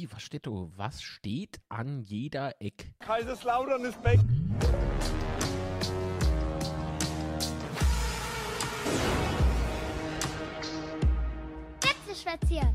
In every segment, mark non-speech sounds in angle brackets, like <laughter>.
Wie, was steht da? Was steht an jeder Eck? Kaiserslautern ist back. Betzeschwätzchen.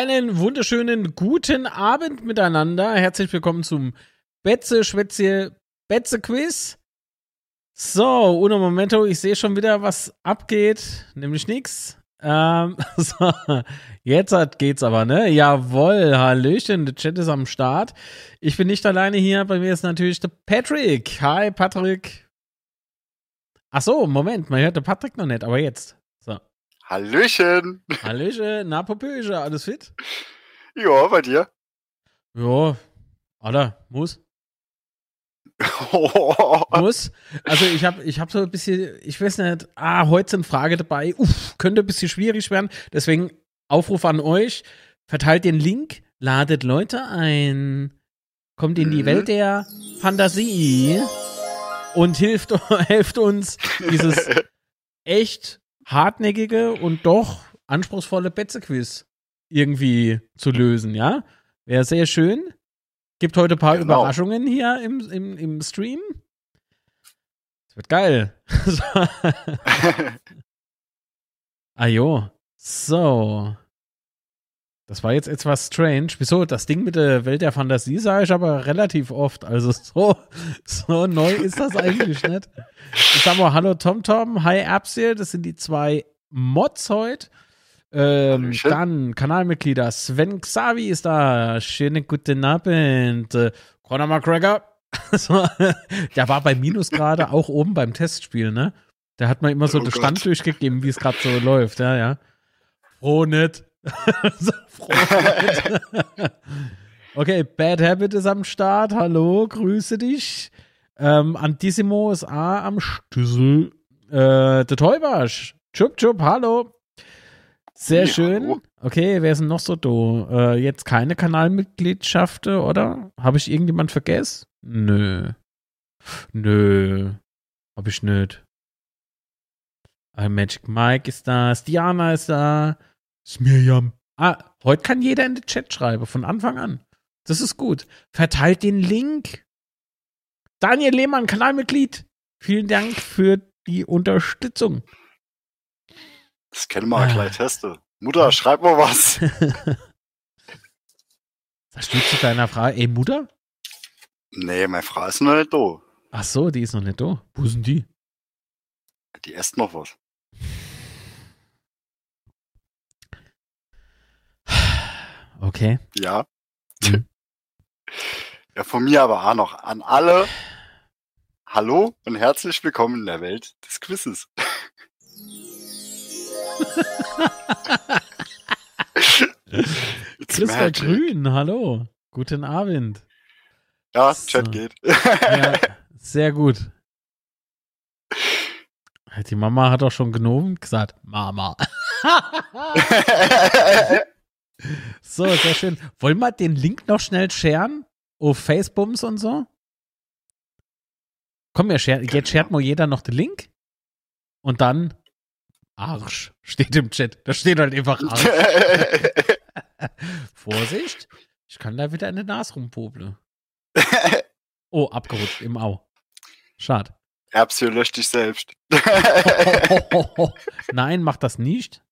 Einen wunderschönen guten Abend miteinander. Herzlich willkommen zum Betze Schwätze Betze Quiz. So, uno momento, ich sehe schon wieder, was abgeht, nämlich nichts. Ähm, <laughs> so, jetzt geht's aber, ne? Jawohl, Hallöchen, der Chat ist am Start. Ich bin nicht alleine hier, bei mir ist natürlich der Patrick. Hi, Patrick. Ach so, Moment, man hört den Patrick noch nicht, aber jetzt. Hallöchen. Hallöchen, na Popöche, alles fit? Ja, bei dir? Ja, Alter, muss. <laughs> Muss. Also ich habe ich hab so ein bisschen, ich weiß nicht, ah, heute sind Frage dabei. Uff, könnte ein bisschen schwierig werden. Deswegen Aufruf an euch. Verteilt den Link, ladet Leute ein, kommt in die Mhm. Welt der Fantasie und hilft, <laughs> helft uns, dieses <laughs> echt hartnäckige und doch anspruchsvolle Betze-Quiz irgendwie zu lösen, ja? Wäre sehr schön. Gibt heute ein paar Genau. Überraschungen hier im, im, im Stream. Es wird geil. Ah <laughs> jo. So. <laughs> Das war jetzt etwas strange. Wieso? Das Ding mit der Welt der Fantasie sage ich aber relativ oft. Also so, so neu ist das eigentlich nicht. Ich sag mal Hallo TomTom, Hi Apsil, das sind die zwei Mods heute. Ähm, dann Kanalmitglieder Sven Xavi ist da. Schönen guten Abend. Äh, Conor McGregor. <laughs> Der war bei Minus gerade auch oben beim Testspiel, ne? Der hat mal immer so Oh den. Stand durchgegeben, wie es gerade so läuft, ja, ja. Froh nicht. <laughs> so, okay, Bad Habit ist am Start. Hallo, grüße dich. Ähm, Antissimo ist A am Stüssel. Äh, der Teubasch. Chup, chup, hallo. Sehr Ja, schön. hallo. Okay, wer ist denn noch so do? Äh, jetzt keine Kanalmitgliedschaften, oder? Habe ich irgendjemand vergessen? Nö. Nö. Hab ich nicht. Äh, Magic Mike ist da, Stiana ist da, Smirjam. Ah, heute kann jeder in den Chat schreiben, von Anfang an. Das ist gut. Verteilt den Link. Daniel Lehmann, Kanalmitglied. Vielen Dank für die Unterstützung. Das können wir mal Ah. gleich testen. Mutter, schreib mal was. <laughs> Sagst du zu deiner Frage, ey Mutter? nee, meine Frau ist noch nicht da. Ach so, die ist noch nicht da. Wo sind die? Die isst noch was. Okay. Ja. Mhm. <laughs> Ja, von mir aber auch noch an alle. Hallo und herzlich willkommen in der Welt des Quizzes. Christa. Grün, hallo. Guten Abend. Ja, So. Chat geht. Ja, sehr gut. Die Mama hat auch schon genommen gesagt, Mama. <laughs> So, sehr schön. Wollen wir den Link noch schnell sharen? Auf Facebooks und so? Komm, wir share, jetzt shared mal jeder noch den Link. Und dann Arsch steht im Chat. Da steht halt einfach Arsch. <laughs> Vorsicht, ich kann da wieder in die Nase rumpopeln. <laughs> Oh, abgerutscht im Au. Schade. Erbschen löscht dich selbst. <laughs> Nein, mach das nicht.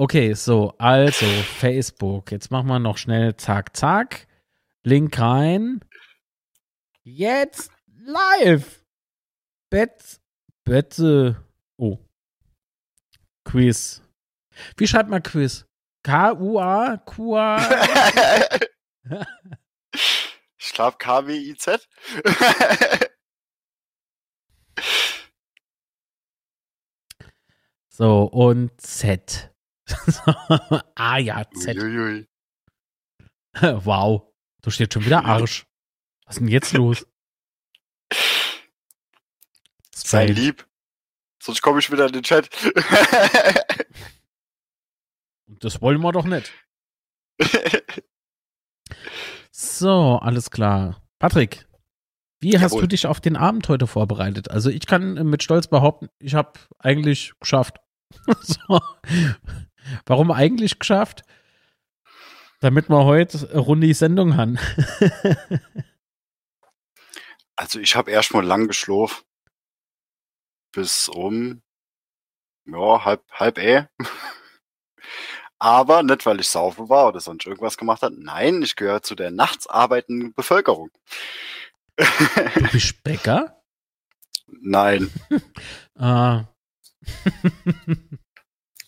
Okay, so, also Facebook. Jetzt machen wir noch schnell zack, zack. Link rein. Jetzt live. Bet, Betze. Oh. Quiz. Wie schreibt man Quiz? K-U-A, Q-A. <laughs> ich glaube K-W-I-Z. <laughs> so, und Z. <laughs> ah ja, Z. Uiuiui. <laughs> wow. Du steht schon wieder Arsch. Was ist denn jetzt los? <laughs> Sei lieb. Sonst komme ich wieder in den Chat. Das wollen wir doch nicht. So, alles klar. Patrick, wie hast Jawohl. du dich auf den Abend heute vorbereitet? Also ich kann mit Stolz behaupten, ich habe eigentlich geschafft. so. Warum eigentlich geschafft? Damit wir heute eine runde Sendung haben. <laughs> also ich habe erstmal lang geschlafen. Bis um ja, halb, halb eh. <laughs> Aber nicht, weil ich saufen war oder sonst irgendwas gemacht hat. Nein, ich gehöre zu der nachts arbeitenden Bevölkerung. Du bist Bäcker? Nein, <laughs> Ah.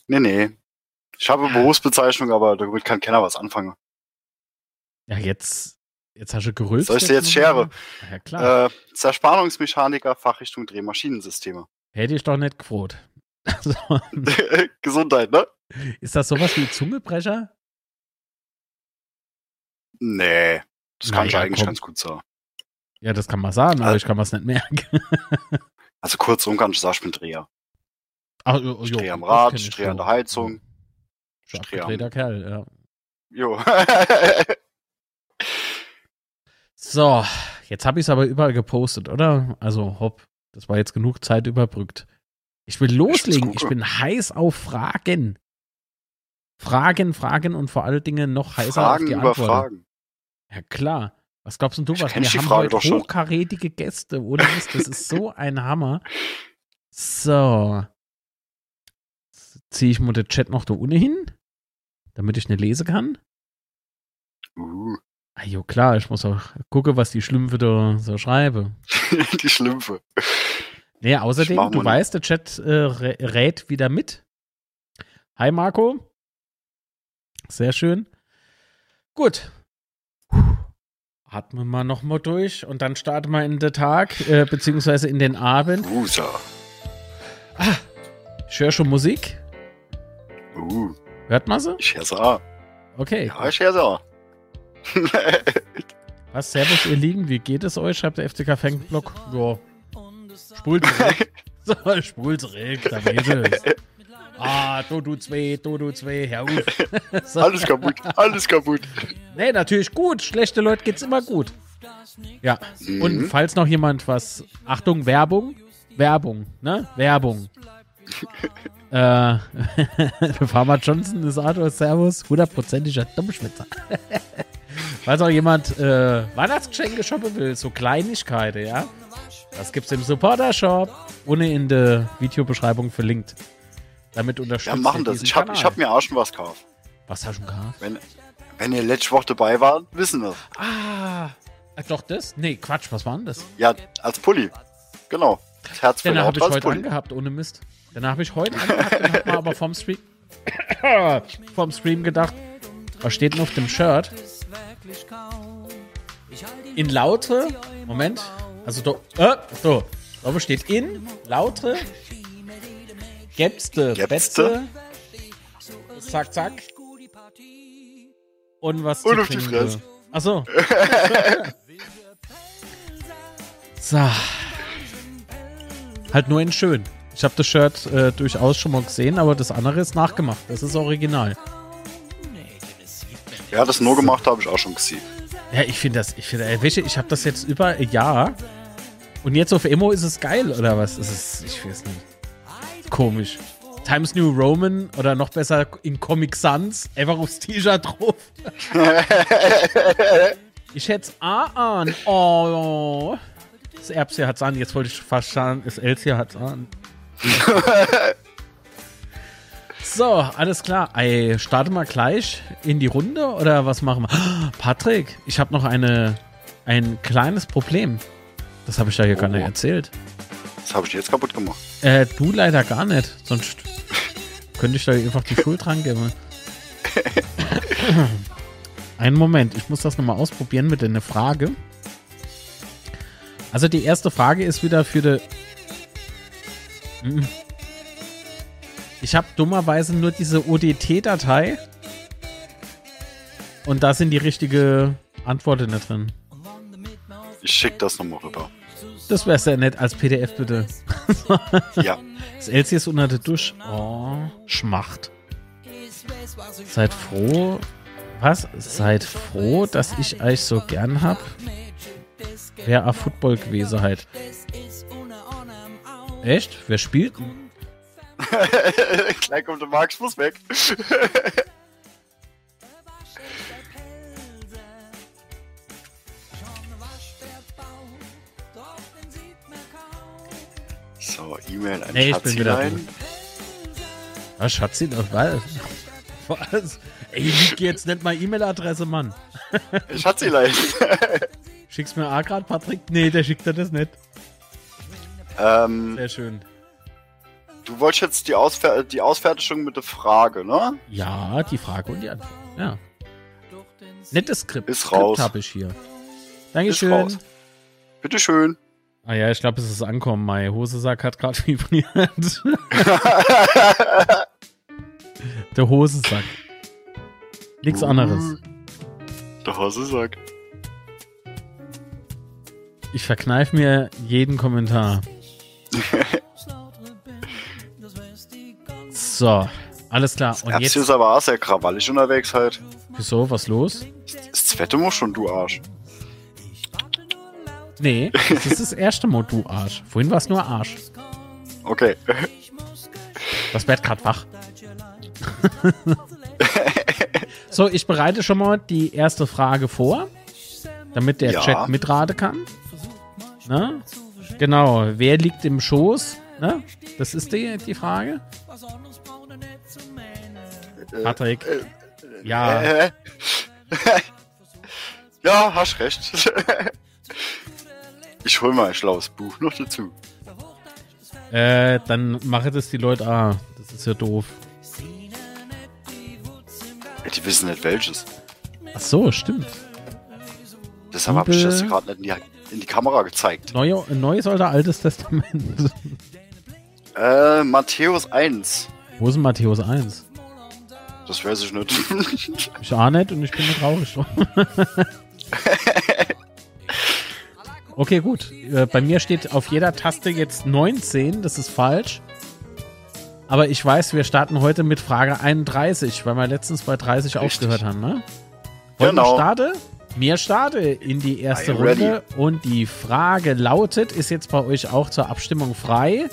nee, nee. Ich habe Berufsbezeichnung, aber damit kann keiner was anfangen. ja, jetzt, jetzt hast du gerülpst. Soll ich dir jetzt Schere? Ja, klar. Äh, Zerspannungsmechaniker, Fachrichtung Drehmaschinensysteme. Hätte ich doch nicht gefroht. <laughs> Also, <laughs> Gesundheit, ne? ist das sowas wie Zungebrecher? Nee, das kann ich eigentlich komm. ganz gut sagen. Ja, das kann man sagen, aber Also- ich kann es nicht merken. Also kurzum kann ich sagen, ich bin Dreher. Ach, jo, Ich drehe am Rad, ich drehe an der. Heizung. Abgedrehter Kerl, ja. Jo. <laughs> So, jetzt habe ich es aber überall gepostet, oder? Also, hopp, das war jetzt genug Zeit überbrückt. Ich will loslegen. Ich bin heiß auf Fragen. Fragen, Fragen und vor allen Dingen noch heißer Fragen auf die Antworten. Fragen. Ja, klar. Was glaubst denn du, was? Wir haben Frage heute doch schon. hochkarätige Gäste, oder? Das ist so <laughs> ein Hammer. So. Ziehe ich mal den Chat noch da unten hin, damit ich nicht lesen kann. Uh, Ah, jo, klar, ich muss auch gucken, was die Schlümpfe da so schreiben. <laughs> die Schlümpfe. Nee, außerdem, du weißt, der Chat äh, rä- rät wieder mit. Hi Marco. Sehr schön. Gut. Atmen wir nochmal durch und dann starten wir in den Tag, äh, beziehungsweise in den Abend. Usa. Ich höre schon Musik. Uh, Hört man sie? ich höre sie auch. Okay. Ja, ich höre sie auch. <laughs> Was, Servus, ihr Lieben, wie geht es euch? Schreibt der FCK Fankblock. Ja. Spult zurück. <laughs> so, spult zurück, da es. Ah, du, du zwei, du, du zwei, Herr Uf. <laughs> so. alles kaputt, alles kaputt. Nee, natürlich gut. Schlechte Leute geht's immer gut. Ja. Und Mhm. falls noch jemand was. Achtung, Werbung. Werbung, ne? Werbung. Äh, <laughs> Farmer Johnson ist Arthur Servus, hundertprozentiger Dummschwitzer. <laughs> falls auch jemand äh, Weihnachtsgeschenke shoppen will, so Kleinigkeiten, ja? Das gibt's im Supporter-Shop. Ohne in der Videobeschreibung verlinkt. Damit unterstützt Ja, machen das. Ich habe hab mir auch schon was gekauft. Was hast du gehabt? Wenn, wenn ihr letzte Woche dabei wart, wissen wir. Ah, äh, doch das? Nee, Quatsch, was war denn das? Ja, als Pulli. Genau. Das Herz für Den habe ich heute Pulli. angehabt, ohne Mist. Den habe ich heute hat man aber vom Stream, <coughs> vom Stream gedacht, was steht denn auf dem Shirt? In lautre, Moment, also do, äh, so, da steht in lautre, gäbste. Betze, zack, zack, und was Und auf die. Fresse. Achso. so. Halt nur in schön. Ich habe das Shirt äh, durchaus schon mal gesehen, aber das andere ist nachgemacht. Das ist original. Ja, das nur gemacht habe ich auch schon gesehen. Ja, ich finde das, ich finde, äh, welche, ich habe das jetzt über ein Jahr und jetzt auf Emo ist es geil oder was? Es ist, ich weiß nicht. Komisch. Times New Roman oder noch besser in Comic Sans, einfach aufs T-Shirt drauf. <laughs> ich hätte es A an. Oh. Das Erbs hat's an. Jetzt wollte ich fast sagen, das Elsie hat's an. <laughs> So, alles klar. Ey, starten wir gleich in die Runde oder was machen wir? <gasps> Patrick, ich habe noch eine, ein kleines Problem. Das habe ich da hier gar nicht Oh. erzählt. Das habe ich jetzt kaputt gemacht. Äh, du leider gar nicht. Sonst <laughs> könnte ich da einfach die Schuld dran geben. <laughs> Einen Moment, ich muss das nochmal ausprobieren mit einer Frage. Also die erste Frage ist wieder für die. Mm. Ich habe dummerweise nur diese ODT-Datei. Und da sind die richtige Antworten nicht drin. Ich schick das nochmal rüber. Das wäre sehr nett als PDF bitte. <laughs> Ja. Das LC ist unter der Dusch. Oh, Schmacht. Seid froh. Was? Seid froh, dass ich euch so gern hab? Wer a Football gewesen halt. Echt? Wer spielt? <laughs> Gleich kommt der ich muss weg. So, E-Mail an wieder Schatzilein. Was, Schatzi? Was? <laughs> Was? Ey, lieg jetzt nicht mal E-Mail-Adresse, Mann. <laughs> Schatzilein. Schickst mir A grad, Patrick? Nee, der schickt dir das nicht. Ähm, Sehr schön. du wolltest jetzt die, Ausfer die Ausfertigung mit der Frage, ne? Ja, die Frage und die Antwort. Ja. Nettes Skript. Ist Skript raus. habe ich hier. Ist Dankeschön. raus. Bitteschön. Ah ja, ich glaube, es ist ankommen. Mein Hosesack hat gerade <laughs> vibriert. <laughs> Der Hosesack. Nichts anderes. Der Hase sagt. Ich verkneif mir jeden Kommentar. So, alles klar. Und Jetzt ist aber auch sehr krawallig unterwegs halt. wieso, was los? Ist muss schon, du Arsch. Nee, das ist das erste Mal, du Arsch. Vorhin war es nur Arsch. Okay. Das wird gerade wach. <laughs> so, ich bereite schon mal die erste Frage vor, damit der Ja. Chat mitraten kann. Ne? Genau, wer liegt im Schoß? Ne? Das ist die, die Frage. Patrick. Ja, Äh, <laughs> ja, hast recht. <laughs> Ich hol mal ein schlaues Buch noch dazu. äh, dann mache das die Leute. Ah, das ist ja doof. Die wissen nicht welches. Ach so, stimmt. Deshalb habe ich Liebe- das gerade nicht in die, in die Kamera gezeigt. Neue, neues oder altes Testament? Äh, Matthäus 1. Wo ist denn Matthäus 1? Das weiß ich nicht. <laughs> Ich ahne nicht und ich bin traurig. <laughs> okay, gut. Äh, bei mir steht auf jeder Taste jetzt 19. Das ist falsch. Aber ich weiß, wir starten heute mit Frage 31, weil wir letztens bei 30 Richtig. aufgehört haben, ne? Wollen wir Genau. Mir starte in die erste? Runde. Und die Frage lautet, ist jetzt bei euch auch zur Abstimmung frei.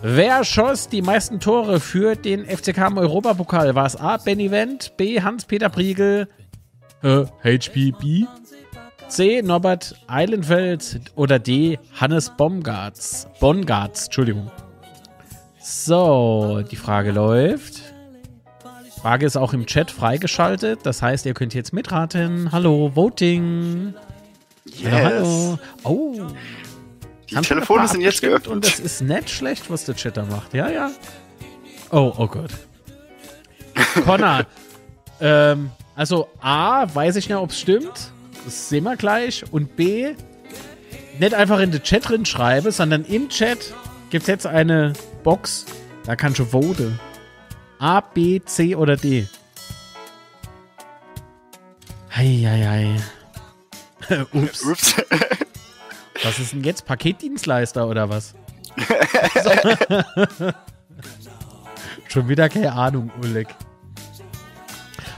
Wer schoss die meisten Tore für den FCK im Europapokal? War es A. Benny Wendt, B. Hans-Peter Priegel, äh, HPB, C. Norbert Eilenfeld oder D. Hannes Bomgarts? Bongarts, Entschuldigung. So, die Frage läuft. Frage ist auch im Chat freigeschaltet. Das heißt, ihr könnt jetzt mitraten. Hallo, Voting. Hallo, hallo. Oh, Die haben Telefone sind jetzt abgestimmt Und geöffnet. das ist nicht schlecht, was der Chat da macht. Ja, ja. Oh, oh Gott. <laughs> Connor, ähm, also A, weiß ich nicht, ob es stimmt. Das sehen wir gleich. Und B, nicht einfach in den Chat drin schreibe, sondern im Chat gibt es jetzt eine Box. Da kannst du voten. A, B, C oder D. Heieiei. <laughs> Ups. Ups. Was ist denn jetzt? Paketdienstleister oder was? <laughs> Schon wieder keine Ahnung, Oleg.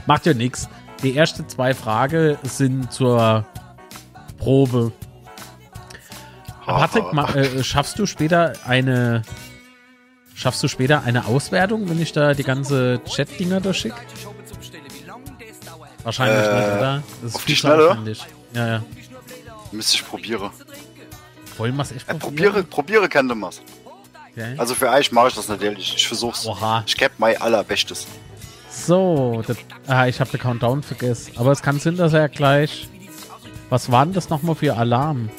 Macht ja nix. Die ersten zwei Fragen sind zur Probe. Patrick, ma- äh, schaffst du später eine schaffst du später eine Auswertung, wenn ich da die ganze Chat-Dinger durchschicke? Wahrscheinlich Äh, nicht, oder? Das ist auf viel die Schnelle? Ja, ja. Müsste ich probieren. Wollen wir es echt Äh, probieren? probiere, probiere kann du was. Okay. Also für euch mache ich das natürlich. Ich versuch's. Oha. Ich gebe mein allerbestes. So, das, ah, ich habe den Countdown vergessen. Aber es kann sein, dass er gleich. Was war denn das nochmal für Alarm?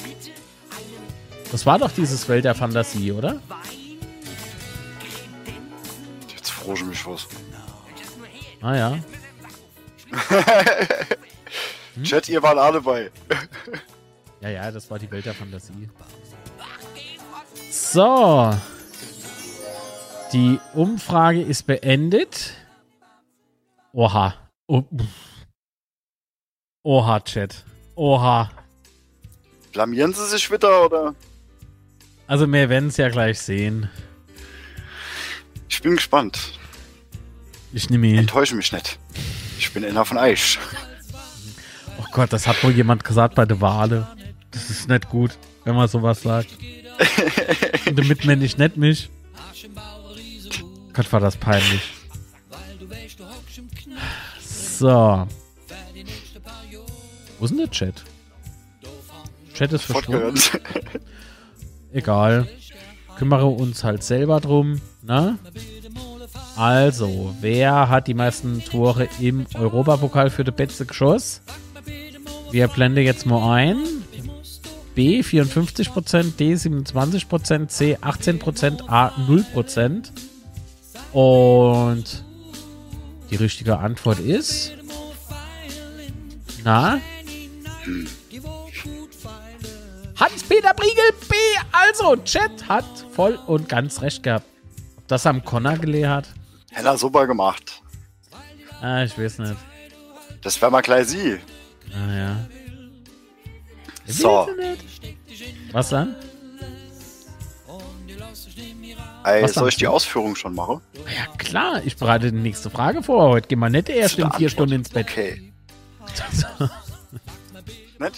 Das war doch dieses Welt der Fantasie, oder? Ich mich was. Ah ja. <laughs> Chat, ihr wart alle bei. <laughs> Ja, ja, das war die Welt der Fantasie. So. Die Umfrage ist beendet. Oha. Oh. Oha, Chat. Oha. Blamieren sie sich wieder oder? Also wir werden es ja gleich sehen. Ich bin gespannt. Ich nehme ihn. Enttäusche mich nicht. Ich bin einer von Eich. Oh Gott, das hat wohl jemand gesagt bei der Wale. Das ist nicht gut, wenn man sowas sagt. <laughs> Und damit nenne ich nicht mich. Gott, war das peinlich. So. Wo ist denn der Chat? Chat ist verschwunden. Egal. Kümmere uns halt selber drum, ne? Also, wer hat die meisten Tore im Europapokal für die Betze geschossen? Wir blenden jetzt mal ein. B 54%, D 27%, C 18%, A 0%. Und die richtige Antwort ist. Na? Hans-Peter Briegel B. Also, Chat hat voll und ganz recht gehabt. Ob das am Connor gelehrt hat? Hella super gemacht. Ah, ich weiß nicht. Das wäre mal gleich sie. Ah, ja. So. Ich. Was dann? Ey, Was soll dann? ich die Ausführung schon machen? Ja, klar. Ich bereite die nächste Frage vor. Heute gehen wir nicht erst in vier. Stunden ins Bett. Okay. <laughs> <laughs> Ja,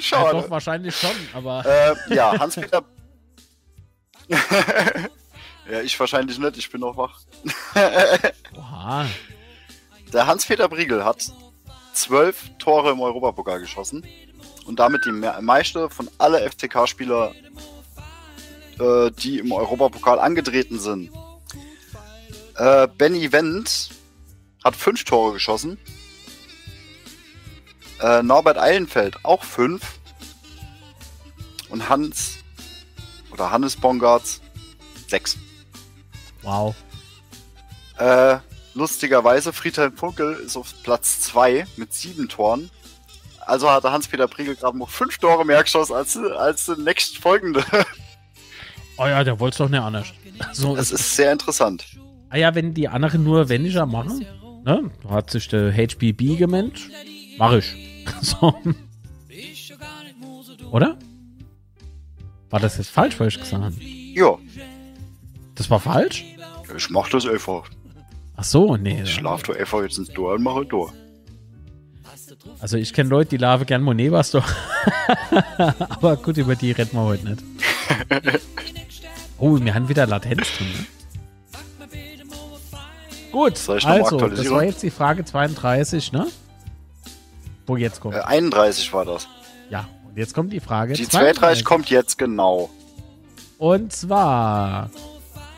Schade. doch, wahrscheinlich schon, aber. äh, ja, Hans-Peter. <laughs> ja, ich wahrscheinlich nicht, ich bin noch wach. <laughs> Oha. Der Hans-Peter Briegel hat zwölf Tore im Europapokal geschossen und damit die me- meiste von alle FCK-Spieler, äh, die im Europapokal angetreten sind. Äh, Benny Wendt hat fünf Tore geschossen. Äh, Norbert Eilenfeld auch fünf. Und Hans oder Hannes Bongartz sechs. Wow. Äh, lustigerweise, Friedhelm Funkel ist auf Platz 2 mit sieben Toren. Also hatte Hans-Peter Priegel gerade noch fünf Tore mehr geschossen als, als der nächstfolgende. <laughs> Oh ja, der wollte es doch nicht anders. So, Das ist sehr interessant. ah ja, wenn die anderen nur weniger machen, ne? Hat sich der HBB gemeint. Mach ich. <laughs> So. Oder? War das jetzt falsch, was ich gesagt habe? Ja, Das war falsch? Ich mach das einfach. Ach so, nee. Ich schlaf da einfach jetzt ins Tor und mache Tor. Also ich kenne Leute, die laufen gern Monet was <laughs> doch. Aber gut, über die reden wir heute nicht. <laughs> Oh, wir haben wieder Latenz drin. Ne? Gut, also, das war jetzt die Frage 32, ne? Wo jetzt kommt. Äh, 31 war das. Ja, und jetzt kommt die Frage Die 32 kommt jetzt genau. Und zwar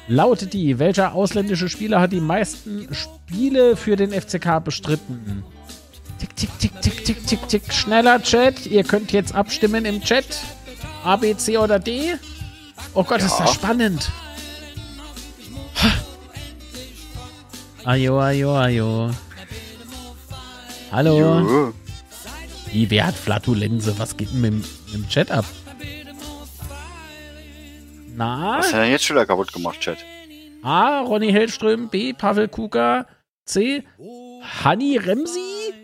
lautet die, welcher ausländische Spieler hat die meisten Spiele für den FCK bestritten? Tick, tick, tick, tick, tick, tick, tick. Schneller Chat. Ihr könnt jetzt abstimmen im Chat. A, B, C oder D? Oh Gott, ist Ja. das spannend. Ha. Ajo, ajo, ajo. Hallo. Jö. Wie, wer hat Flatulenze? Was geht denn mit, mit dem Chat ab? Na? Was hat er denn jetzt schon wieder kaputt gemacht, Chat? A. Ronny Hellström. B. Pavel Kuka. C. Hanni Remsi.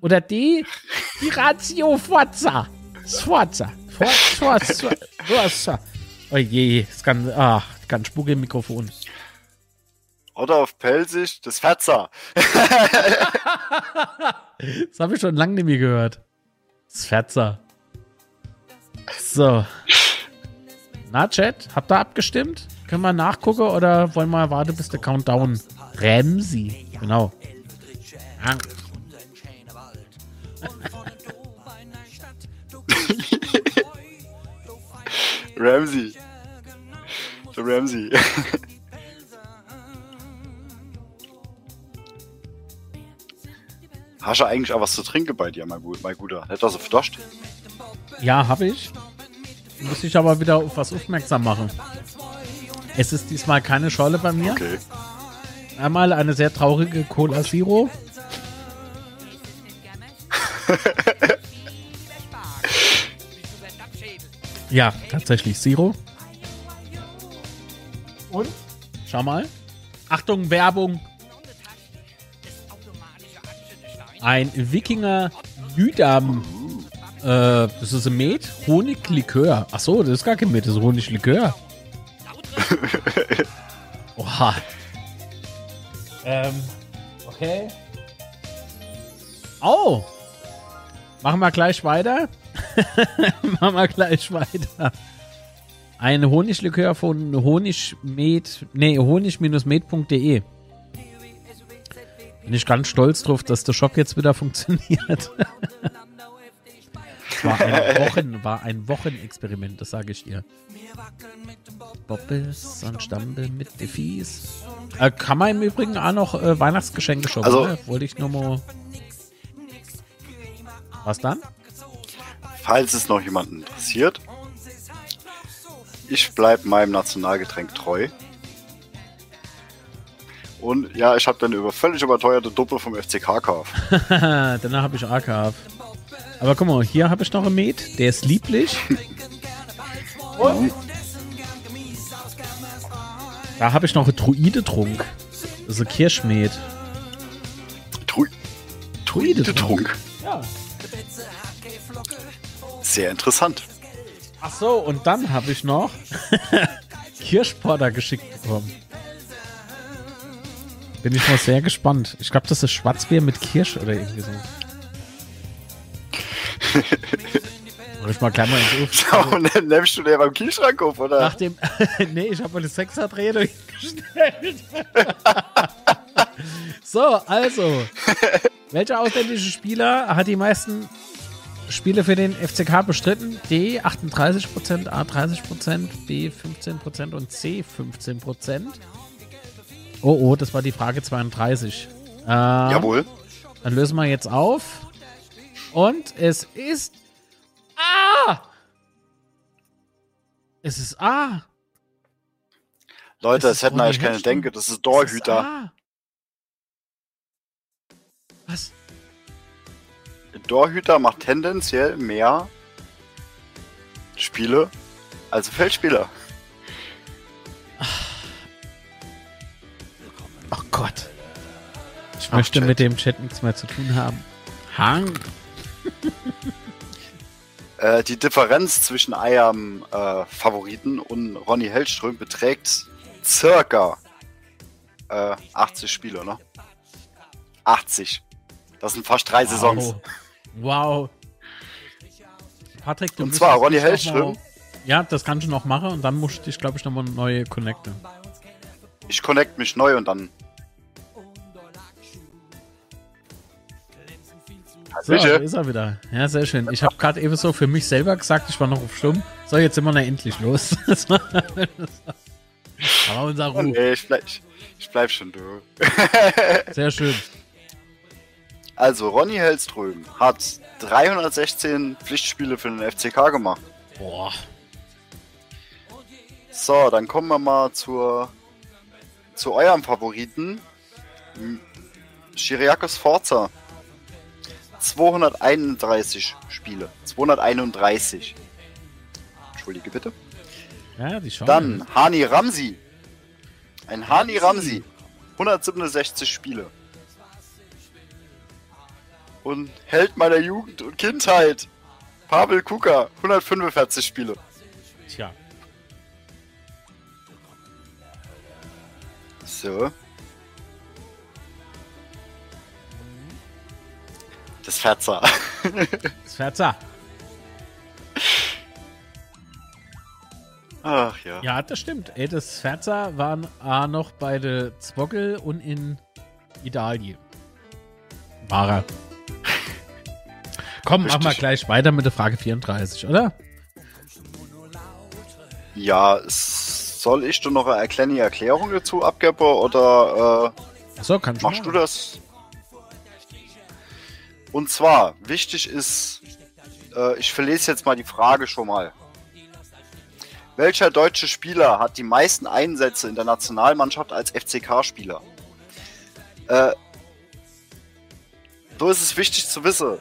Oder D. Pirazio Forza. Sforza. Forza. Forza. Oh je, es kann, ach, kann Spucke im Mikrofon. Oder auf Pelzig, das Fetzer. <laughs> Das habe ich schon lange nicht mehr gehört. Das Fetzer. So. Na, Chat, habt ihr abgestimmt? Können wir nachgucken oder wollen wir warten, bis der Countdown Ramsey. Genau. Ah. <laughs> Ramsey. Der Ramsey. Hast du eigentlich auch was zu trinken bei dir, mein, Gut, mein Guter? Das auf Dost? Ja, habe ich. Muss ich aber wieder auf was aufmerksam machen. Es ist diesmal keine Scholle bei mir. Okay. Einmal eine sehr traurige Cola Zero. <laughs> ja, tatsächlich Zero. Und? Schau mal. Achtung, Werbung. Ein Wikinger Lüdam. Äh, das ist ein Met. Honiglikör. Ach so, das ist gar kein Met, das ist Honiglikör. <laughs> Oha. Ähm, okay. Oh. Machen wir gleich weiter. <laughs> Machen wir gleich weiter. Ein Honiglikör von Honigmed, nee, honig-med.de. Bin ich ganz stolz drauf, dass der Shop jetzt wieder <laughs> funktioniert. War ein, <laughs> Wochen, war ein Wochenexperiment, das sage ich dir. Bobbes und Stampel mit Defis. Äh, kann man im Übrigen auch noch äh, Weihnachtsgeschenke shoppen, Also- ne? Wollte ich nur mal. Was dann? Falls es noch jemanden interessiert, ich bleibe meinem Nationalgetränk treu. Und ja, ich habe dann über völlig überteuerte Duppe vom FCK gekauft. <laughs> Danach habe ich AKF. Aber guck mal, hier habe ich noch einen Met, der ist lieblich. Und da habe ich noch einen Druide-Trunk. Ein Kirschmet. Trui Druidetrunk. Ja. Sehr interessant. Ach so, und dann habe ich noch <laughs> Kirschporter geschickt bekommen. Bin ich mal sehr gespannt. Ich glaube, das ist Schwarzbier mit Kirsch oder irgendwie so. Ich mal mal ins. Und dann nimmst du dir beim Kühlschrank auf, oder? Nach dem. <laughs> nee, ich habe meine Sechser-Dreh durchgestellt. <laughs> so, also. Welcher ausländische Spieler hat die meisten Spiele für den FCK bestritten? D 38%, A 30%, B 15% und C 15%. Oh, oh, das war die Frage 32. Äh, Jawohl. Dann lösen wir jetzt auf. Und es ist A. Es ist A. Leute, Das es ist hätten eigentlich keine. Denke, das ist Es. A. Was? Ein Torhüter macht tendenziell mehr Spiele als Feldspieler. Oh Gott. Ich Ach, möchte Chat. mit dem Chat nichts mehr zu tun haben. Hang. <laughs> Äh, die Differenz zwischen eurem äh, Favoriten und Ronny Hellström beträgt circa äh, 80 Spiele, ne? 80. Das sind fast drei Saisons. Wow. Patrick, du Und zwar Ronny Hellström. Ja, das kannst du noch machen und dann musst du dich, glaube ich, nochmal neue connecten. Ich connect mich neu und dann. So, da ist er wieder. Ja, sehr schön. Ich habe gerade eben so für mich selber gesagt, ich war noch auf Stumm. So, jetzt sind wir da endlich los. <laughs> Das war, das war unser Ruf. Nee, ich bleib, ich, ich bleib schon du. <laughs> Sehr schön. Also, Ronny Hellström hat 316 Pflichtspiele für den FCK gemacht. Boah. So, dann kommen wir mal zur, zu eurem Favoriten. M- Chiriakos Forza. 231 Spiele. 231. Entschuldige bitte. Ja, die schauen. Dann Hani Ramsi. Ein Hani Ramsi. 167 Spiele. Und Held meiner Jugend und Kindheit. Pavel Kuka. 145 Spiele. Tja. So. Das Fetzer. <laughs> Das Ferzer. Ach ja. Ja, das stimmt. Ey, das Ferzer waren A noch bei der Zwockel und in Italien. Er. Komm, machen wir Richtig. gleich weiter mit der Frage 34, oder? Ja, soll ich dir noch eine kleine Erklärung dazu abgeben oder äh, kannst machst du machen. das? Und zwar, wichtig ist, äh, ich verlese jetzt mal die Frage schon mal. Welcher deutsche Spieler hat die meisten Einsätze in der Nationalmannschaft als FCK-Spieler? Äh, so ist es wichtig zu wissen.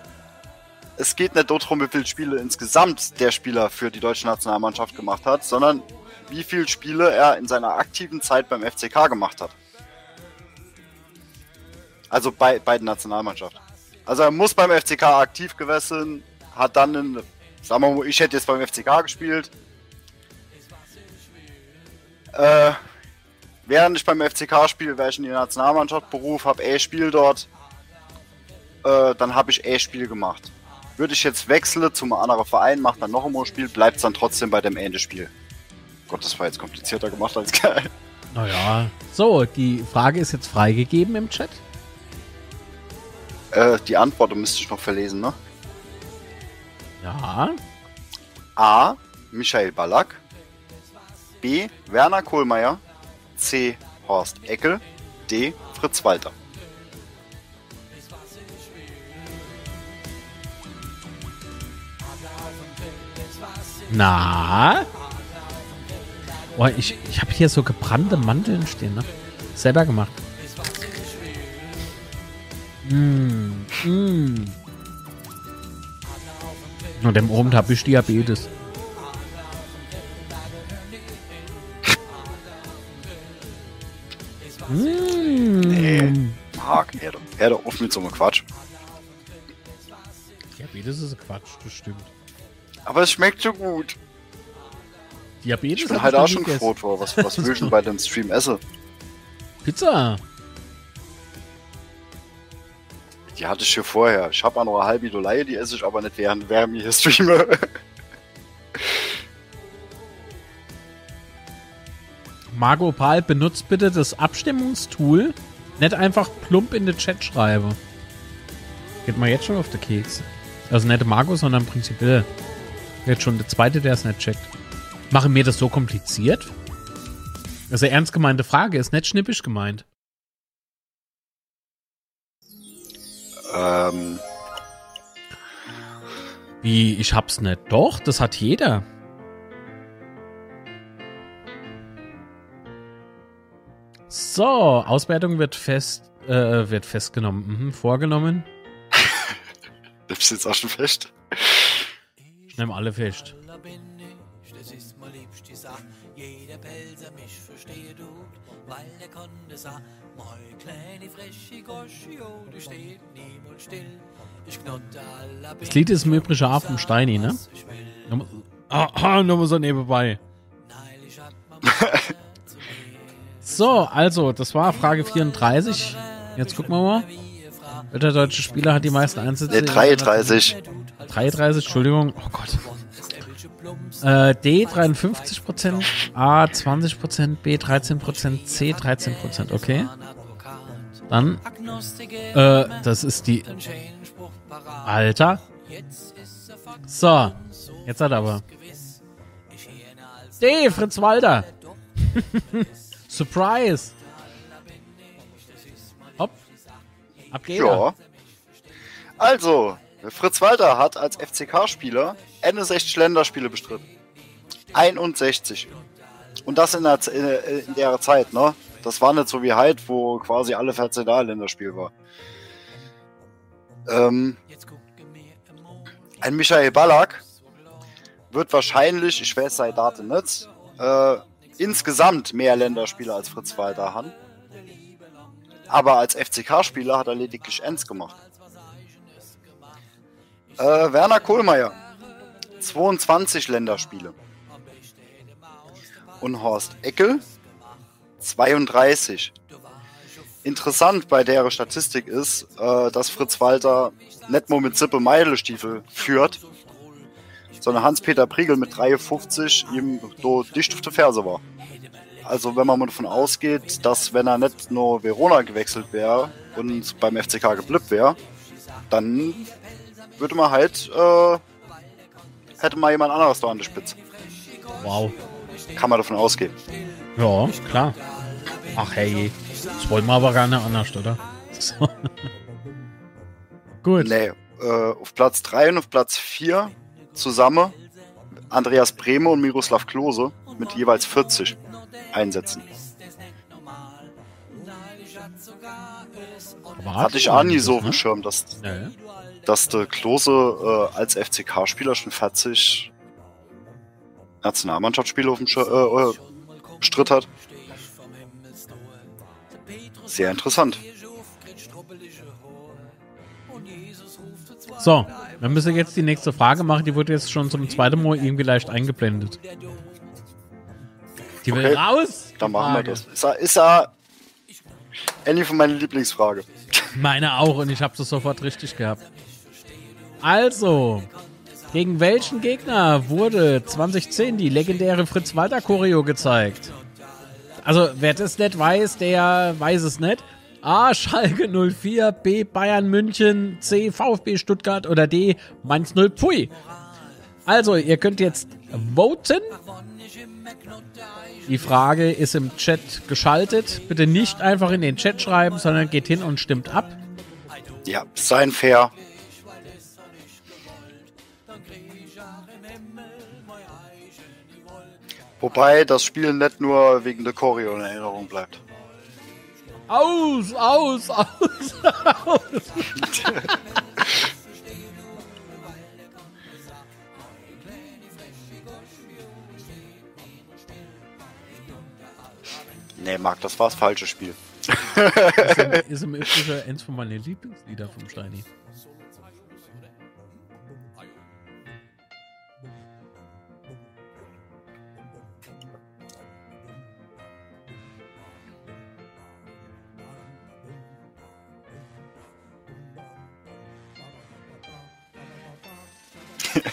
Es geht nicht darum, wie viele Spiele insgesamt der Spieler für die deutsche Nationalmannschaft gemacht hat, sondern wie viele Spiele er in seiner aktiven Zeit beim FCK gemacht hat. Also bei, bei der Nationalmannschaft. Also er muss beim FCK aktiv gewesen, hat dann, in, sagen wir mal, ich hätte jetzt beim FCK gespielt. Äh, während ich beim FCK spiele, wäre ich in die Nationalmannschaft Beruf, habe E-Spiel dort. Äh, dann habe ich E-Spiel gemacht. Würde ich jetzt wechseln zum anderen Verein, mache dann noch ein Spiel, bleibt es dann trotzdem bei dem Ende-Spiel. Gott, das war jetzt komplizierter gemacht als geil. Naja. So, die Frage ist jetzt freigegeben im Chat. Äh, die Antwort müsste ich noch verlesen, ne? Ja. A. Michael Ballack. B. Werner Kohlmeier. C. Horst Eckel. D. Fritz Walter. Na? Oh, ich, ich habe hier so gebrannte Mandeln stehen, ne? Selber gemacht. Mm, mm. Und dem Abend habe ich Diabetes. Mm. Nee. Mark, hör doch, hör doch auf mit so einem Quatsch. Diabetes ist Quatsch, das stimmt. Aber es schmeckt so gut. Diabetes Ich bin halt auch schon gefroht vor. Was, was will <laughs> ich denn bei dem Stream essen? Pizza. Die hatte ich hier vorher. Ich habe auch noch eine halbe Idolei, die esse ich aber nicht während, während ich hier streame. <laughs> Margot Pahl, benutzt bitte das Abstimmungstool. Nicht einfach plump in den Chat schreiben. Geht mal jetzt schon auf den Keks. Also nicht Margot, sondern prinzipiell. Jetzt schon der zweite, der es nicht checkt. Machen mir das so kompliziert? Das ist eine ernst gemeinte Frage, ist nicht schnippisch gemeint. Ähm, Wie, ich hab's nicht. Doch, das hat jeder. So, Auswertung wird fest, äh, wird festgenommen, mhm, vorgenommen. <laughs> nimmst du jetzt auch schon fest? Ich nehme alle fest. Moi kleine frische Goschi, oh, die steht niemals still. Ich knotte aller Das Lied ist im Übrigen auch vom Steini, ne? Ah, ah, nur mal so nebenbei. So, also, das war Frage 34. Jetzt gucken wir mal. Welcher deutsche Spieler hat die meisten Einsätze? Ne, 33. 33, Entschuldigung. Oh Gott. Äh, D 53%, A 20%, B 13%, C 13%, okay. Dann, äh, das ist die. Alter. So, jetzt hat er aber. D, Fritz Walter. <laughs> Surprise. Hopp. Ab geht. Ja. Also, Fritz Walter hat als FCK-Spieler 61 Länderspiele bestritten. 61. Und das in der, in in der Zeit, ne? Das war nicht so wie heute, wo quasi alle 14 Jahre Länderspiel war. Ähm, ein Michael Ballack wird wahrscheinlich, ich weiß seine Daten nicht, äh, insgesamt mehr Länderspiele als Fritz Walter haben. Aber als FCK-Spieler hat er lediglich eins gemacht. Äh, Werner Kohlmeier, 22 Länderspiele. Und Horst Eckel, 32. Interessant bei der Statistik ist, äh, dass Fritz Walter nicht nur mit Sippe Meidelstiefel führt, sondern Hans-Peter Priegel mit 53 ihm dicht auf der Ferse war. Also wenn man mal davon ausgeht, dass wenn er nicht nur Verona gewechselt wäre und beim FCK geblippt wäre, dann würde man halt, äh, hätte mal jemand anderes da an der Spitze. Wow. Kann man davon ausgehen. Ja, klar. Ach hey, das wollen wir aber gar nicht anders, oder? So. <laughs> Gut. Nee, äh, auf Platz 3 und auf Platz 4 zusammen Andreas Brehme und Miroslav Klose mit jeweils 40 Einsätzen. Aber Hatte ich auch nie so auf ne? dem Schirm, dass, ja. dass der Klose äh, als FCK-Spieler schon 40 Nationalmannschaftsspiele auf dem Schir äh, äh, Stritt hat. Sehr interessant. So, wir müssen jetzt die nächste Frage machen. Die wurde jetzt schon zum zweiten Mal irgendwie leicht eingeblendet. Die will Okay, raus. Dann machen wir Frage. das. Ist ja, ist ja Annie von meiner Lieblingsfrage. Meine auch und ich habe das sofort richtig gehabt. Also, gegen welchen Gegner wurde 2010 die legendäre Fritz Walter Choreo gezeigt? Also, wer das nicht weiß, der weiß es nicht. A. Schalke 04, B. Bayern München, C. VfB Stuttgart oder D. Mainz 0 Pui. Also, ihr könnt jetzt voten. Die Frage ist im Chat geschaltet. Bitte nicht einfach in den Chat schreiben, sondern geht hin und stimmt ab. Ja, sein fair. Wobei das Spiel nicht nur wegen der Choreo in Erinnerung bleibt. Aus, aus, aus, aus. <laughs> Nee, Marc, das war das falsche Spiel. ist, im, ist im Übrigen eins von meinen Lieblingslieder vom Steini. <laughs>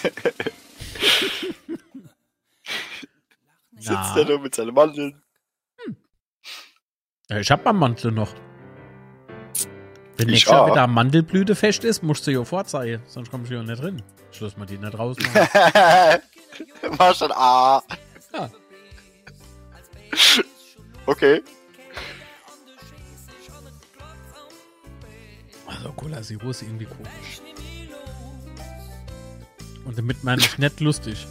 Sitzt er nur mit seinen Mandeln. Ja, ich hab meinen Mantel noch. Wenn Ich nächstes Jahr wieder Mandelblütefest ist, musst du ja vorzeigen, sonst kommst du ja nicht drin. Schluss mal die nicht raus. <laughs> War schon ah. Ja. Okay. Also Cola Zero ist irgendwie komisch. Und damit meine ich nicht lustig.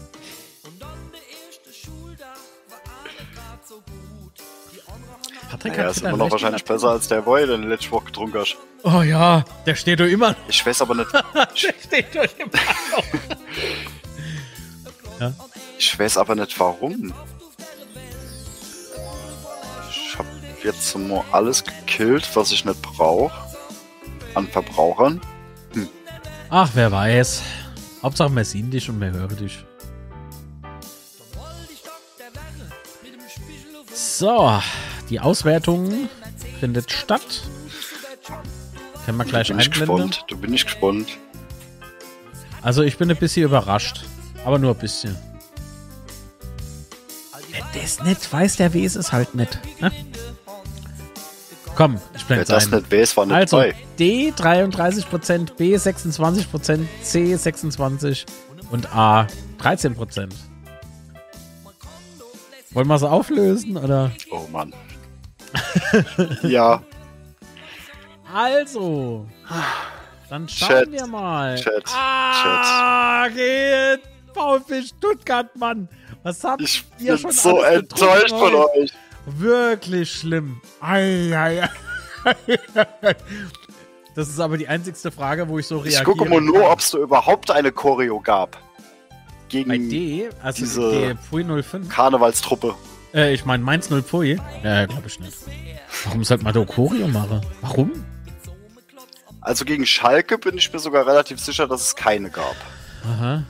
Patrick Naja, ist immer noch wahrscheinlich besser als der Boy, den du letzte Woche getrunken hast. Oh ja, der steht doch immer noch. Ich weiß aber nicht, <laughs> Der steht doch immer noch. ich weiß aber nicht warum. Ich habe jetzt mal alles gekillt, was ich nicht brauche. An Verbrauchern. Ach, wer weiß. Hauptsache, wir sehen dich und wir hören dich. So, die Auswertung findet statt. Können wir gleich einblenden. gespannt. Du bin ich gespannt. Also ich bin ein bisschen überrascht. Aber nur ein bisschen. Wer das nicht weiß, der weiß es halt nicht. Ne? Komm, ich Wer blende das ein. nicht weiß, war nicht Also. D 33%, B 26%, C 26% und A 13%. Wollen wir sie auflösen oder? Oh Mann. <laughs> ja, Also, dann schauen Chat, wir mal. Chat, ah, geht VfB Stuttgart, Mann. Was habt ich ihr bin schon so enttäuscht von euch. Wirklich schlimm. Ei, ei, ei. Das ist aber die einzigste Frage, wo ich so reagiere. Ich gucke mal nur, ob es da überhaupt eine Choreo gab. Gegen Bei D, also diese- die Pui 05. Karnevalstruppe. Äh, ich meine Mainz 0 Pui. Ja, glaube ich nicht. Warum sollte man da Choreo machen? Warum? Also gegen Schalke bin ich mir sogar relativ sicher, dass es keine gab. Aha.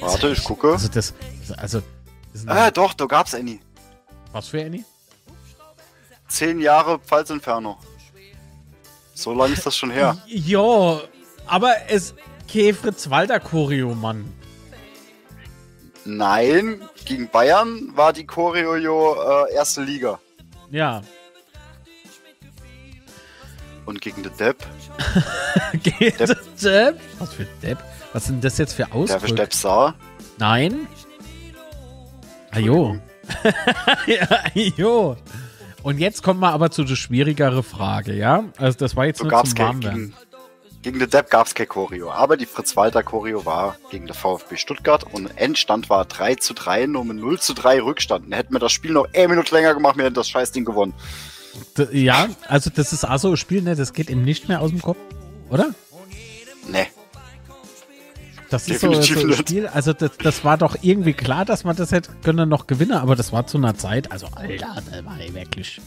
Warte, ich gucke. Also das, also, das Ah, doch, da gab's Annie. Was für Annie? Zehn Jahre Pfalz Inferno. So lange ist das schon her. <laughs> Ja, aber es kein Fritz Walter Choreo, Mann. Nein, gegen Bayern war die Choreo jo, äh, erste Liga. Ja. Und gegen den Depp, <laughs> Geht Depp. Depp? Was für Depp? Was sind das jetzt für der für Ausdrücke? Depp sah. Nein. Ajo. <laughs> ja, ajo. Und jetzt kommen wir aber zu der schwierigere Frage, ja? Also das war jetzt So nur gab's zum kein, gegen, gegen den Depp gab's kein Choreo. Aber die Fritz-Walter-Choreo war gegen den VfB Stuttgart und Endstand war 3 zu 3, nur mit 0 zu 3 Rückstand. Und hätten wir das Spiel noch eine Minute länger gemacht, wir hätten das Scheißding gewonnen. D ja, also das ist auch so ein Spiel, ne, das geht ihm nicht mehr aus dem Kopf, oder? Nee. Das ist so, so ein Spiel, also das, das war doch irgendwie klar, dass man das hätte können noch gewinnen, aber das war zu einer Zeit, also Alter, das war ey, wirklich.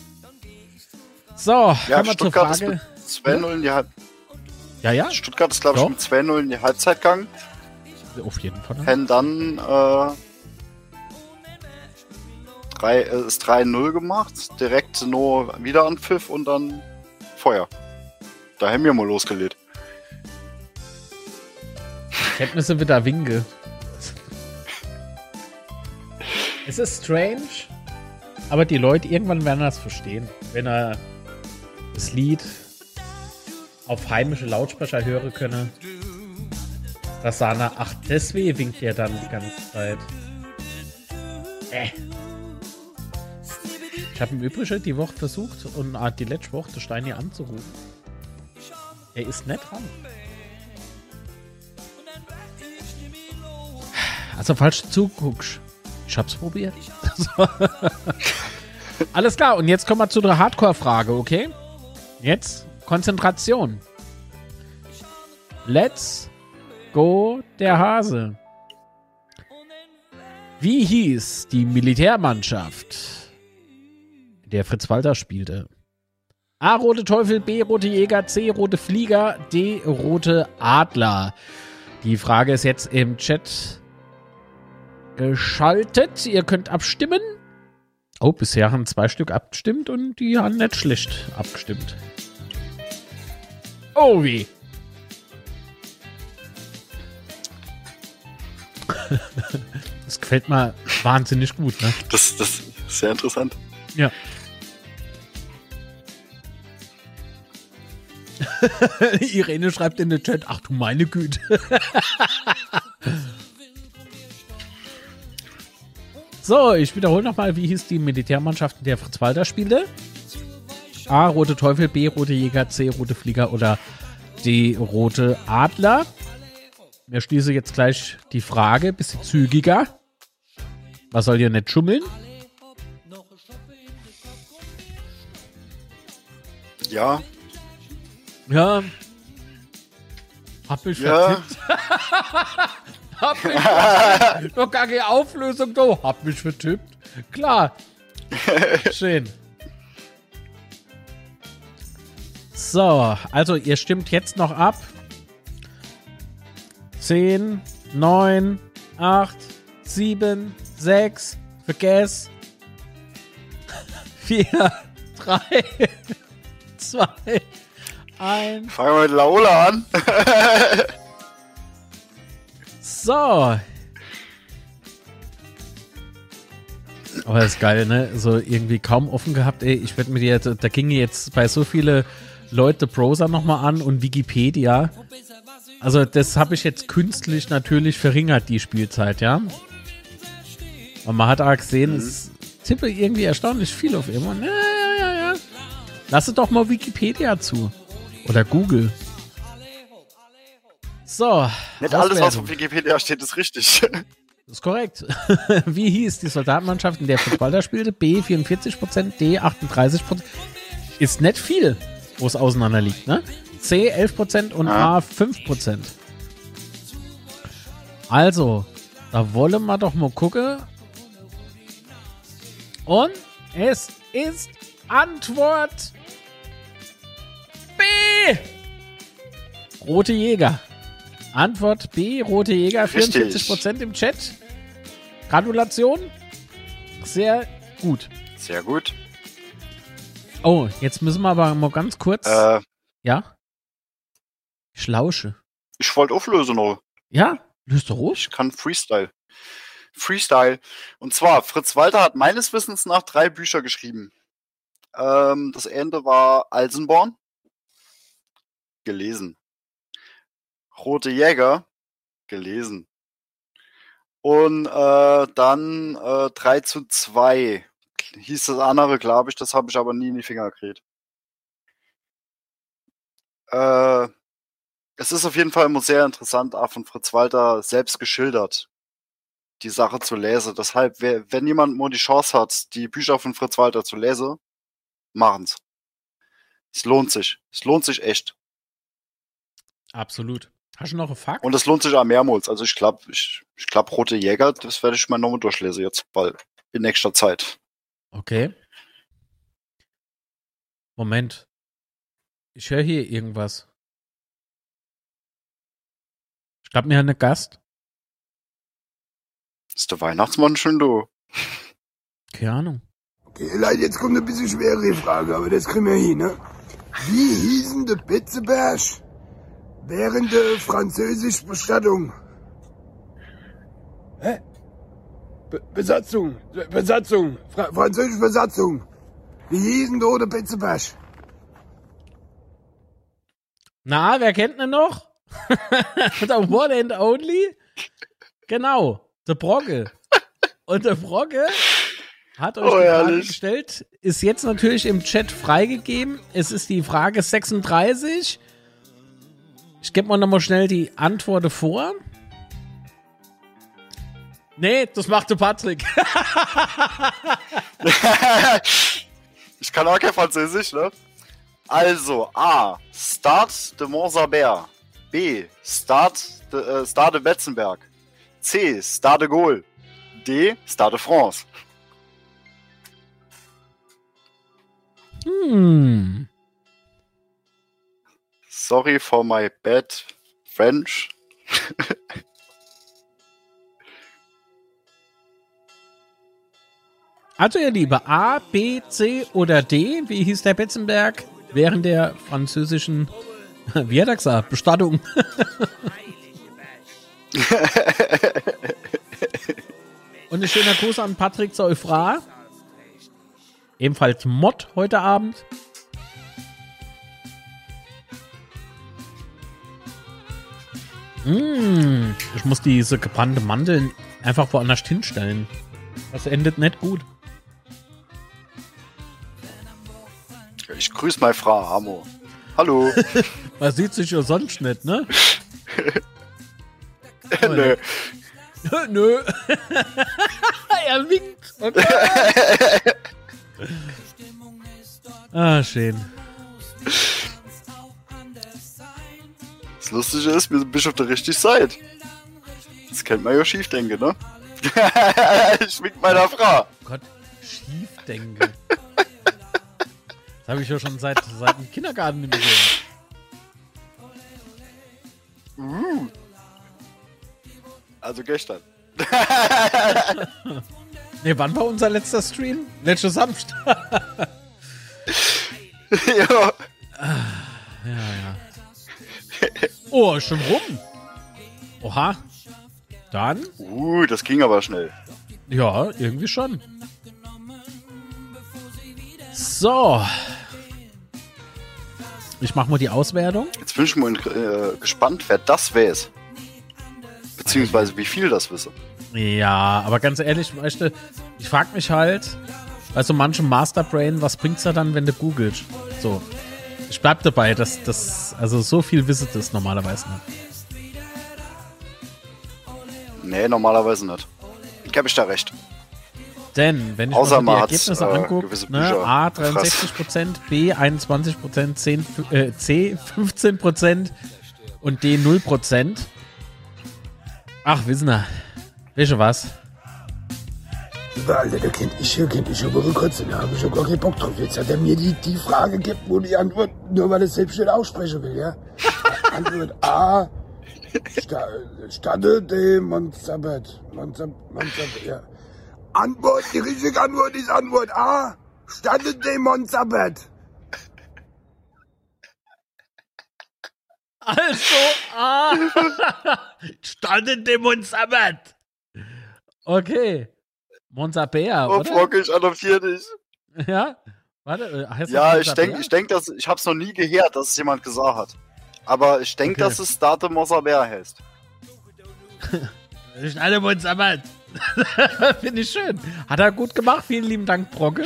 So, Ja, kommen wir zur Frage. mit 2-0 in die Halb Ja, ja, Stuttgart ist, glaube ich, mit 2-0 in die Halbzeit gegangen. auf jeden Fall. Haben dann äh, drei, äh, ist 3-0 gemacht. Direkt nur wieder an Pfiff und dann Feuer. Da haben wir mal losgelegt. Kenntnisse wieder Winke. es ist strange, aber die Leute irgendwann werden das verstehen, wenn er das Lied auf heimische Lautsprecher hören könne. Das sah nach, ach, deswegen winkt er dann die ganze Zeit. Äh. Ich habe im Übrigen die Woche versucht und ah, die letzte Woche den Steini anzurufen. Er ist nicht dran. Also falsch zuguckst. Ich hab's probiert. <laughs> Alles klar, und jetzt kommen wir zu der Hardcore-Frage, okay? Jetzt Konzentration. Let's go der Hase. Wie hieß die Militärmannschaft, in der Fritz Walter spielte? A. Rote Teufel, B. Rote Jäger, C. Rote Flieger, D. Rote Adler. Die Frage ist jetzt im Chat geschaltet. Ihr könnt abstimmen. Oh, bisher haben zwei Stück abgestimmt und die haben nicht schlecht abgestimmt. Oh wie. <laughs> Das gefällt mir wahnsinnig gut, ne? Das, das ist sehr interessant. Ja. <laughs> Irene schreibt in den Chat, ach du meine Güte. <laughs> so, ich wiederhole nochmal, wie hieß die Militärmannschaft, in der Fritz Walter spielte? A, Rote Teufel, B, Rote Jäger, C, Rote Flieger oder D, Rote Adler. Wir schließen jetzt gleich die Frage, bisschen zügiger. Was soll hier nicht schummeln? Ja, Ja. Hab mich Ja. vertippt. <laughs> hab mich <laughs> Noch gar keine Auflösung, du. Hab mich vertippt. Klar. Schön. So, also ihr stimmt jetzt noch ab. 10, 9, 8, 7, 6, vergess. 4, 3, 2, 1. fangen wir mit Laola an. <laughs> So. Aber das ist geil, ne? So irgendwie kaum offen gehabt, ey. Ich werde mir jetzt, da ging jetzt bei so viele Leute Browser nochmal an und Wikipedia. Also das habe ich jetzt künstlich natürlich verringert, die Spielzeit, ja. Und man hat auch gesehen, es tippe irgendwie erstaunlich viel auf immer. Ja, ja, ja, ja. Lasse doch mal Wikipedia zu. Oder Google. So. Nicht alles, was auf Wikipedia steht, ist richtig. <laughs> Das ist korrekt. <laughs> Wie hieß die Soldatenmannschaft, in der Fritz Walter spielte? B 44%, D 38%. Ist nicht viel, wo es auseinander liegt, ne? C 11% und Ja. A 5%. Also, da wollen wir doch mal gucken. Und es ist Antwort B. Rote Jäger. Antwort B, Rote Jäger, Richtig. 44% im Chat. Gratulation. Sehr gut. Sehr gut. Oh, jetzt müssen wir aber mal ganz kurz. Äh, Ja? Ich lausche. ich wollte auflösen noch. Ja? Löst doch ruhig. Ich kann Freestyle. Freestyle. Und zwar, Fritz Walter hat meines Wissens nach drei Bücher geschrieben. Ähm, das Ende war Alsenborn. Gelesen. Rote Jäger. Gelesen. Und äh, dann äh, 3 zu 2 hieß das andere, glaube ich. Das habe ich aber nie in die Finger gekriegt. Äh, es ist auf jeden Fall immer sehr interessant, auch von Fritz Walter selbst geschildert, die Sache zu lesen. Deshalb, wer, wenn jemand mal die Chance hat, die Bücher von Fritz Walter zu lesen, machen's. Es lohnt sich. Es lohnt sich echt. Absolut. Hast du noch einen Fakt? Und es lohnt sich auch mehrmals. Also ich glaube, ich, ich glaube, Rote Jäger, das werde ich mal nochmal durchlesen jetzt bald. In nächster Zeit. Okay. Moment. Ich höre hier irgendwas. Ich glaube, mir hat eine Gast. Ist der Weihnachtsmann schon da? Keine Ahnung. Okay, Leute, jetzt kommt eine bisschen schwere Frage, aber das kriegen wir hin, ne? Wie hießen der Betzeberg während der französischen Bestattung? Hä? Be Besatzung, Be- Besatzung, Fra französische Besatzung. Wie hießen der der Betzeberg? Na, wer kennt ihn noch? <laughs> der One and Only? Genau, der Brogge. Und der Brogge hat euch Oh, die Frage gestellt, ist jetzt natürlich im Chat freigegeben. Es ist die Frage 36. Ich gebe mal nochmal schnell die Antworten vor. Nee, das macht der Patrick. <laughs> ich kann auch kein Französisch, ne? Also, A. Start de Montsabert. B. Start de, äh, Stade de Betzenberg. C. Stade de Gaulle. D. Stade de France. Hm. Sorry for my bad French. Also ihr Liebe, A, B, C oder D, wie hieß der Betzenberg während der französischen, <laughs> wie hat er gesagt, Bestattung? <laughs> Und ein schöner Gruß an Patrick zu Eufra. Ebenfalls Mod heute Abend. Mmh, ich muss diese gebrannte Mandeln einfach woanders hinstellen. Das endet nicht gut. Ich grüße meine Frau Amo. Hallo. <laughs> Man sieht sich ja sonst nicht, ne? <laughs> Nö. <laughs> Nö. er winkt. Okay. ah, schön. Das Lustige ist, wir sind bis auf der richtigen Seite. Das kennt man ja schief denken, ne? <laughs> ich wink meiner Frau. Gott, schief denke. Das habe ich ja schon seit, seit dem Kindergarten nicht mehr gehört. Also gestern. <laughs> Ne, wann war unser letzter Stream? Letzter Samstag. <laughs> ja. Oh, ist schon rum. Oha. Dann? Uh, das ging aber schnell. Ja, irgendwie schon. So. Ich mach mal die Auswertung. Jetzt bin ich mal äh, gespannt, wer das weiß. Beziehungsweise wie viel das wisse. Ja, aber ganz ehrlich, du, ich frag mich halt, bei so manchem Masterbrain, was bringt's da dann, wenn du googelst? So. Ich bleib dabei, dass das, also so viel wisset das normalerweise nicht. Nee, normalerweise nicht. Ich habe ich da recht. Denn, wenn ich Außer mir die Ergebnisse äh, angucke, ne, A 63%, B 21%, C, äh, C 15% und D 0%. Ach, wissen wir. Wisst ihr was? Alter, der kennt ich kennt ich über Kotzen, da habe ich schon gar keinen Bock drauf. Jetzt hat er mir die, die Frage gibt, wo die Antwort, nur weil er selbst nicht aussprechen will, ja? Antwort A, Sta Stade de Montsabet. Montsab Montsabet, ja. Antwort, die richtige Antwort ist Antwort A, Stade de Montsabet. Also, A. Standen dem uns Abend. Okay. Monzabea, Oh, oder? Frocke, ich adoptiere dich. <laughs> Ja? Warte, äh, heißt das Ja, ich denke, ich denk, dass ich hab's noch nie gehört, dass es jemand gesagt hat. Aber ich denke, Okay. dass es Stade Mosabert heißt. <laughs> Standen uns Abend. <laughs> Finde ich schön. Hat er gut gemacht. Vielen lieben Dank, Brocke.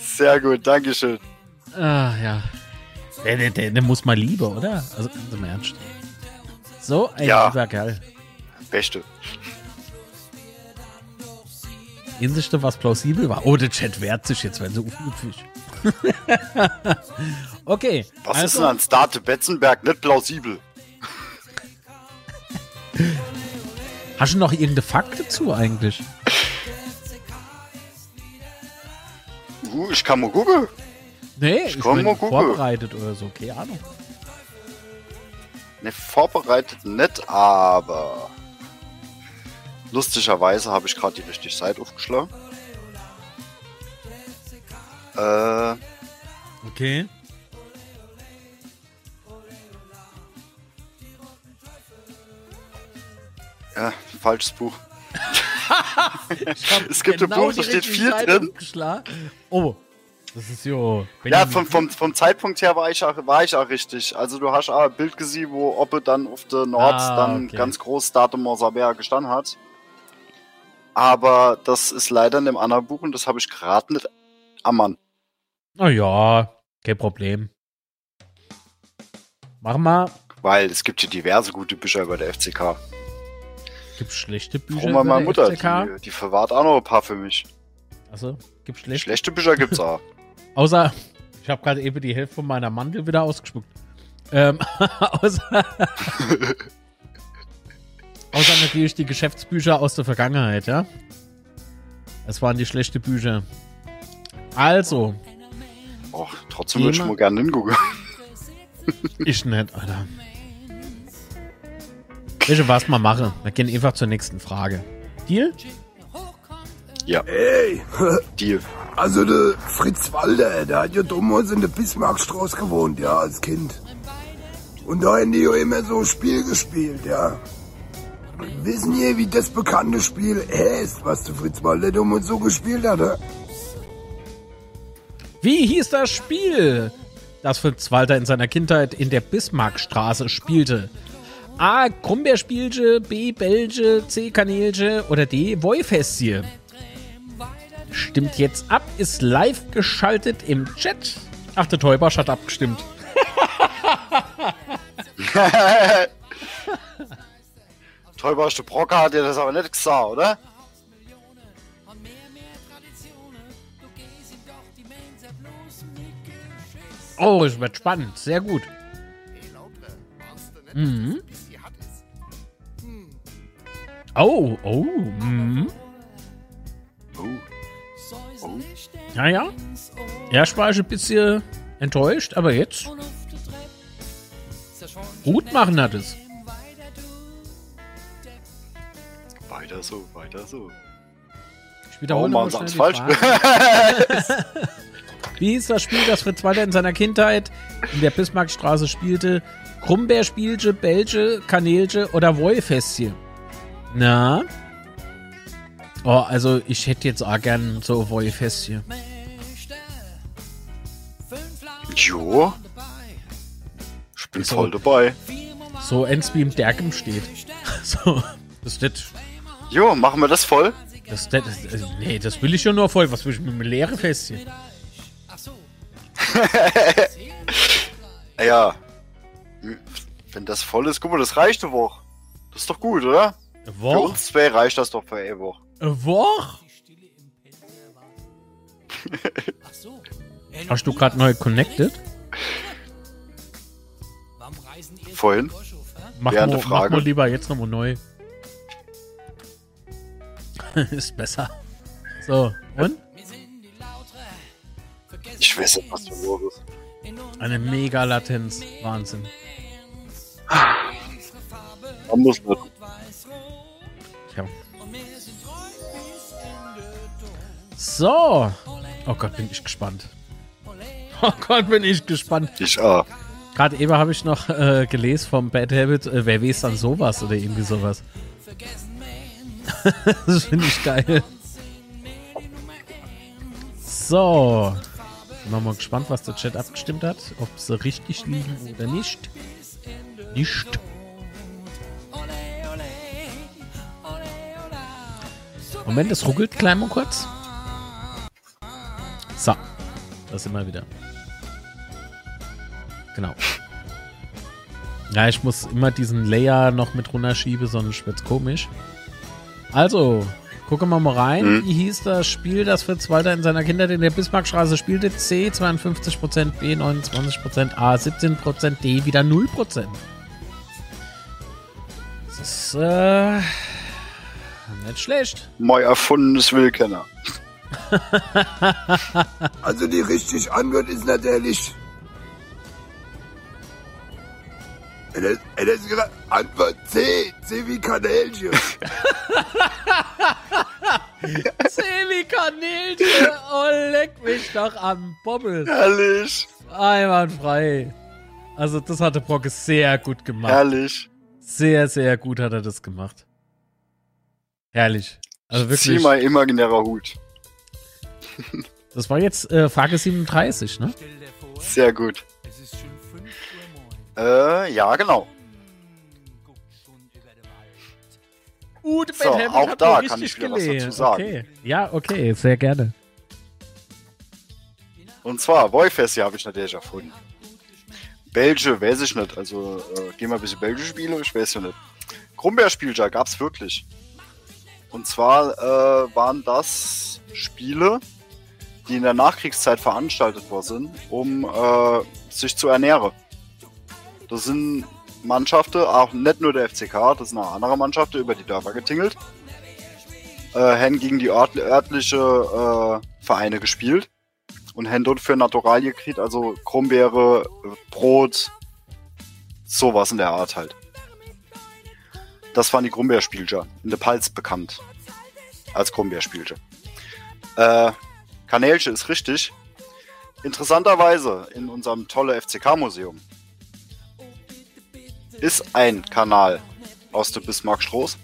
Sehr gut, Dankeschön. Ah, ja. Der, der, der, der muss mal lieber, oder? Also, im Ernst. So ein Ja. lieber Kerl. Beste. Ähnlichste, was plausibel war. Oh, der Chat wehrt sich jetzt, wenn sie unüblich. <laughs> okay. Was also, ist denn an Starte Betzenberg nicht plausibel? <laughs> Hast du noch irgendeine Fakt dazu eigentlich? Uh, ich kann mal gucken. Nee, Ich ich, bin mal gucken. vorbereitet oder so, keine Ahnung. Ne, vorbereitet nicht, aber lustigerweise habe ich gerade die richtige Seite aufgeschlagen. Äh, Okay. ja, falsches Buch. <laughs> Es gibt ein Buch, da steht viel drin. Oh, das ist jo. Ja, vom, vom, vom Zeitpunkt her war ich, auch, war ich auch richtig. Also du hast auch ein Bild gesehen, wo Oppe dann auf der Nord Ah, dann okay. ganz groß Datum Morsabea gestanden hat. Aber das ist leider in dem anderen Buch und das habe ich gerade nicht am Mann. Na ja, kein Problem. Mach mal. Weil es gibt hier diverse gute Bücher über der FCK. Gibt schlechte Bücher mal über meine Mutter, FCK? die, die verwahrt auch noch ein paar für mich. Also, gibt schlechte. Schlechte Bücher gibt's auch. <laughs> Außer, ich habe gerade eben die Hälfte von meiner Mandel wieder ausgespuckt. Ähm, <laughs> außer, <laughs> außer natürlich die Geschäftsbücher aus der Vergangenheit, ja. Es waren die schlechte Bücher. Also, Och, trotzdem würde ich mal gerne hingucken. <laughs> ich nicht, Alter. Welche was mal mache? Wir gehen einfach zur nächsten Frage. Deal? Ja, Ey, <laughs> Deal. also der Fritz Walder, der hat ja damals in der Bismarckstraße gewohnt, ja, als Kind. Und da haben die ja immer so ein Spiel gespielt, ja. Wissen ihr, wie das bekannte Spiel heißt, was der Fritz Walder damals so gespielt hat? Wie hieß das Spiel, das Fritz Walter in seiner Kindheit in der Bismarckstraße spielte? A. Krummbeerspielche, B. Belge, C. Kanelche oder D. Woifestie? Stimmt jetzt ab, ist live geschaltet im Chat. Ach, der Teubosch hat abgestimmt. <laughs> <laughs> Teuberste Brocker hat dir das aber nicht gesagt, oder? Oh, es wird spannend. Sehr gut. Mhm. Oh, oh, mhm. Oh. Ja, ja. Erst war ich ein bisschen enttäuscht, aber jetzt gut machen hat es. Weiter so, weiter so. Ich wiederhole sie schnell falsch? <laughs> Wie hieß das Spiel, das Fritz Walter in seiner Kindheit in der Bismarckstraße spielte? Krummbeerspielche, Belge, Kanelche oder Wollfestie? Na? Oh, also ich hätte jetzt auch gern so Wollfestie. Jo. Ich bin So. voll dabei. So eins wie im Derkem steht. <laughs> So, das ist nicht, Jo, machen wir das voll? das, nicht- das, nee, das will ich ja nur voll. Was will ich mit einem leeren Festchen? <laughs> Ja. Wenn das voll ist, guck mal, das reicht eine Woche. Das ist doch gut, oder? Eine Für Woche? uns zwei reicht das doch für eine Woche. Eine Woche? <laughs> Hast du gerade neu connected? Vorhin? Mach mal, mach Frage. mal lieber jetzt nochmal neu. <laughs> ist besser. So, und? Ich weiß nicht, was da los ist. Eine mega Latenz. Wahnsinn. Man muss nicht. Tja. So. Oh Gott, bin ich gespannt. <laughs> Oh Gott, bin ich gespannt. Ich, ah. Gerade eben habe ich noch äh, gelesen vom Bad Habit, äh, wer weiß dann sowas oder irgendwie sowas. <laughs> das finde ich geil. So. Bin mal gespannt, was der Chat abgestimmt hat. Ob sie richtig liegen oder nicht. Nicht. Moment, es ruckelt klein mal kurz. So. Da sind wir wieder. Genau. Ja, ich muss immer diesen Layer noch mit runterschieben, sonst wird's komisch. Also, Gucken wir mal rein. Mhm. Wie hieß das Spiel, das Fritz Walter in seiner Kindheit in der Bismarckstraße spielte? C 52%, B 29%, A 17%, D wieder 0%. Das ist äh, nicht schlecht. Neu erfundenes Willkenner. <laughs> Also die richtig Antwort ist natürlich. Ist- es ist gerade Antwort C. C wie Kanälchen. <laughs> Semi-Kanälchen, oh leck mich doch am Bobbel. Herrlich, Einwandfrei. Also das hatte Brocke sehr gut gemacht. herrlich. Sehr, sehr gut hat er das gemacht. Herrlich. Also Zieh wirklich. mal imaginärer Hut. Das war jetzt äh, Frage 37, ne? Sehr gut. Äh, ja, genau. Guckt schon über den Wald. Gut, So, auch da kann ich wieder was dazu sagen. Okay. Ja, okay, sehr gerne. Und zwar, Wolfessi habe ich natürlich erfunden. Belge, weiß ich nicht. Also, äh, gehen wir ein bisschen Belgische Spiele, ich weiß ja nicht. Krummbeerspieljahr gab es wirklich. Und zwar äh, waren das Spiele, die in der Nachkriegszeit veranstaltet worden sind, um äh, sich zu ernähren. Das sind Mannschaften, auch nicht nur der FCK, das sind auch andere Mannschaften über die Dörfer getingelt. Äh, haben gegen die ört örtliche äh, Vereine gespielt und haben dort für Naturalien gekriegt, also Krummbeere, Brot, sowas in der Art halt. Das waren die Krummbeerspielger, in der Palz bekannt. Als Krummbeerspielger. Äh, Kanälche ist richtig. Interessanterweise in unserem tolle FCK-Museum ist ein Kanal aus der Bismarckstraße.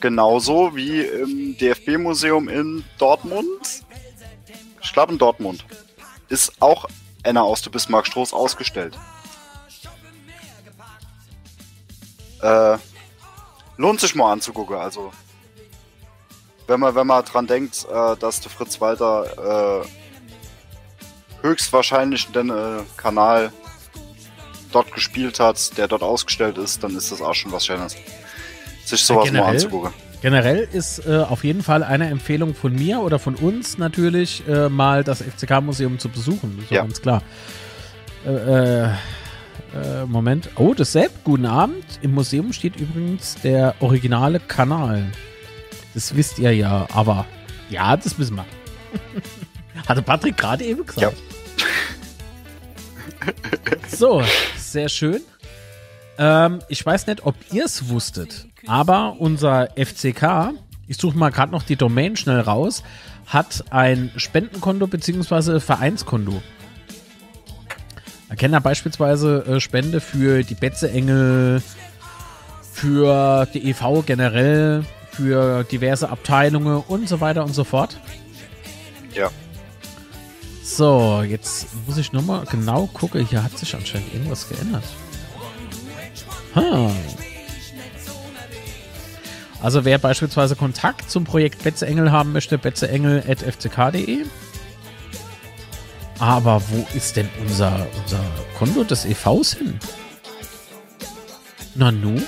Genauso wie im DFB-Museum in Dortmund. Ich glaube in Dortmund. Ist auch einer aus der Bismarckstraße ausgestellt. Äh, lohnt sich mal anzugucken. Also, wenn man, wenn man dran denkt, äh, dass der Fritz Walter äh, höchstwahrscheinlich den äh, Kanal dort gespielt hat, der dort ausgestellt ist, dann ist das auch schon was Schönes. Sich sowas mal generell? anzugucken. Generell ist äh, auf jeden Fall eine Empfehlung von mir oder von uns natürlich, äh, mal das FCK-Museum zu besuchen. Ist Ja. ganz klar. Äh, äh, äh, Moment. Oh, dasselbe. Guten Abend. Im Museum steht übrigens der originale Kanal. Das wisst ihr ja, aber ja, das wissen wir. <laughs> Hatte Patrick gerade eben gesagt. so, sehr schön. Ähm, ich weiß nicht, ob ihr es wusstet, aber unser FCK, ich suche mal gerade noch die Domain schnell raus, hat ein Spendenkonto bzw. Vereinskonto. Da kennen wir beispielsweise äh, Spende für die Betze-Engel, für die EV generell, für diverse Abteilungen und so weiter und so fort. Ja. So, jetzt muss ich nochmal genau gucken. Hier hat sich anscheinend irgendwas geändert. Ha. Also wer beispielsweise Kontakt zum Projekt Betzeengel haben möchte, betzeengel.fck.de. Aber wo ist denn unser, unser Konto des EVs hin? Nanu?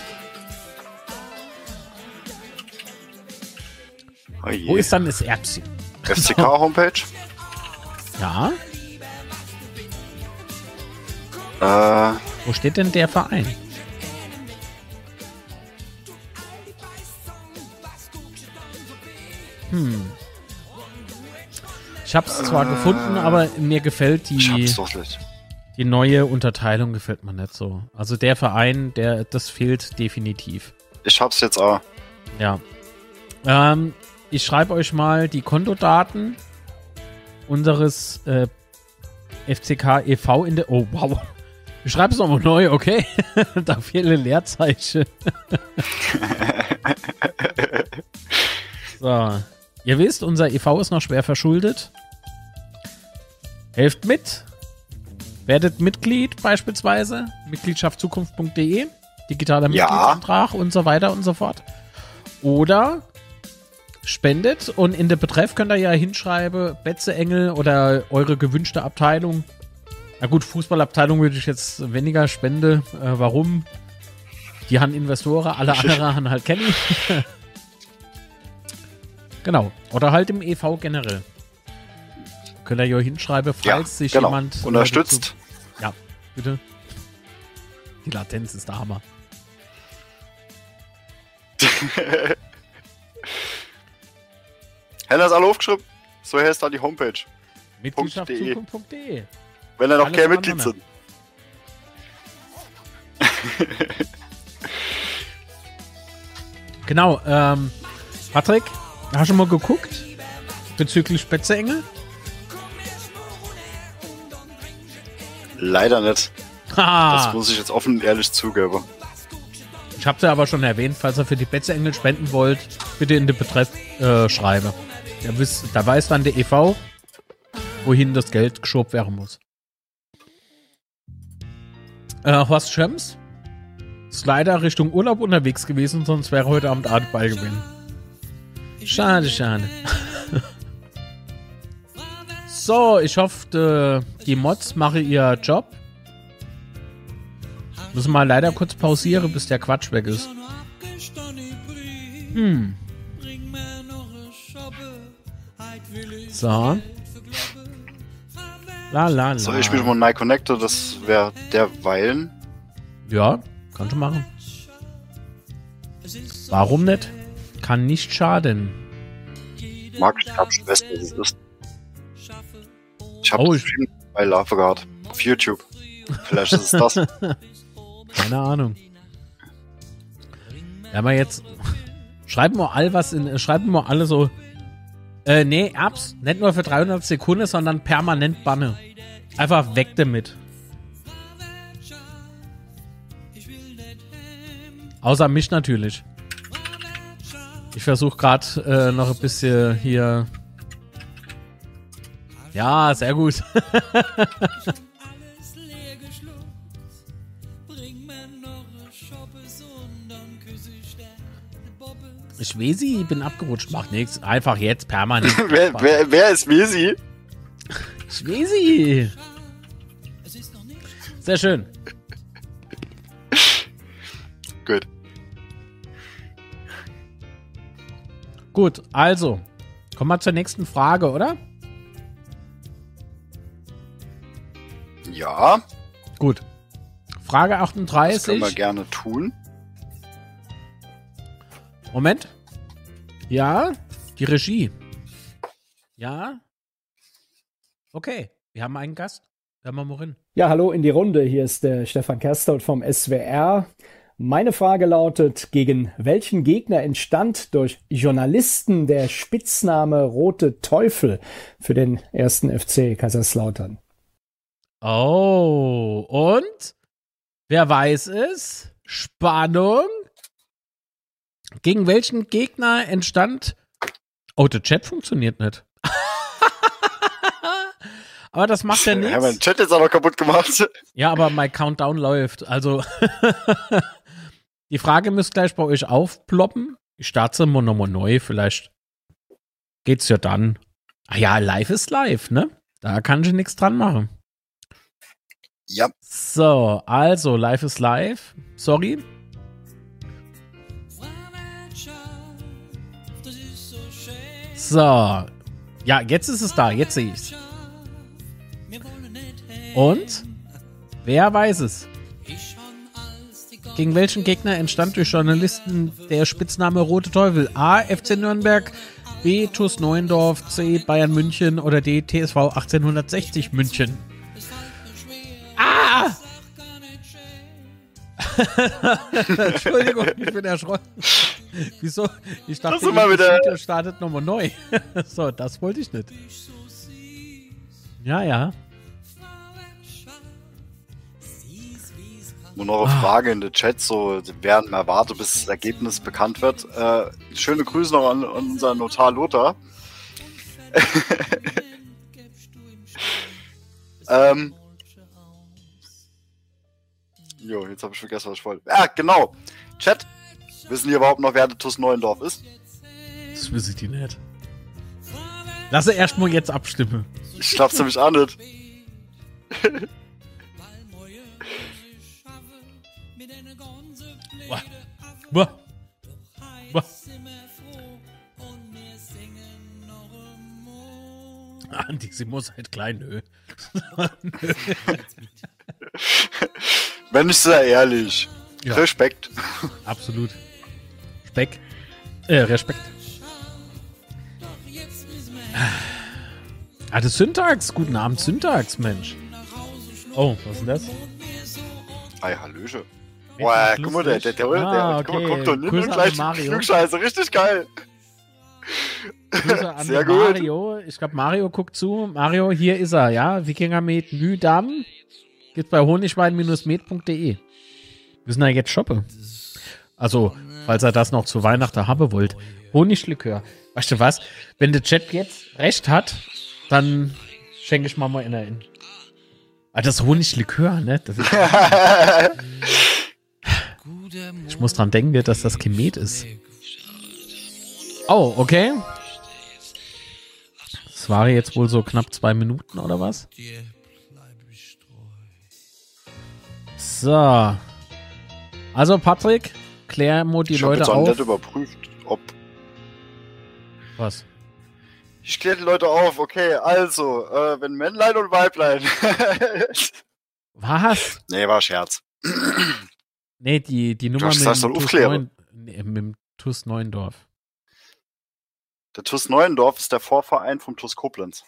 Oh je. Wo ist dann das Erbschen? FCK-Homepage? <laughs> Ja, Äh, wo steht denn der Verein? Hm. Ich habe es zwar gefunden, aber mir gefällt hab's die, die neue Unterteilung gefällt mir nicht so. Also der Verein, der das fehlt definitiv. Ich hab's jetzt auch. Ja. Ähm, ich schreibe euch mal die Kontodaten unseres äh, FCK e.V. in der. Oh, wow. Ich schreibe es nochmal neu, okay? <laughs> da fehlen Leerzeichen. <laughs> so. Ihr wisst, unser e.V. ist noch schwer verschuldet. Helft mit. Werdet Mitglied beispielsweise. Mitgliedschaftzukunft.de. Digitaler Ja. Mitgliedsantrag und so weiter und so fort. Oder spendet und in der Betreff könnt ihr ja hinschreiben, Betzeengel oder eure gewünschte Abteilung. Na gut, Fußballabteilung würde ich jetzt weniger spende. Äh, warum? Die haben Investoren, alle <laughs> anderen haben halt Kenny. Genau. Oder halt im EV generell. Könnt ihr ja hinschreiben, falls Ja, sich genau. jemand. Unterstützt. dazu- Ja, bitte. Die Latenz ist der Hammer. <laughs> Henna ist alle aufgeschrieben. So heißt da die Homepage. Mitgliedschaft .de. Zukunft.de. Wenn ihr noch kein Mitglied sind. Genau, ähm, Patrick, hast du mal geguckt bezüglich Spätzeengel? Leider nicht. Das Ha! muss ich jetzt offen und ehrlich zugeben. Ich hab's ja aber schon erwähnt, falls ihr für die Betzeengel spenden wollt, bitte in den Betreff äh, schreiben. Da, wisst, da weiß dann der EV, wohin das Geld geschoben werden muss. Äh, Horst Schems ist leider Richtung Urlaub unterwegs gewesen, sonst wäre heute Abend Artball gewesen. Schade, schade. <laughs> so, ich hoffe, äh, die Mods machen ihr Job. Müssen mal leider kurz pausieren, bis der Quatsch weg ist. Hm. So. La la la. So, ich spiele mal Nike Connector, das wäre derweilen. Ja, kannst du machen. Warum nicht? Kann nicht schaden. Mag ich hab schon was es ist. Ich habe Oh, ich- bei Love gehabt. Auf YouTube. Vielleicht ist es das. <laughs> Keine Ahnung. Ja, aber jetzt. Schreiben wir all was in. Schreiben wir alle so. Äh, nee, Apps. Nicht nur für 300 Sekunden, sondern permanent Banne. Einfach weg damit. Außer mich natürlich. Ich versuche gerade äh, noch ein bisschen hier. Ja, sehr gut. <laughs> Ich weiß, ich bin abgerutscht. Macht nichts. Einfach jetzt permanent. <laughs> wer, wer, wer ist weiß sie. Sehr schön. Gut. Gut, also. Kommen wir zur nächsten Frage, oder? Ja, Gut. Frage das können wir 38. gerne tun. Moment. Ja, die Regie. Ja. Okay, wir haben einen Gast. Hören wir mal rein. Ja, hallo in die Runde. Hier ist der Stefan Kerstold vom SWR. Meine Frage lautet, gegen welchen Gegner entstand durch Journalisten der Spitzname Rote Teufel für den ersten FC Kaiserslautern? Oh, und? Wer weiß es? Spannung. Gegen welchen Gegner entstand. Oh, der Chat funktioniert nicht. <laughs> aber das macht ja Wir haben den nichts. Chat jetzt aber kaputt gemacht. <laughs> Ja, aber mein Countdown läuft. Also, <laughs> die Frage müsste gleich bei euch aufploppen. Ich starte sie mal nochmal neu. Vielleicht geht's ja dann. Ah ja, live ist live, ne? Da kann ich nichts dran machen. Ja, So, also, live ist live. Sorry. So. Ja, jetzt ist es da. Jetzt sehe ich's. Und? Wer weiß es? Gegen welchen Gegner entstand durch Journalisten der Spitzname Rote Teufel? A. FC Nürnberg, B. TuS Neuendorf, C. Bayern München oder D. TSV 1860 München? Ah! <laughs> Entschuldigung, ich bin erschrocken. <laughs> Wieso? Ich dachte, Das immer wieder- Video startet nochmal neu. <laughs> so, das wollte ich nicht. Ja, ja. nur noch eine Frage in den Chat, so werden wir erwartet, bis das Ergebnis bekannt wird. Äh, schöne Grüße noch an, an unseren Notar Lothar. <laughs> ähm, jo, jetzt habe ich vergessen, was ich wollte. Ja, genau. Chat, wissen die überhaupt noch, wer der TuS Neuendorf ist? Das wissen die nicht. Lasse erstmal jetzt abstimmen. Ich glaub's nämlich auch nicht. Boah. Boah. Boah. Antisimus halt klein, nö. Wenn ich sehr ehrlich. Ja. Respekt. Absolut. Speck. Äh, Respekt. Ah, das Syntax. Guten Abend, Syntax, Mensch. Oh, was ist denn das? Ei, Hallöche. Mit Boah, guck mal, der, der, der, der, Ah, guck mal, okay. guck doch nicht Grüße und an gleich Mario. Flugscheiße, richtig geil. Grüße <laughs> an Sehr gut. Mario. Ich glaube, Mario guckt zu. Mario, hier ist er, ja. Wikingermet Müdam. Gibt's bei honigwein-med.de. Wir müssen da jetzt shoppen. Also, falls er das noch zu Weihnachten haben wollt. Honiglikör. Weißt du was? Wenn der Chat jetzt recht hat, dann schenke ich mal mal in in. Ah, das Honiglikör, ne? Das ist, <laughs> ich muss dran denken, dass das Chemet ist. Oh, okay. Das war jetzt wohl so knapp zwei Minuten oder was? So. Also, Patrick, klär mal die ich habe Leute jetzt auch nicht auf. überprüft, ob. Was? Ich kläre die Leute auf, okay, also, äh, wenn Männlein und Weiblein. <laughs> Was? nee, war Scherz. Nee, die, die Nummer mit dem TUS, nee, mit dem TUS Neuendorf. Der TUS Neuendorf ist der Vorverein vom TUS Koblenz.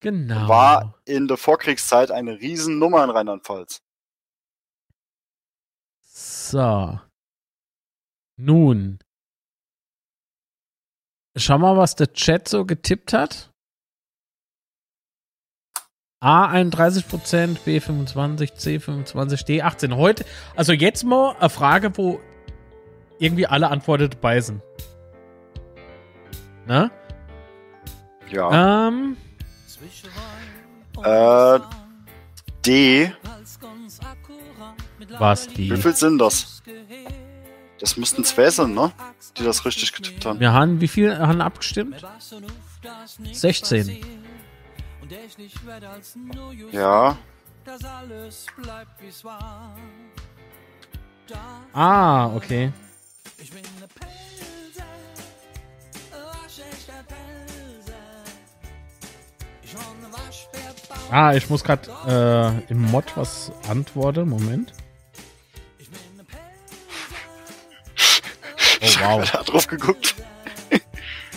Genau. War in der Vorkriegszeit eine Riesennummer in Rheinland-Pfalz. So. Nun. Schau mal, was der Chat so getippt hat. A 31%, B 25, C 25, D 18. Heute, also jetzt mal eine Frage, wo irgendwie alle Antworten dabei sind. Ne? Ja. Ähm, Äh, D. was Wie die? viel sind das? Das müssten zwei sein, ne? Die das richtig getippt haben. Wir haben, wie viel haben abgestimmt? 16. Ja. Ah, okay. Ah, ich muss gerade äh, im Mod was antworten. Moment. Oh, wow. Wer hat drauf geguckt?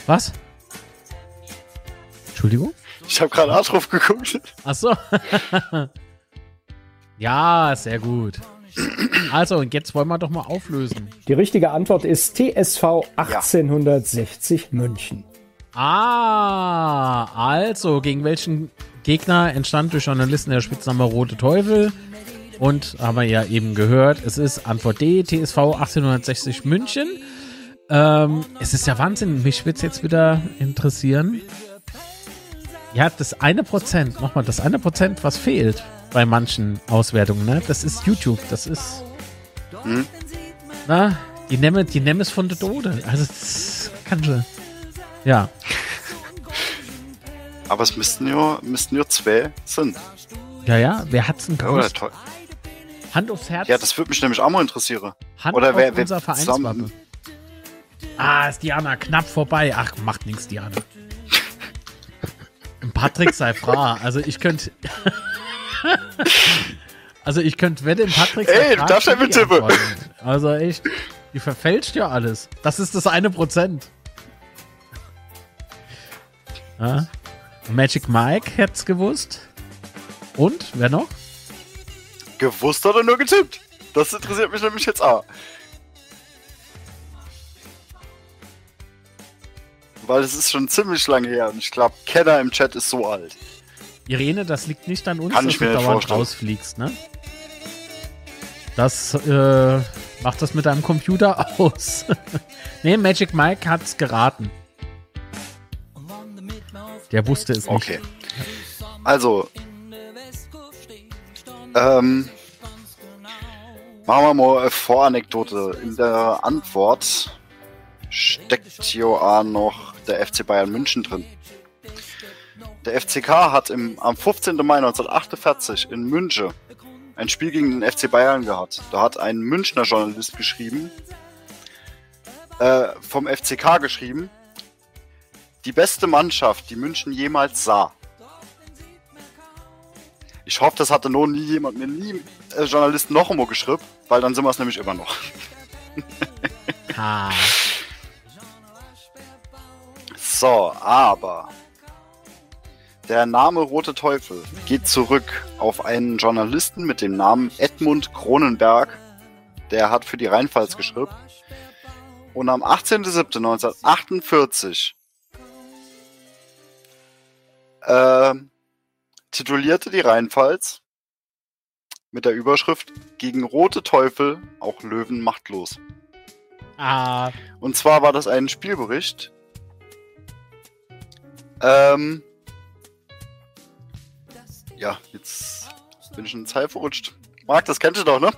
Was? Entschuldigung? Ich habe gerade auch drauf geguckt. Ach so. <laughs> ja, sehr gut. Also, und jetzt wollen wir doch mal auflösen. Die richtige Antwort ist TSV 1860 München. Ah, also, gegen welchen Gegner entstand durch Journalisten der Spitzname Rote Teufel? Und haben wir ja eben gehört, es ist Antwort D, TSV 1860 München. Ähm, es ist ja Wahnsinn, mich würde es jetzt wieder interessieren. Ja, das eine Prozent, nochmal, das eine Prozent, was fehlt bei manchen Auswertungen, ne? Das ist YouTube, das ist. Hm? Na, die nehmen, die nehmen es von der Dode. Also, das kann schon. Ja. <laughs> Aber es müssten nur, müssten nur zwei sein. Ja, ja, wer hat's denn gewusst? toll. Hand aufs Herz. Ja, das würde mich nämlich auch mal interessieren. Hand oder auf wer- wer unser zusammen- Vereinswappen. Ah, ist Diana knapp vorbei. Ach, macht nichts, Diana. Patrick sei fra. Also ich könnte. <laughs> also ich könnte wette, Patrick sei Ey, du darfst ja die mittippen. Antworten. Also echt, die verfälscht ja alles. Das ist das eine Prozent. Ja. Magic Mike hätt's gewusst. Und, wer noch? Gewusst oder nur getippt? Das interessiert mich nämlich jetzt auch. Weil es ist schon ziemlich lange her und ich glaube, Kenner im Chat ist so alt. Irene, das liegt nicht an uns, Kann dass du dauernd vorstellen. rausfliegst, ne? Das äh, macht das mit deinem Computer <laughs> aus. nee, Magic Mike hat's geraten. Der wusste es nicht. Okay. Also, ähm, machen wir mal eine Voranekdote. In der Antwort steckt auch noch der FC Bayern München drin. Der FCK hat im, am 15. Mai 1948 in München ein Spiel gegen den FC Bayern gehabt. Da hat ein Münchner Journalist geschrieben, äh, vom FCK geschrieben, die beste Mannschaft, die München jemals sah. Ich hoffe, das hatte noch nie jemand, mir nie äh, Journalist noch einmal geschrieben, weil dann sind wir es nämlich immer noch. Ha. So, aber der Name Rote Teufel geht zurück auf einen Journalisten mit dem Namen Edmund Kronenberg. Der hat für die Rheinpfalz geschrieben. Und am 18.07.1948 äh, titulierte die Rheinpfalz mit der Überschrift Gegen Rote Teufel auch Löwen machtlos. Ah. Und zwar war das ein Spielbericht. Ähm, ja, jetzt bin ich in den Zeil verrutscht. Marc, das kennt ihr doch, ne?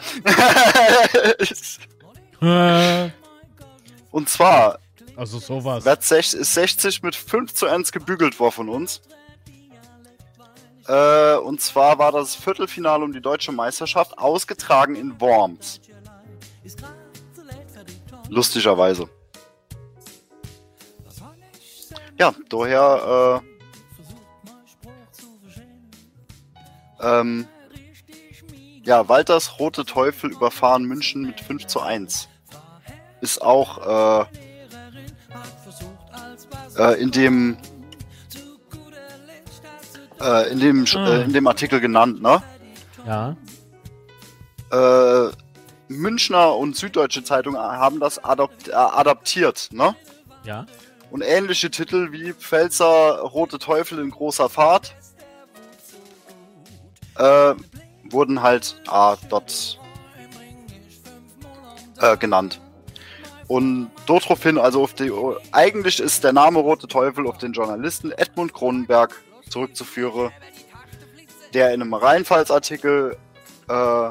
<laughs> Und zwar Also sowas. wird sech- ist 60 mit 5 zu 1 gebügelt worden von uns. Äh, und zwar war das Viertelfinale um die deutsche Meisterschaft ausgetragen in Worms. Lustigerweise. Ja, daher äh, ähm, ja, Walters Rote Teufel überfahren München mit 5 zu 1. Ist auch äh, äh, in dem äh, in dem äh, in dem Artikel genannt, ne? Ja. Äh, Münchner und Süddeutsche Zeitung haben das adopt, äh, adaptiert, ne? Ja. Und ähnliche Titel wie Pfälzer Rote Teufel in großer Fahrt äh, wurden halt ah, dort äh, genannt. Und daraufhin, also auf die, eigentlich ist der Name Rote Teufel auf den Journalisten Edmund Kronenberg zurückzuführen, der in einem Rheinpfalz-Artikel äh,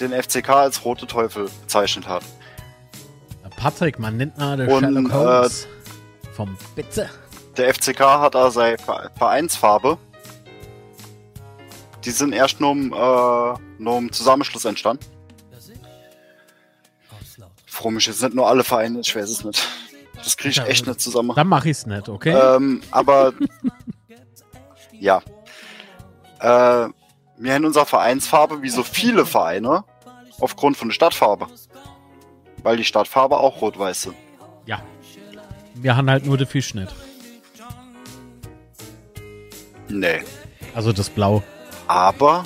den FCK als Rote Teufel bezeichnet hat. Patrick, man nennt mal Und, Sherlock Holmes. Vom Bitte. Der FCK hat da seine Ver- Vereinsfarbe. Die sind erst nur im, äh, nur im Zusammenschluss entstanden. Froh mich jetzt nicht nur alle Vereine, ich weiß es nicht. Das kriege ich Ja, echt nicht zusammen. Dann mach ich's nicht, okay? Ähm, aber <laughs> ja. Äh, wir haben unsere Vereinsfarbe wie so viele Vereine aufgrund von der Stadtfarbe. Weil die Stadtfarbe auch rot-weiß sind. ja. Wir haben halt nur den Fisch nicht. Nee. Also das Blau. Aber,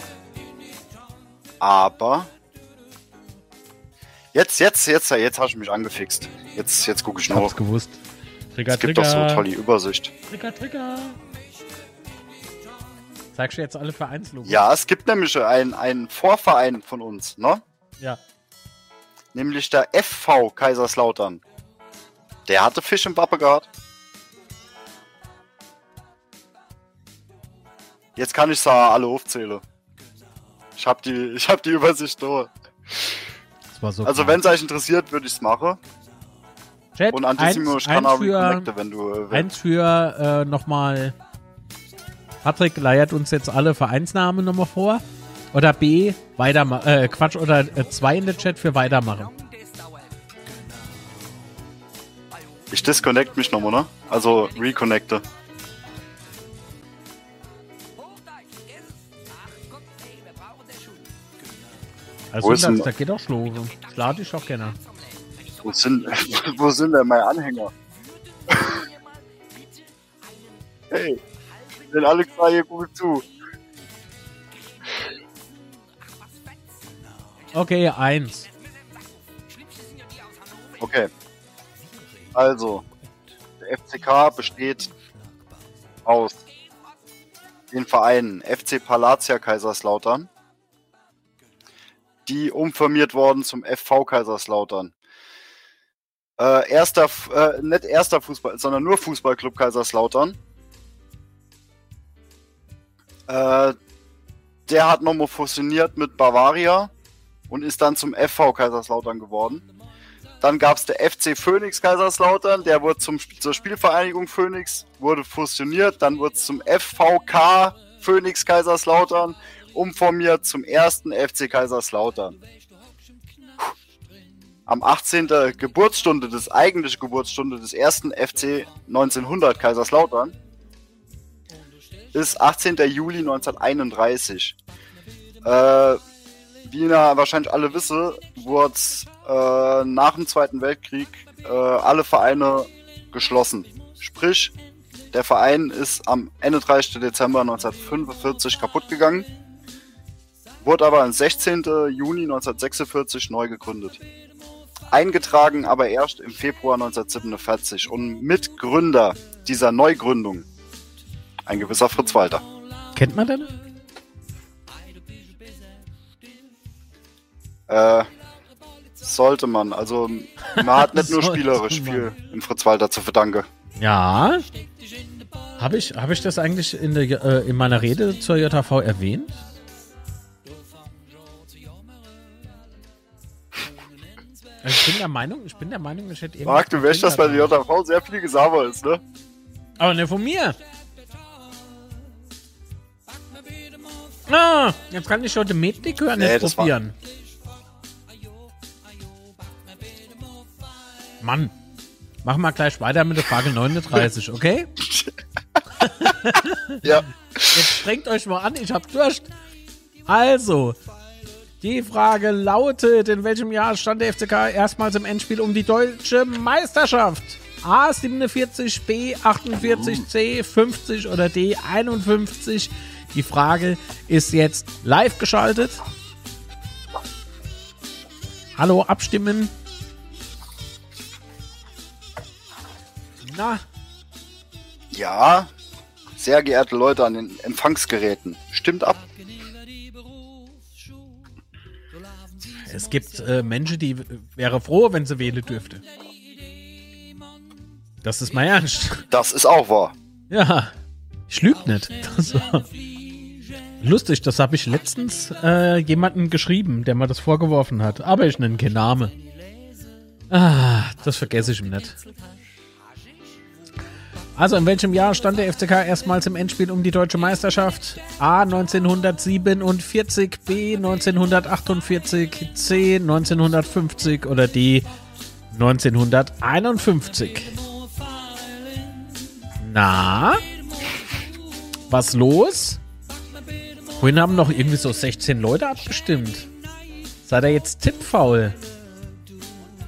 aber, jetzt, jetzt, jetzt, jetzt hast du mich angefixt. Jetzt, jetzt gucke ich Ich noch. hab's gewusst. Trigger, Es gibt doch Trigger. so tolle Übersicht. Trigger, Trigger. Zeigst du jetzt alle Vereinslogos? Ja, es gibt nämlich einen, einen Vorverein von uns, ne? Ja. Nämlich der FV Kaiserslautern. Der hatte Fisch im Wappe gehabt. Jetzt kann ich sagen, alle aufzählen. Ich hab die, ich hab die Übersicht durch. Das war so Also wenn es euch interessiert, würde ich es machen. Chat, Und eins, Antisemisch kann auch für, reconnecten, wenn du. Äh, wenn, eins für äh, nochmal. Patrick leiert uns jetzt alle Vereinsnamen nochmal vor. Oder B, weitermachen. Äh, Quatsch, oder äh, zwei in der Chat für weitermachen. ich disconnect mich nochmal, ne? Also reconnecte. Also das, da geht auch schlafen. Schlaf ich auch gerne. Wo sind, <laughs> wo sind denn meine Anhänger? <laughs> hey, den Alex war hier gut zu. Okay, eins. Okay. Also, der FCK besteht aus den Vereinen FC Palatia Kaiserslautern, die umfirmiert worden zum FV Kaiserslautern. Äh, erster, äh, nicht erster Fußball, sondern nur Fußballclub Kaiserslautern. Äh, der hat nochmal fusioniert mit Bavaria und ist dann zum FV Kaiserslautern geworden. Dann gab es der FC Phoenix Kaiserslautern, der wurde zum, zur Spielvereinigung Phoenix, wurde fusioniert, dann wurde es zum FVK Phoenix Kaiserslautern, umformiert zum ersten FC Kaiserslautern. am 18. Geburtsstunde des eigentlichen Geburtsstunde des ersten FC 1900 Kaiserslautern ist 18. Juli 1931. Äh, wie ihr wahrscheinlich alle wissen, wurde äh, nach dem Zweiten Weltkrieg äh, alle Vereine geschlossen. Sprich, der Verein ist am 31. Dezember 1945 kaputt gegangen, wurde aber am 16. Juni 1946 neu gegründet. Eingetragen aber erst im Februar 1947 und Mitgründer dieser Neugründung ein gewisser Fritz Walter. Kennt man den? Äh, sollte man. Also man hat <laughs> nicht nur spielerisch man. viel in Fritz Walter zu verdanken. Ja. Habe ich, hab ich das eigentlich in, der, äh, in meiner Rede zur JV erwähnt? <laughs> Also ich bin der Meinung, ich bin der Meinung, ich hätte Marc, du weißt, dass bei der JV sehr viel Gesaber ist, ne? Aber ne von mir. Ah, jetzt kann ich schon den Metlikör Nee, das war- Mann, machen wir gleich weiter mit der Frage 39, okay? Ja. Jetzt strengt euch mal an, ich hab Durst. Also, die Frage lautet, in welchem Jahr stand der FCK erstmals im Endspiel um die deutsche Meisterschaft? A 47, B 48, C 50 oder D 51? Die Frage ist jetzt live geschaltet. Hallo, abstimmen. Na, Ja. Sehr geehrte Leute an den Empfangsgeräten, stimmt ab. Es gibt äh, Menschen, die wäre froh, wenn sie wählen dürfte. Das ist mal ernst. Das ist auch wahr. Ja, ich lüg nicht. Das war lustig, das habe ich letztens äh, jemanden geschrieben, der mir das vorgeworfen hat. Aber ich nenne keinen Namen. Ah, das vergesse ich ihm nicht. Also, in welchem Jahr stand der FCK erstmals im Endspiel um die deutsche Meisterschaft? A. 1947, B. 1948, C. 1950 oder D. 1951? Na? Was los? Vorhin haben noch irgendwie so 16 Leute abgestimmt. Seid ihr jetzt tippfaul?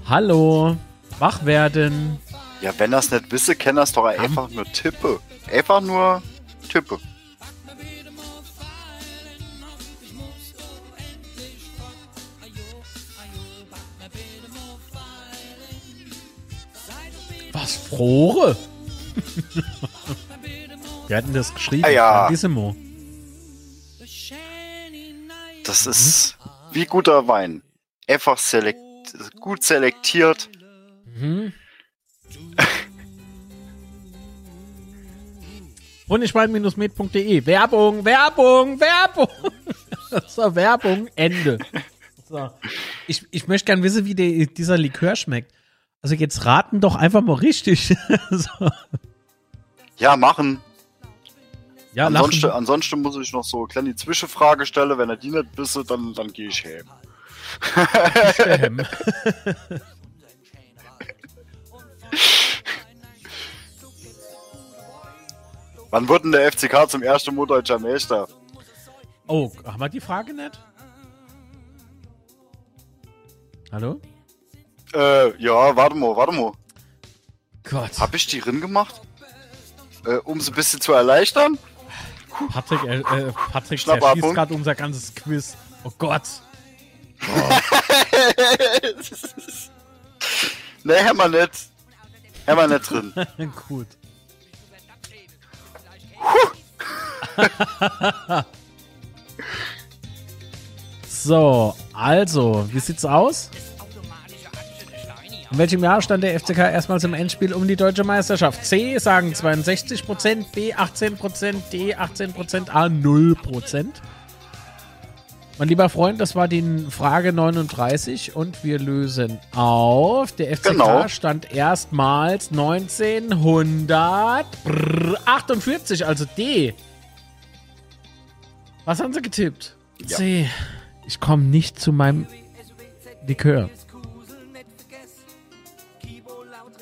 Hallo? Wach werden? Ja, wenn das nicht wisse, kann das doch einfach nur tippe. Einfach nur tippe. Was, Frore? <laughs> Wir hatten das geschrieben. Ah ja. Grandissimo. Das ist wie guter Wein. Einfach selekt gut selektiert. Mhm. Honigwein-med.de. Werbung, Werbung, Werbung. <laughs> so, Werbung, Ende. So. Ich, ich möchte gern wissen, wie der, dieser Likör schmeckt. Also jetzt raten doch einfach mal richtig. <laughs> so. Ja, machen. Ja, ansonsten, lachen. ansonsten muss ich noch so eine kleine Zwischenfrage stellen. Wenn er die nicht wisse, dann, dann gehe ich heim. <laughs> Wann wurde denn der FCK zum ersten Mal deutscher Meister? Oh, haben wir die Frage nicht? Hallo? Äh, ja, warte mal, warte mal. Gott. Hab ich die drin gemacht? Äh, um es ein bisschen zu erleichtern? Patrick, äh, äh, Patrick zerschießt gerade unser ganzes Quiz. Oh Gott. <laughs> ne, haben wir nicht. Haben wir nicht drin. <laughs> Gut. <laughs> so, also, wie sieht's aus? In welchem Jahr stand der FCK erstmals im Endspiel um die deutsche Meisterschaft? C sagen 62%, B 18%, D 18%, A 0%. Mein lieber Freund, das war die Frage 39 und wir lösen auf. Der FCK Genau. stand erstmals 1948, also D. Was haben sie getippt? Ja. C. Ich komme nicht zu meinem Likör.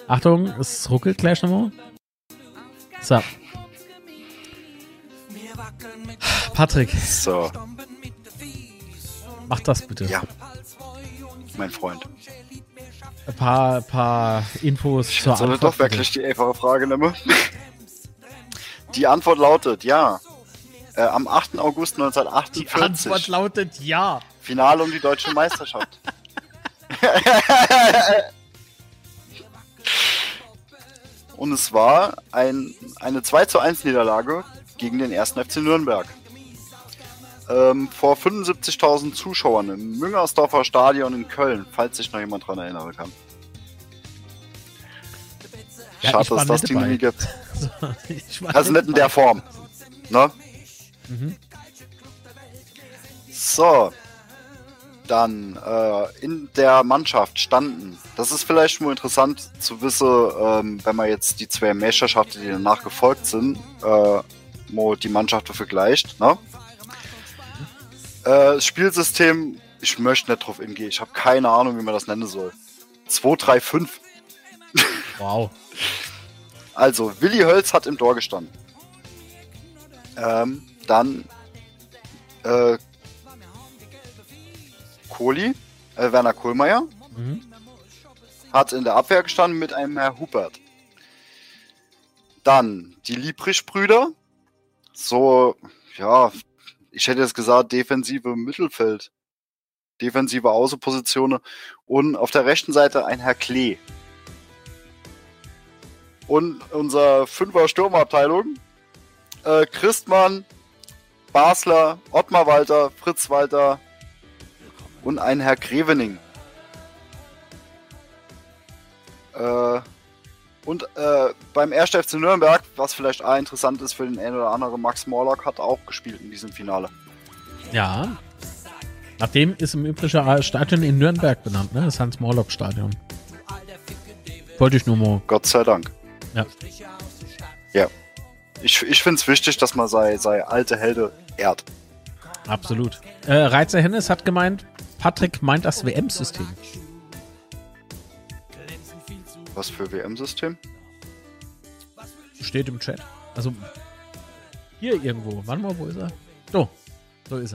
Achtung, es ruckelt gleich nochmal. So. Patrick, So, mach das bitte. ja. Mein Freund. Ein paar, paar Infos zur Antwort. doch wirklich die einfache Frage nehmen? Die Antwort lautet ja. Äh, am 8. August Die Antwort 1948. lautet ja. Finale um die deutsche Meisterschaft. <laughs> Und es war ein, eine 2 zu 1 Niederlage gegen den 1. FC Nürnberg. Ähm, vor 75.000 Zuschauern im Müngersdorfer Stadion in Köln, falls sich noch jemand dran erinnern kann. Ja, Schade, dass das dabei. nie gibt. <laughs> Also nicht in der Form. Ne? Mhm. So. Dann äh, in der Mannschaft standen. Das ist vielleicht nur interessant zu wissen, ähm, wenn man jetzt die zwei Meisterschaften, die danach gefolgt sind, äh, die Mannschaft vergleicht. Ne? Äh, Spielsystem, ich möchte nicht drauf hingehen. Ich habe keine Ahnung, wie man das nennen soll. 2, 3, 5. Wow. Also, Willi Hölz hat im Tor gestanden. Ähm, dann äh, Kohli, äh, Werner Kohlmeier, Mhm. hat in der Abwehr gestanden mit einem Herr Hubert. Dann die Liebrich-Brüder. So, ja, ich hätte jetzt gesagt, defensive Mittelfeld. Defensive Außenpositionen. Und auf der rechten Seite ein Herr Klee. Und unser Fünfer Sturmabteilung. Äh, Christmann, Basler, Ottmar Walter, Fritz Walter und ein Herr Grevening. Äh, und äh, beim 1. FC Nürnberg, was vielleicht auch interessant ist für den einen oder anderen, Max Morlock hat auch gespielt in diesem Finale. Ja. Nach dem ist im Übrigen Stadion in Nürnberg benannt, ne? Das Hans-Morlock-Stadion. Wollte ich nur mal. Gott sei Dank. Ja. Ja. Ich, ich finde es wichtig, dass man sei, sei alte Helde ehrt. Absolut. Äh, Reizer Hennes hat gemeint, Patrick meint das WM-System. Was für WM-System? Steht im Chat. Also hier irgendwo. Warte mal, wo ist er? So, so ist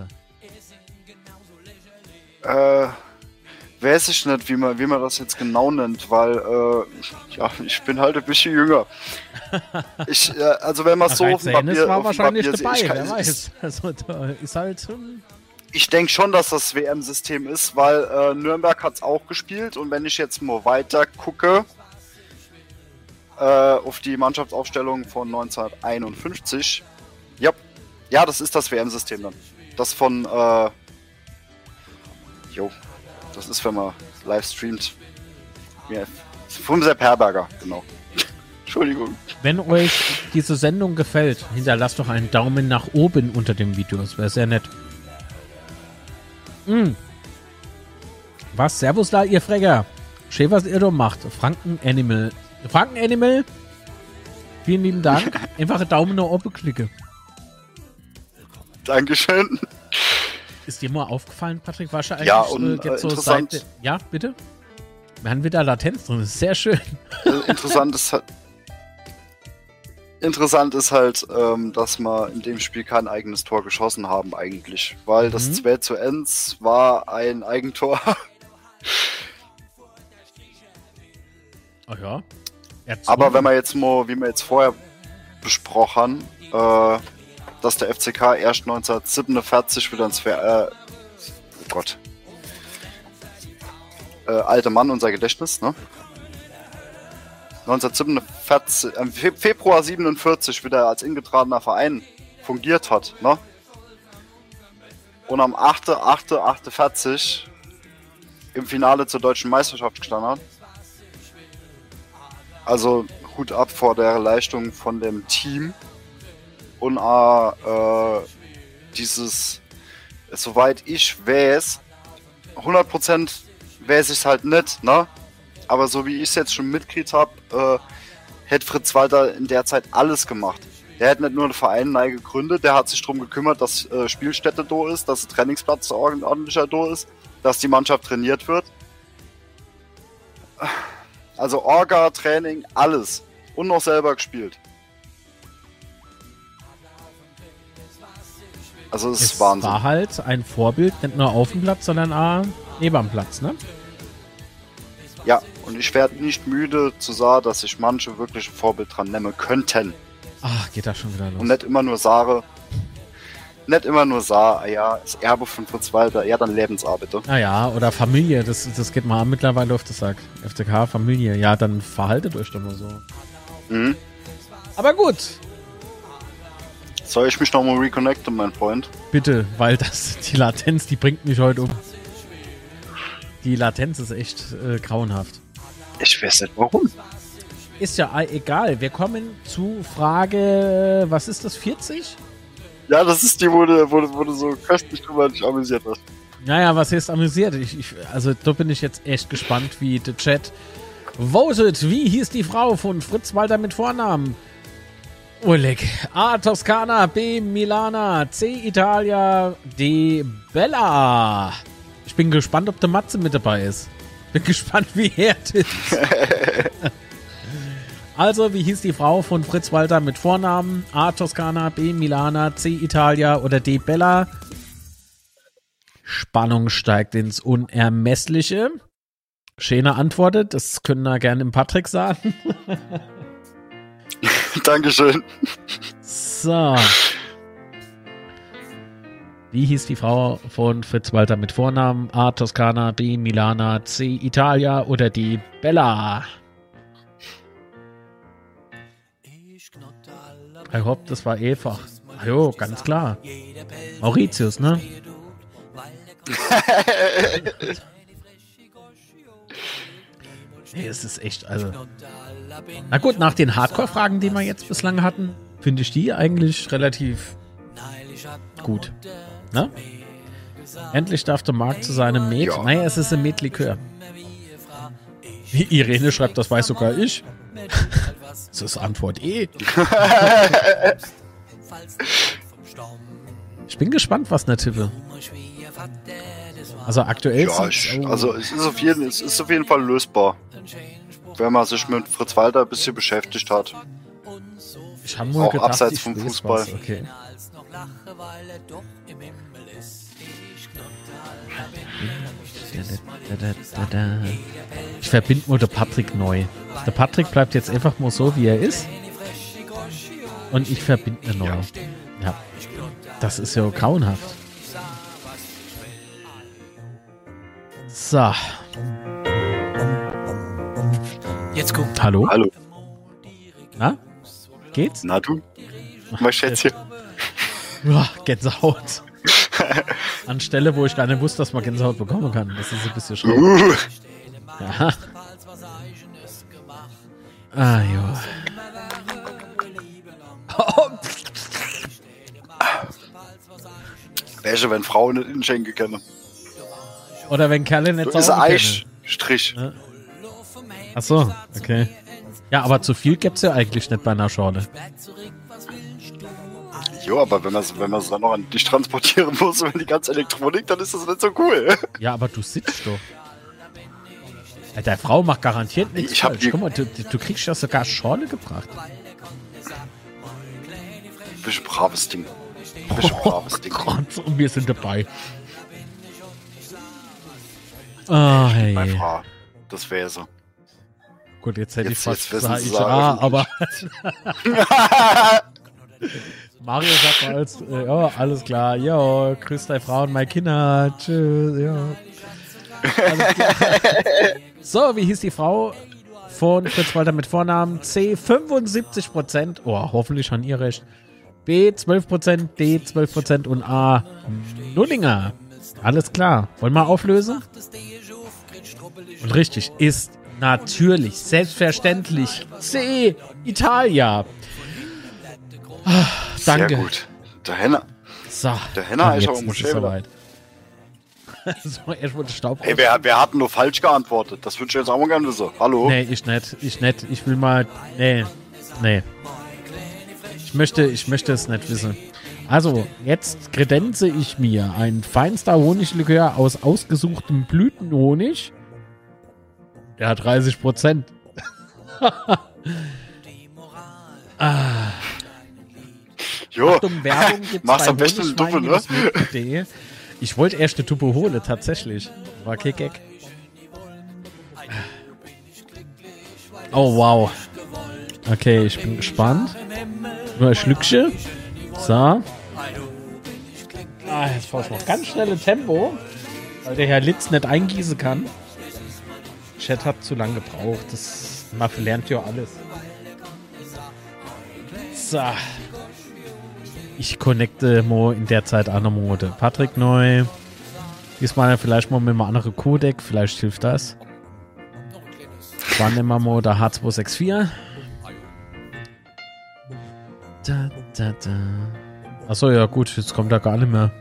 er. Äh, weiß ich nicht, wie man, wie man das jetzt genau nennt, weil, äh, ja, ich bin halt ein bisschen jünger. Ich, äh, also wenn man so auf dem Papier, war auf dem wahrscheinlich Papier dabei, sieht, wer weiß. Also ist halt ich denke schon, dass das WM-System ist, weil äh, Nürnberg hat es auch gespielt und wenn ich jetzt mal weiter gucke äh, auf die Mannschaftsaufstellung von 1951, ja, ja, das ist das WM-System dann. Das von, äh, jo, das ist, wenn man live streamt. Ja, vom Sepp Herberger, genau. <laughs> Entschuldigung. Wenn euch diese Sendung gefällt, hinterlasst doch einen Daumen nach oben unter dem Video. Das wäre sehr nett. Mm. Was? Servus da, ihr Frecker. Schön, was ihr da macht. Franken Animal. Franken Animal. Vielen lieben Dank. <laughs> Einfach einen Daumen nach oben klicken. Dankeschön. Ist dir mal aufgefallen, Patrick? War schon eigentlich Ja, und, äh, jetzt äh, so interessant. seit. Ja, bitte? Wir haben wieder Latenz drin. Das ist sehr schön. Äh, interessant ist halt. Interessant ist halt, ähm, dass wir in dem Spiel kein eigenes Tor geschossen haben eigentlich, weil das Mhm. 2 zu 1 war ein Eigentor. Oh ja. Aber wenn man jetzt mal, wie wir jetzt vorher besprochen haben, äh, dass der FCK erst 1947 wieder ins Ver äh, oh Gott. Äh, alter Mann, unser Gedächtnis, ne? 1947, im Fe Februar 47 wieder als ingetragener Verein fungiert hat, ne? Und am 8.8.48 im Finale zur deutschen Meisterschaft gestanden hat. Also Hut ab vor der Leistung von dem Team. Und äh, äh, dieses, soweit ich weiß, 100% weiß ich es halt nicht, ne? Aber so wie ich es jetzt schon mitgekriegt habe, äh, hätte Fritz Walter in der Zeit alles gemacht. Der hat nicht nur einen Verein neu gegründet, der hat sich darum gekümmert, dass äh, Spielstätte da ist, dass der Trainingsplatz ordentlicher da ist, dass die Mannschaft trainiert wird. Also Orga, Training, alles. Und noch selber gespielt. Also es ist Es Wahnsinn. war halt ein Vorbild, nicht nur auf dem Platz, sondern auch neben dem Platz, ne? Ja, und ich werde nicht müde zu sagen, dass sich manche wirklich ein Vorbild dran nehmen könnten. Ach, geht da schon wieder los. Und nicht immer nur Sare. Nicht immer nur sah, ah ja, das Erbe von Fritz Walter, ja, dann Lebensarbeiter. Naja, oder Familie, das, das geht mal mittlerweile auf den Sack. FCK, Familie, ja, dann verhaltet euch doch mal so. Mhm. Aber gut, Soll ich mich nochmal reconnecten, mein Freund? bitte, weil das, die Latenz, die bringt mich heute um. Die Latenz ist echt äh, grauenhaft. Ich weiß nicht warum. Ist ja egal, wir kommen zu Frage, was ist das, 40? Ja, das ist die, wo du, wo du, wo du so köstlich drüber dich amüsiert hast. Naja, was heißt amüsiert? Ich, ich, also da bin ich jetzt echt gespannt, wie der Chat votet. Wie hieß die Frau von Fritz Walter mit Vornamen? Oleg. A. Toskana. B. Milana. C. Italia. D. Bella. Ich bin gespannt, ob der Matze mit dabei ist. Bin <laughs> gespannt, wie er ist. <laughs> Also, wie hieß die Frau von Fritz Walter mit Vornamen? A. Toskana. B. Milana. C. Italia. Oder D. Bella. Spannung steigt ins Unermessliche. Schöne antwortet, das können wir gerne im Patrick sagen. <laughs> Dankeschön. So. Wie hieß die Frau von Fritz Walter mit Vornamen? A. Toskana, B. Milana, C. Italia oder D. Bella? Ich hoffe, das war einfach. Ah Jo, ganz klar. Mauritius, ne? Nee, es ist echt, also. Na gut, nach den Hardcore-Fragen, die wir jetzt bislang hatten, finde ich die eigentlich relativ gut. Ne? Endlich darf der Markt zu seinem Met. Ja. Naja, es ist ein Met-Likör. Irene schreibt, das weiß sogar ich. Das ist Antwort E. <laughs> Ich bin gespannt, was ne tippe. Also aktuell Ja, ich, also es ist, auf jeden, es ist auf jeden Fall lösbar. Wenn man sich mit Fritz Walter ein bisschen beschäftigt hat. ich habe nur auch gedacht, abseits ich vom lese Fußball. Was. Okay. Ich verbinde nur der Patrick neu. Der Patrick bleibt jetzt einfach mal so, wie er ist. Und ich verbinde ihn neu. Ja. Das ist ja grauenhaft. So. Jetzt guckt Hallo? Hallo, Na? Geht's? na du? Mein Schätzchen. Ja, Gänsehaut. <laughs> Anstelle, wo ich gar nicht wusste, dass man Gänsehaut bekommen kann. Das ist ein bisschen schräg. Uh, Ja. Ah, ja. <laughs> welche, wenn Frauen nicht Innenschenke kennen? Oder wenn Kerle nicht Du ist können. Eichstrich. Ach so, okay. Ja, aber zu viel gibt's ja eigentlich nicht bei einer Schorle. Jo, aber wenn man es wenn man's dann noch an dich transportieren muss, wenn die ganze Elektronik, dann ist das nicht so cool. Ja, aber du sitzt doch. Ja, Der Frau macht garantiert nichts Ich hab falsch. Guck mal, du, du kriegst ja sogar Schorle gebracht. Bist ein braves Ding. Bist ein braves Ding. <laughs> Gott, und wir sind dabei. Ah, hey. Meine Frau. Das wäre so. Gut, jetzt hätte ich Jetzt- fast gesagt, ich, es ah, öffentlich. aber <laughs> <laughs> Mario sagt mal als, äh, ja, alles klar, ja, grüß deine Frau und meine Kinder, tschüss, ja. <laughs> So, wie hieß die Frau von Fritz Walter mit Vornamen? C, 75%, oh, hoffentlich schon ihr recht. B, 12%, D, 12% und A, Nullinger. Alles klar. Wollen wir auflösen? Und richtig, ist natürlich, selbstverständlich C, Italia. Ah, danke. Sehr gut. Der Henner. So, Der Henner ist es Schäfer. soweit. <laughs> so, erst wurde Staub Hey, wer, wer hat nur falsch geantwortet? Das würde ich jetzt auch mal gerne wissen. Hallo? Nee, ich nicht. Ich nicht. Ich will mal. Nee. Nee. Ich möchte, ich möchte es nicht wissen. Also, jetzt kredenze ich mir ein feinster Honiglikör aus ausgesuchtem Blütenhonig. Der hat 30 Prozent. <laughs> ah, Jo, Achtung, Werbung <laughs> gibt Mach's am besten eine Duppe, ne? Ich wollte erst eine Tuppe holen, tatsächlich. War kein Gag. Oh, wow. Okay, ich bin gespannt. Nur ein Schlückchen. So. Ah, jetzt brauche ich noch ganz schnelle Tempo, weil der Herr Litz nicht eingießen kann. Chat hat zu lange gebraucht. Das man lernt ja alles. So. Ich connecte mo in der Zeit an der Mode. Patrick neu. Diesmal vielleicht mal mit einem anderen Codec. Vielleicht hilft das. Nehmen wir mal der H264. Da, da, da. Achso, ja gut, jetzt kommt er gar nicht mehr.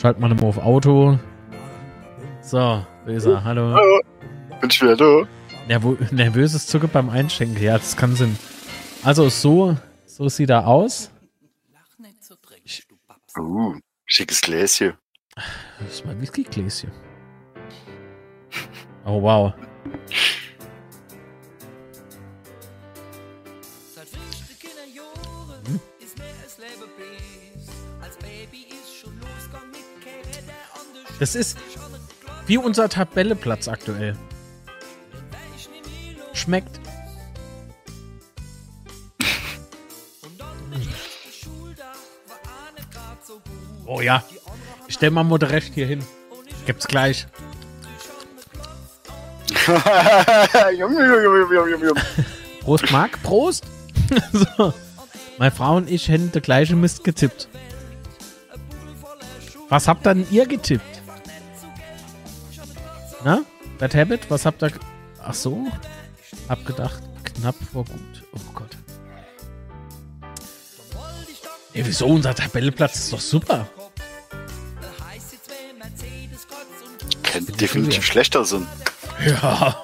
Schalten wir mal auf Auto. So, Weser, hallo. hallo. Bin ich wieder da? Nervo nervöses Zucker beim Einschenken. Ja, das kann Sinn. Also so, so sieht er aus. Uh, schickes Gläschen. Das ist mein Whisky-Gläschen. Oh, wow. Hm? Das ist wie unser Tabelleplatz aktuell. Schmeckt. Oh ja. Ich stell mal Moderecht hier hin. Gibt's gleich. <laughs> jum, jum, jum, jum, jum. <laughs> Prost, Marc. Prost. <laughs> so. Meine Frau und ich hätten der gleiche Mist getippt. Was habt dann ihr getippt? Na? Bad Habit? Was habt ihr... Ach so? Hab gedacht, knapp vor gut. Oh Gott. Ey, wieso? Unser Tabellenplatz ist doch super. Könnte definitiv schlechter sein. Ja.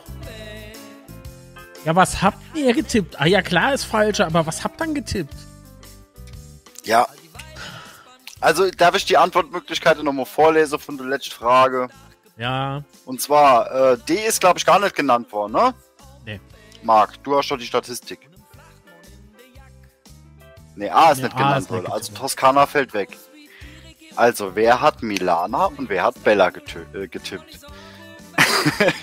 Ja, was habt ihr getippt? Ah ja, klar ist falsch, aber was habt ihr dann getippt? Ja. Also, darf ich die Antwortmöglichkeiten nochmal vorlesen von der letzten Frage? Ja, Und zwar, äh, D ist, glaube ich, gar nicht genannt worden, ne? Nee. Marc, du hast doch die Statistik. Nee, A ist Nee, nicht A genannt worden. Also. Toskana fällt weg. Also, wer hat Milana und wer hat Bella äh, getippt? <laughs>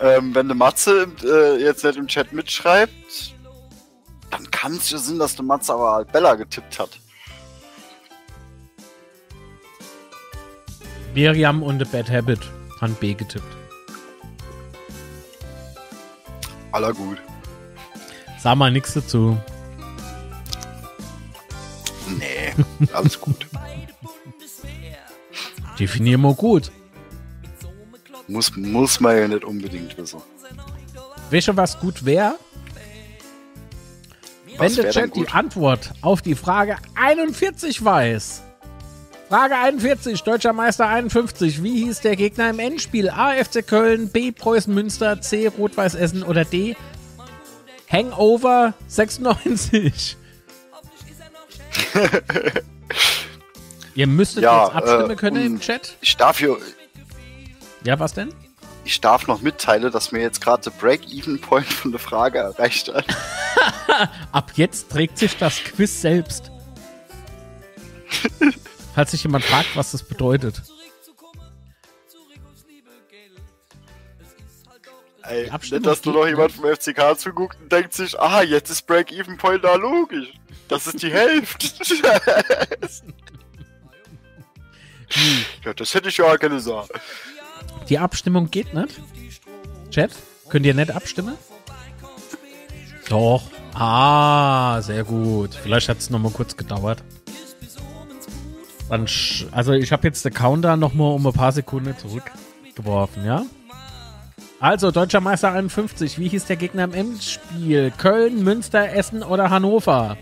ähm, wenn der Matze äh, jetzt nicht im Chat mitschreibt, dann kann es ja sein, dass der Matze aber halt Bella getippt hat. Miriam und The Bad Habit haben B getippt. Aller gut. Sag mal nichts dazu. Nee, alles gut. Definier mal gut. Muss, muss man ja nicht unbedingt wissen. Weißt du, was gut wäre? Wenn der Chat die? Antwort auf die Frage 41 weiß. Frage 41, Deutscher Meister 51. Wie hieß der Gegner im Endspiel? A. FC Köln, B. Preußen Münster, C. Rot-Weiß Essen oder D. Hangover 96. Ihr müsstet Ja, jetzt abstimmen äh, können im Chat. Ich darf hier, Ja, was denn? ich darf noch mitteilen, dass mir jetzt gerade der Break-Even-Point von der Frage erreicht hat. <laughs> Ab jetzt trägt sich das Quiz selbst. Falls sich jemand fragt, was das bedeutet. Ey, nicht, dass nur noch ne? jemand vom FCK zuguckt und denkt sich, ah, jetzt ist Break-Even-Point da logisch. Das ist die Hälfte. <laughs> <laughs> ja, das hätte ich ja keine Sache. Die Abstimmung geht nicht. Chat, könnt ihr nicht abstimmen? Doch. Ah, sehr gut. Vielleicht hat es noch mal kurz gedauert. Dann sch- also ich habe jetzt den Counter noch mal um ein paar Sekunden zurückgeworfen, ja? Also, Deutscher Meister 51. Wie hieß der Gegner im Endspiel? Köln, Münster, Essen oder Hannover?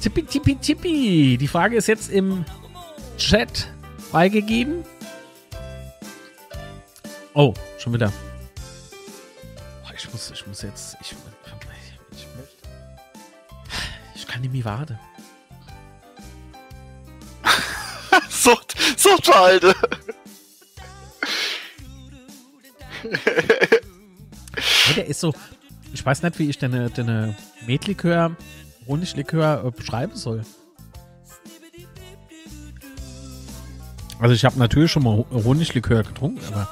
Tippi, tippi, tippi. Die Frage ist jetzt im Chat freigegeben. Oh, schon wieder. Oh, ich muss, ich muss jetzt. Ich, ich. Ich kann nicht mehr warten. <laughs> Alter. Ja, der ist so. Ich weiß nicht, wie ich deine, deine Metlikör, Honiglikör äh, beschreiben soll. Also ich habe natürlich schon mal Ho- Honiglikör getrunken, aber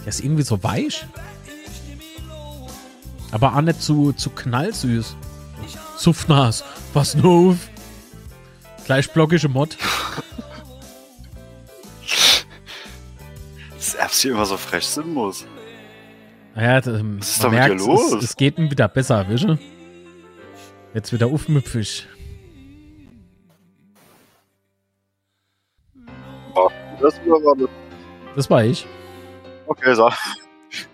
der ist irgendwie so weich. Aber auch nicht zu, zu knallsüß. Suffnas, was nur? Gleich blockige Mod. Dass Erbs hier immer so frech sind muss. Naja, das, ähm, Was ist da mit dir los? Es, es geht ihm wieder besser, wische? Jetzt wieder. Oh, das war das. War ich. Okay, so.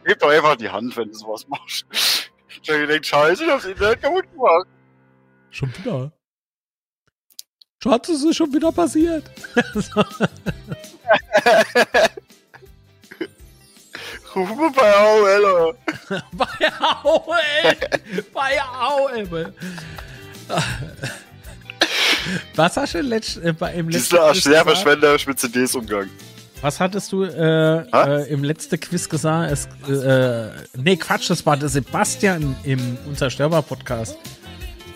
Heb doch einfach die Hand, wenn du sowas machst. Ich hab gedacht, scheiße, ich hab's Internet kaputt gemacht. Schon wieder. Schatz, es ist schon wieder passiert. <laughs> <laughs> Bei AOL, <laughs> bei AOL. bei AOL. Was hast du letzt, äh, bei, im letzten Dieser sehr gesagt? verschwenderisch mit CDs umgang. Was hattest du äh, Hä? äh, im letzten Quiz gesagt? Es, äh, nee, Quatsch, das war der Sebastian im Unzerstörbar-Podcast.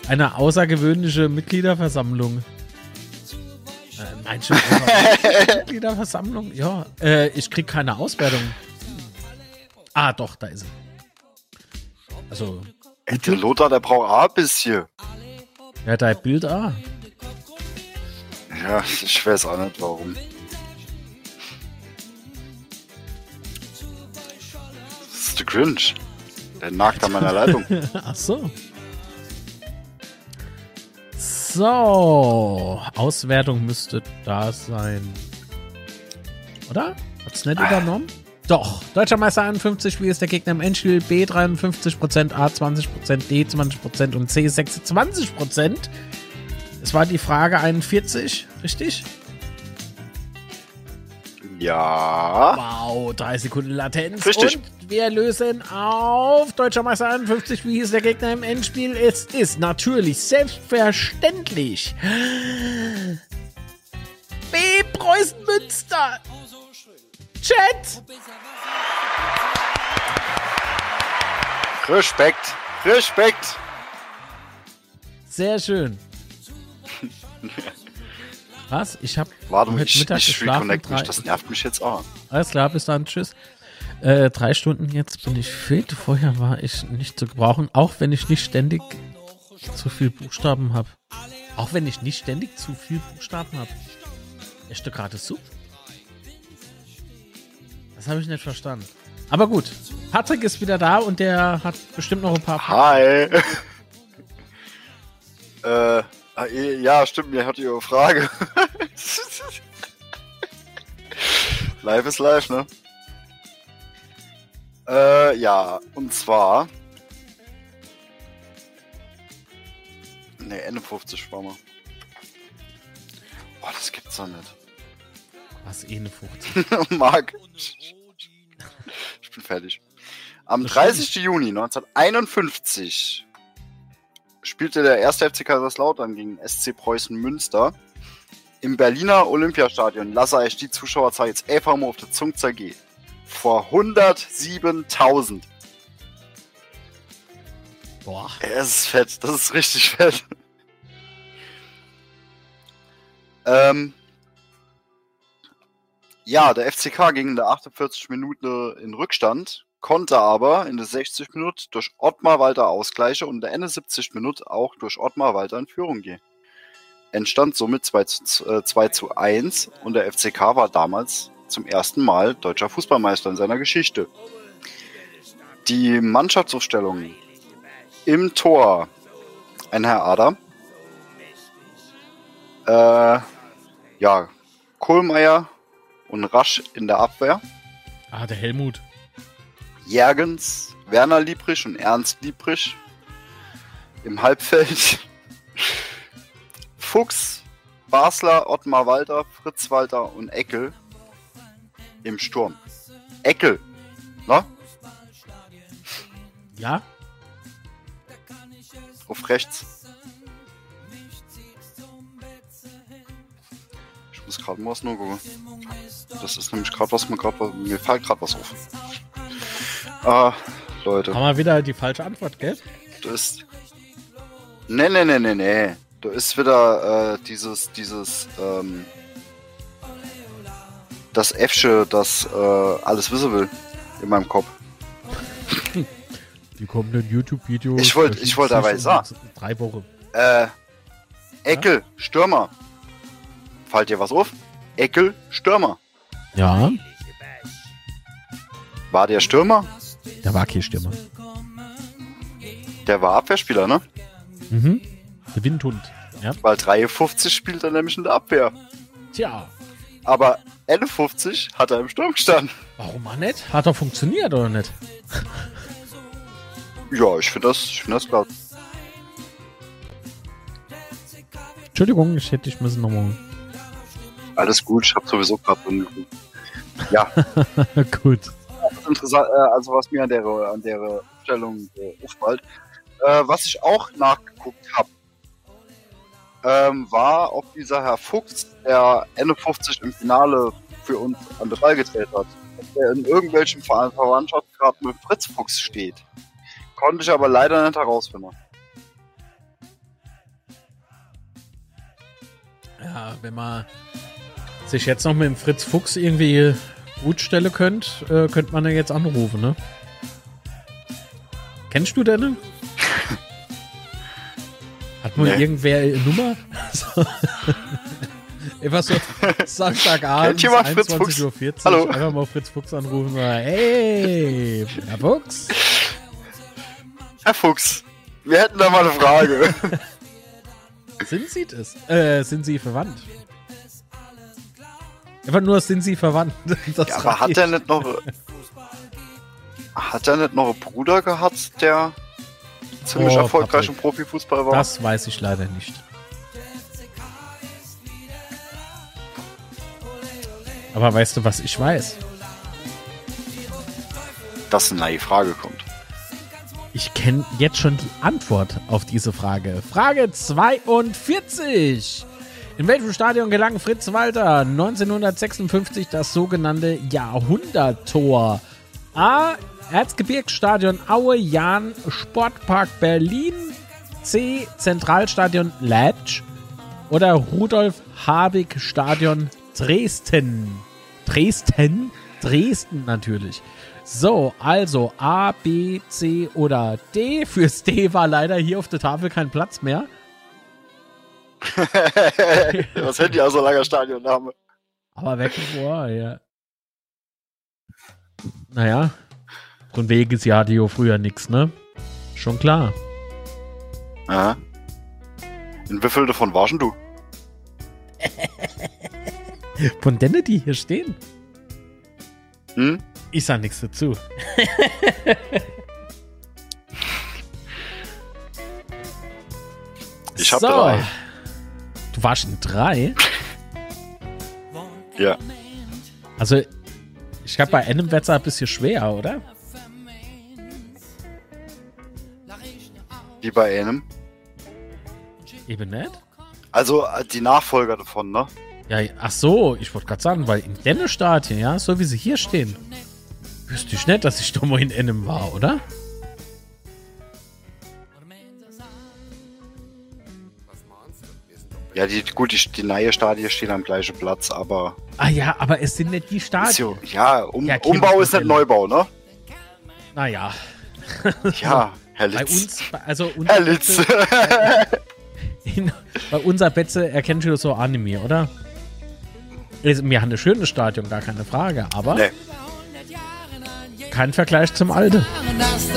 Eine außergewöhnliche Mitgliederversammlung. Äh, du, außergewöhnliche <laughs> Mitgliederversammlung? Ja, äh, ich krieg keine Auswertung. Ah, doch, da ist sie. Also, Ey, der Lothar, der braucht auch ein bisschen. ja, dein Bild, ah. Ja, ich weiß auch nicht warum. Das ist der Grinch. Der nagt an meiner Leitung. <laughs> Ach so. So, Auswertung müsste da sein. Oder? Hat's nicht übernommen? Doch. Deutscher Meister 51, wie ist der Gegner im Endspiel? B 53%, A 20%, D 20% und C 26%. Es war die Frage 41, richtig? Ja. Wow, drei Sekunden Latenz. Richtig. Und wir lösen auf Deutscher Meister 51. Wie hieß der Gegner im Endspiel? Es ist natürlich selbstverständlich B. Preußen Münster. Chat. Respekt. Respekt. Sehr schön. Was? Ich habe Warte ich, Mittag ich reconnect mich. Das nervt mich jetzt auch. Alles klar, bis dann, tschüss. Äh, drei Stunden jetzt bin ich fit. Vorher war ich nicht zu gebrauchen, auch wenn ich nicht ständig zu viel Buchstaben habe. Auch wenn ich nicht ständig zu viel Buchstaben habe. Echte gerade Sub? Das habe ich nicht verstanden. Aber gut, Patrick ist wieder da und der hat bestimmt noch ein paar. Hi. <laughs> äh, ah, eh, ja, stimmt, mir hat ihre Frage. <laughs> live ist live, ne? Äh, ja, und zwar. Ne, Ende 50 war mal. Boah, das gibt's doch nicht. Was eh eine 50. Marc. <laughs> Ich bin fertig. Am Das 30. Juni 1951 spielte der erste FC Kaiserslautern gegen SC Preußen Münster im Berliner Olympiastadion. Lasse euch die Zuschauerzahl jetzt einfach mal auf der Zunge zergehen. Vor 107.000. Boah. Es ist fett, das ist richtig fett. ähm, ja, der FCK ging in der 48 Minute in Rückstand, konnte aber in der 60 Minute durch Ottmar Walter ausgleichen und in der Ende 70 Minute auch durch Ottmar Walter in Führung gehen. Entstand somit 2 zu, äh, 2 zu 1 und der FCK war damals zum ersten Mal deutscher Fußballmeister in seiner Geschichte. Die Mannschaftsaufstellung im Tor ein Herr Ader. Äh, ja, Kohlmeier und Rasch in der Abwehr. Ah, der Helmut. Jergens, Werner Liebrich und Ernst Liebrich im Halbfeld. <laughs> Fuchs, Basler, Ottmar Walter, Fritz Walter und Eckel im Sturm. Eckel, ne? Ja? Auf rechts. Muss gerade mal was nur gucken. Das ist nämlich gerade was, mir gerade mir fällt gerade was auf. Ah, Leute, Haben wir wieder die falsche Antwort, gell? du ist. Nee, nee, nee, nee, nee. Du ist wieder äh, dieses, dieses, ähm, das Äffsche, das äh, alles wissen will in meinem Kopf. Die kommenden YouTube-Videos. Ich wollt- ich wollte dabei sagen. Drei Wochen. Äh, Eckel, Stürmer. Fällt dir was auf? Eckel, Stürmer. Ja, War der Stürmer? da war kein Stimme. Der war Abwehrspieler, ne? Mhm. Der Windhund. Ja. Weil 53 spielt er nämlich in der Abwehr. Tja, Aber 51 hat er im Sturm gestanden. warum auch nicht? Hat doch funktioniert, oder nicht? <laughs> Ja, ich finde das, ich finde das klar. Entschuldigung, ich hätte dich müssen nochmal. Alles gut, ich habe sowieso gerade drin. Ja, <laughs> Gut. interessant, äh, also was mir an der, an der Stellung äh, auffällt. Äh, was ich auch nachgeguckt habe, ähm, war, ob dieser Herr Fuchs, der Ende 50 im Finale für uns an der Ball gezählt hat, der in irgendwelchem Ver Verwandtschaftsgrad mit Fritz Fuchs steht. Konnte ich aber leider nicht herausfinden. Ja, wenn man sich jetzt noch mit dem Fritz Fuchs irgendwie gut stellen könnte, äh, könnte man ja jetzt anrufen, ne? Kennst du den? <laughs> Hat wohl Nee. irgendwer eine Nummer? <laughs> Einfach so Samstagabend, Kennt jemand Fritz 21.40 Uhr. Hallo. Einfach mal Fritz Fuchs anrufen sagen, hey, Herr Fuchs. Herr Fuchs, wir hätten da mal eine Frage. <laughs> Sind Sie das? Äh, sind Sie verwandt? Einfach nur, sind Sie verwandt? <laughs> Ja, aber hat er nicht noch. Hat er nicht noch einen Bruder gehabt, der ziemlich Oh, erfolgreich Patrick. im Profifußball war? Das weiß ich leider nicht. Aber weißt du, was ich weiß? Dass eine neue Frage kommt. Ich kenne jetzt schon die Antwort auf diese Frage. Frage 42. In welchem Stadion gelang Fritz Walter 1956 das sogenannte Jahrhunderttor? A. Erzgebirgsstadion Aue, Jahn, Sportpark Berlin. C. Zentralstadion Leipzig. Oder Rudolf Habig Stadion Dresden. Dresden? Dresden natürlich. So, also A, B, C oder D. Fürs D war leider hier auf der Tafel kein Platz mehr. Was hätte ja so langer Stadionname? Aber weg vor, ja. Naja, von Weges ja hatte früher nix, ne? Schon klar. Ja. In wie viel davon warst du? <laughs> Von denen, die hier stehen. Hm? Ich sag nichts dazu. <laughs> Ich hab so. drei. Du warst in drei? Ja. Also, ich glaube, bei einem Wetter ein bisschen schwer, oder? Wie bei einem. Eben nicht? Also äh, die Nachfolger davon, ne? Ja, ach so, ich wollte gerade sagen, weil in den Stadien, ja, so wie sie hier stehen, wüsste ich nicht, dass ich da mal in einem war, oder? Ja, die, gut, die, die neue Stadie steht am gleichen Platz, aber Ah ja, aber es sind nicht die ist Stadien. jo, ja, um, Ja, Umbau ist nicht. Neubau, ne? Naja, Ja, <laughs> Herr bei Litz. uns, bei- also unser Herr Litz. Betze, <laughs> in, bei unser Betze erkennst du so Anime, oder? Wir haben ein schönes Stadion, gar keine Frage, aber nee. kein Vergleich zum Alten. dass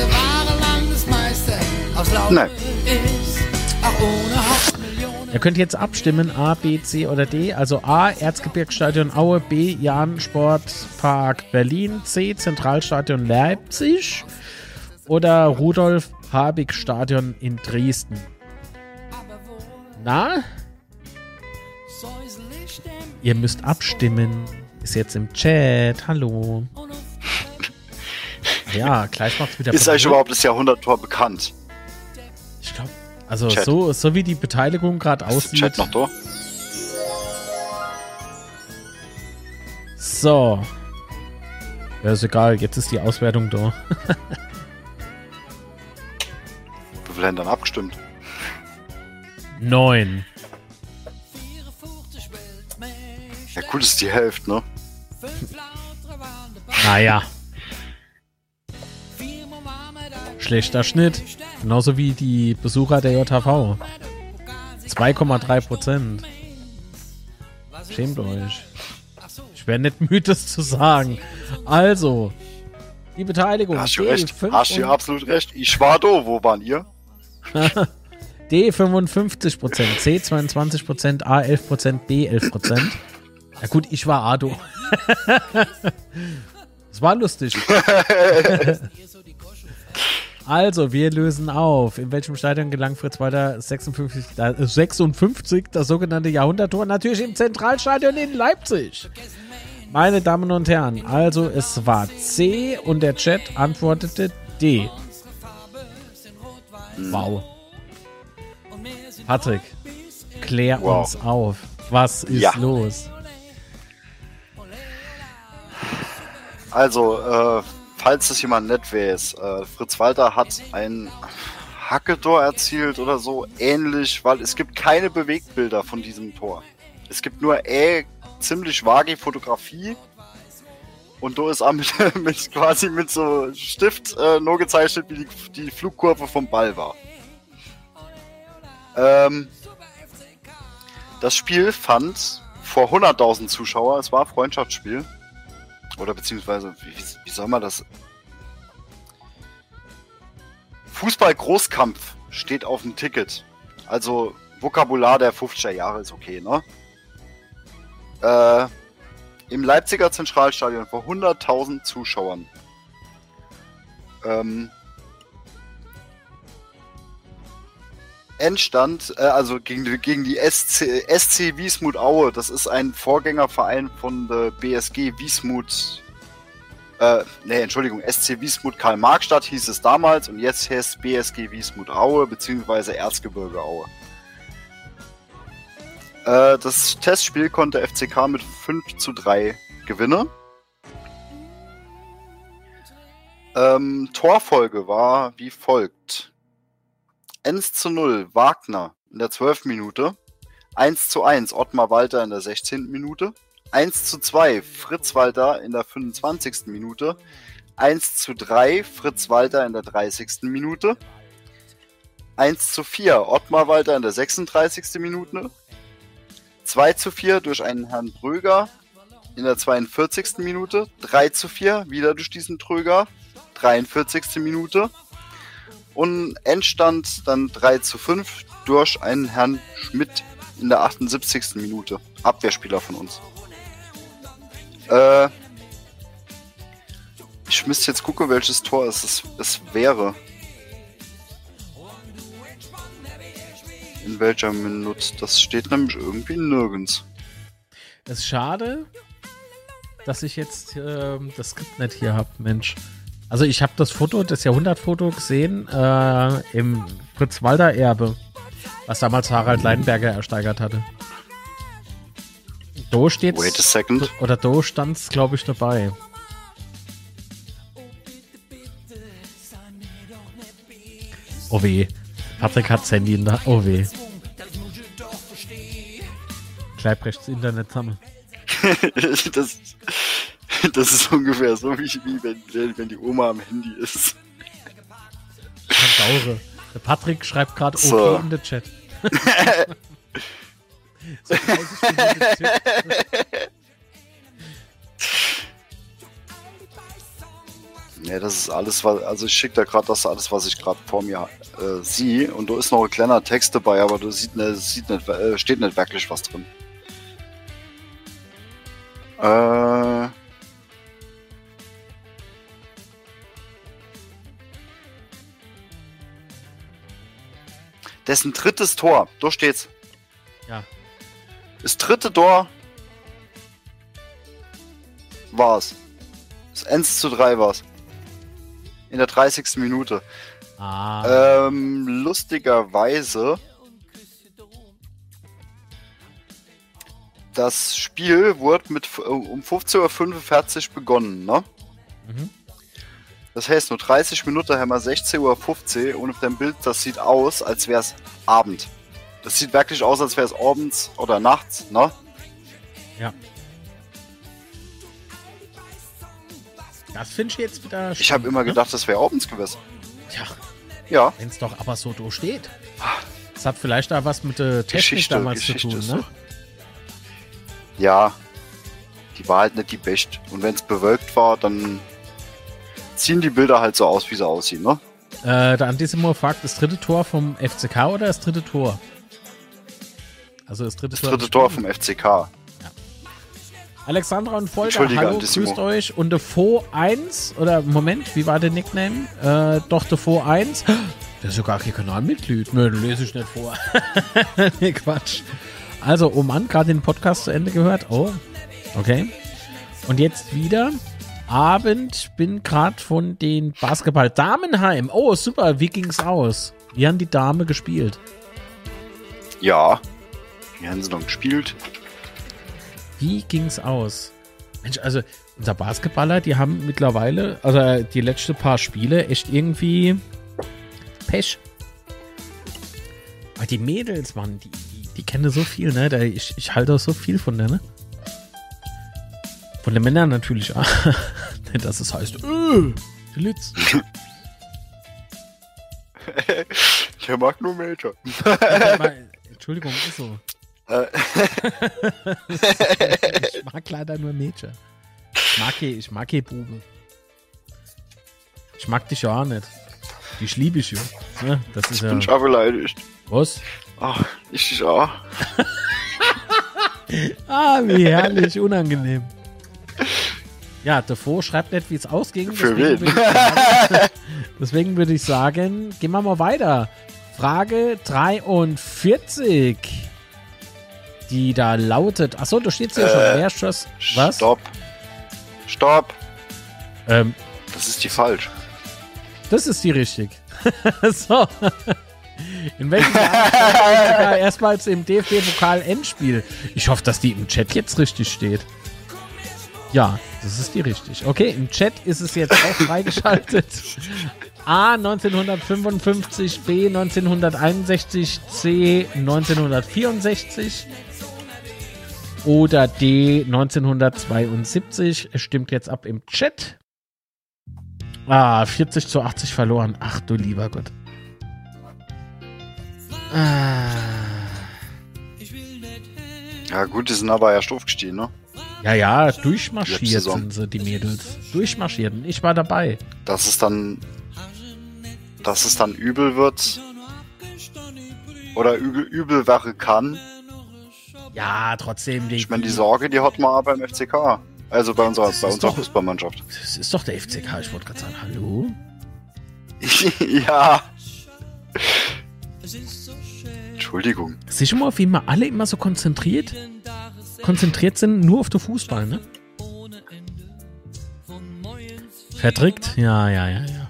Ihr könnt jetzt abstimmen, A, B, C oder D. Also A, Erzgebirgsstadion Aue, B, Jahn Sportpark Berlin, C, Zentralstadion Leipzig oder Rudolf Habig Stadion in Dresden. Na, ihr müsst abstimmen. Ist jetzt im Chat. Hallo. Ja, gleich macht's wieder. Ist euch überhaupt das Jahrhunderttor bekannt? Ich glaube, also Chat. so, so wie die Beteiligung gerade aussieht. Chat noch da? So. Ja, ist egal, jetzt ist die Auswertung da. Wie viele haben dann abgestimmt? Neun. Ja, gut, ist die Hälfte, ne? Naja. Schlechter Schnitt. Genauso wie die Besucher der JHV. 2,3 Prozent. Schämt euch. Ich wäre nicht müde, das zu sagen. Also, die Beteiligung. Hast du recht. D5 Hast du absolut recht. Ich war da. Wo waren ihr? <laughs> D 55 Prozent, C 22 Prozent, A 11 Prozent, B 11 Prozent. Ja gut, ich war Ado. <laughs> Es war lustig. <laughs> Also, wir lösen auf. In welchem Stadion gelang Fritz Walter 56, äh, 56 das sogenannte Jahrhunderttor? Natürlich im Zentralstadion in Leipzig. Meine Damen und Herren, also es war C und der Chat antwortete D. Wow. Patrick, klär Wow. uns auf. Was ist Ja. los? Also, äh, falls es jemand nett weiß, äh, Fritz Walter hat ein Hacketor erzielt oder so ähnlich, weil es gibt keine Bewegtbilder von diesem Tor. Es gibt nur äh, ziemlich vage Fotografie und da ist auch mit, <laughs> mit quasi mit so Stift äh, nur gezeichnet, wie die, die Flugkurve vom Ball war. Ähm, das Spiel fand vor 100.000 Zuschauer, es war ein Freundschaftsspiel, oder beziehungsweise, wie, wie- soll man das? Fußball-Großkampf steht auf dem Ticket. Also Vokabular der 50er Jahre ist okay, ne? Äh, Im Leipziger Zentralstadion vor 100.000 Zuschauern. Ähm, Endstand, äh, also gegen gegen die SC, SC Wiesmut Aue, das ist ein Vorgängerverein von der BSG Wiesmut, äh, nee, Entschuldigung, SC Wiesmut Karl-Marx-Stadt hieß es damals und jetzt heißt BSG Wiesmut Aue, beziehungsweise Erzgebirge Aue. Äh, das Testspiel konnte FCK mit 5 zu 3 gewinnen. Ähm, Torfolge war wie folgt. 1 zu 0 Wagner in der 12. Minute. 1 zu 1 Ottmar Walter in der 16. Minute. 1 zu 2 Fritz Walter in der 25. Minute. 1 zu 3 Fritz Walter in der 30. Minute. 1 zu 4 Ottmar Walter in der 36. Minute. 2 zu 4 durch einen Herrn Bröger in der 42. Minute. 3 zu 4 wieder durch diesen Tröger. 43. Minute. Und Endstand dann 3 zu 5 durch einen Herrn Schmidt in der 78. Minute. Abwehrspieler von uns. Äh, ich müsste jetzt gucken, welches Tor es, es, es wäre. In welcher Minute? Das steht nämlich irgendwie nirgends. Es ist schade, dass ich jetzt ähm, das Skript nicht hier habe, Mensch. Also ich habe das Foto, das Jahrhundertfoto gesehen äh, im Fritz-Walter-Erbe, was damals Harald Leinberger ersteigert hatte. Do steht's, Wait a second. oder Do stand's, glaube ich, dabei. Oh weh. Patrick hat Handy in der. Oh weh. Kleibrechts Internet sammeln. <laughs> das, <laughs> das ist ungefähr so, wie, wie wenn, wenn die Oma am Handy ist. Saure. Der Patrick schreibt gerade okay <laughs> So. in den Chat. so 30 Minuten Tipp. Ne, das ist alles, was, also ich schicke da gerade das alles, was ich gerade vor mir äh, sehe. Und da ist noch ein kleiner Text dabei, aber da sieht, ne, sieht nicht, äh, steht nicht wirklich was drin. Äh, dessen drittes Tor, da steht's. Ja. Das dritte Tor war's. Das 1 zu 3 war's. In der 30. Minute. Ah, Ähm, lustigerweise das Spiel wurde mit f- um 15.45 Uhr begonnen, ne? Mhm. Das heißt, nur 30 Minuten haben wir 16.15 Uhr und auf dem Bild, das sieht aus, als wäre es Abend. Das sieht wirklich aus, als wäre es abends oder nachts, ne? Ja. Das finde ich jetzt wieder Ich habe immer ne? gedacht, das wäre abends gewesen. Tja, Ja, wenn es doch aber so durchsteht. Das hat vielleicht da was mit der Technik Geschichte, damals Geschichte zu tun, ne? ja. Die war halt nicht die best. Und wenn es bewölkt war, dann ziehen die Bilder halt so aus, wie sie aussehen, ne? Äh, der Antisimo fragt, das dritte Tor vom FCK oder das dritte Tor? Also das dritte Das Tor. dritte Tor vom FCK. Alexandra und Volker, hallo, Antissimo. grüßt euch. Und Defo 1, oder Moment, wie war der Nickname? Äh, doch, Defo 1. Der ist ja gar kein Kanalmitglied. Nö, den lese ich nicht vor. <laughs> nee, Quatsch. Also, oh Mann, gerade den Podcast zu Ende gehört. Oh, okay. Und jetzt wieder. Abend, bin gerade von den Basketball Damenheim. Oh, super, wie ging's aus? Wie haben die Dame gespielt? Ja. Wie haben sie dann gespielt? Wie ging's aus? Mensch, also unser Basketballer, die haben mittlerweile, also die letzten paar Spiele, echt irgendwie Pech. Aber die Mädels, Mann, die, die, die kennen so viel, ne? Ich, ich halte auch so viel von der, ne? Von den Männern natürlich auch. <laughs> <laughs> Dass es heißt, äh, Litz. <laughs> Ich mag nur Major. <laughs> Entschuldigung, ist so. Äh, Ich mag leider nur Mädchen. Ich mag die, ich mag die Bube. Ich mag dich ja auch nicht. Dich liebe ich ja. Ne? Das ist ja. bin ich auch beleidigt. Was? Ach, ich dich auch. Ah, wie herrlich, unangenehm. Ja, Defoe schreibt nicht, wie es ausging. Für deswegen wen? würde ich <laughs> sagen- Deswegen würde ich sagen, gehen wir mal weiter. Frage 43. Die da lautet. Achso, du stehst hier schon. Äh, Wer schoss. Was? Stopp. Stopp. Ähm, Das ist die falsch. Das ist die richtig. <laughs> so. In welchem Jahr <laughs> erstmals im DFB-Pokal-Endspiel? Ich hoffe, dass die im Chat jetzt richtig steht. Ja, das ist die richtig. Okay, im Chat ist es jetzt auch freigeschaltet. <laughs> A 1955, B 1961, C 1964 oder D 1972. Es stimmt jetzt ab im Chat. Ah, 40 zu 80 verloren. Ach du lieber Gott. Ah. Ja gut, die sind aber erst aufgestiegen, ne? Ja, ja, durchmarschiert sind sie, die Mädels. Durchmarschiert. Ich war dabei. Dass es dann. Dass es dann übel wird. Oder übel, übel wäre kann. Ja, trotzdem. Die, Ich meine, die Sorge, die hat man auch beim FCK. Also bei unserer, bei unserer doch- Fußballmannschaft. Das ist doch der FCK. Ich wollte gerade sagen, hallo? <laughs> ja. Entschuldigung. Siehst du mal, wie wir alle immer so konzentriert, konzentriert sind, nur auf den Fußball, ne? Vertrickt? Ja, ja, ja, ja.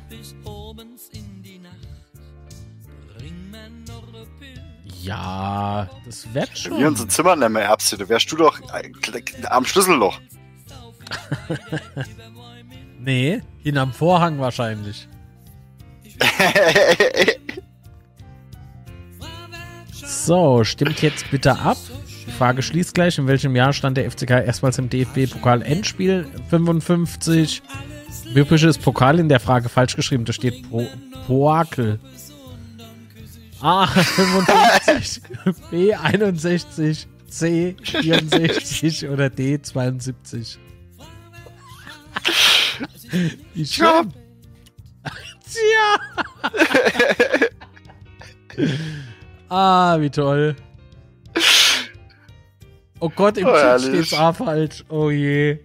Ja, das wird Wenn wir schon. unser Zimmer nicht mehr erbst, da wärst du doch äh, am Schlüsselloch. <laughs> Nee, hinterm Vorhang wahrscheinlich. <laughs> So, stimmt jetzt bitte ab. Frage schließt gleich. In welchem Jahr stand der FCK erstmals im DFB-Pokal-Endspiel? 55. Übrigens ist Pokal in der Frage falsch geschrieben. Da steht po Poakel. <laughs> A 55, B 61, C 64 oder D 72. Wie schlimm. Tja. <laughs> <laughs> ah, wie toll. Oh Gott, im Oh, Chat steht's A falsch. Oh je.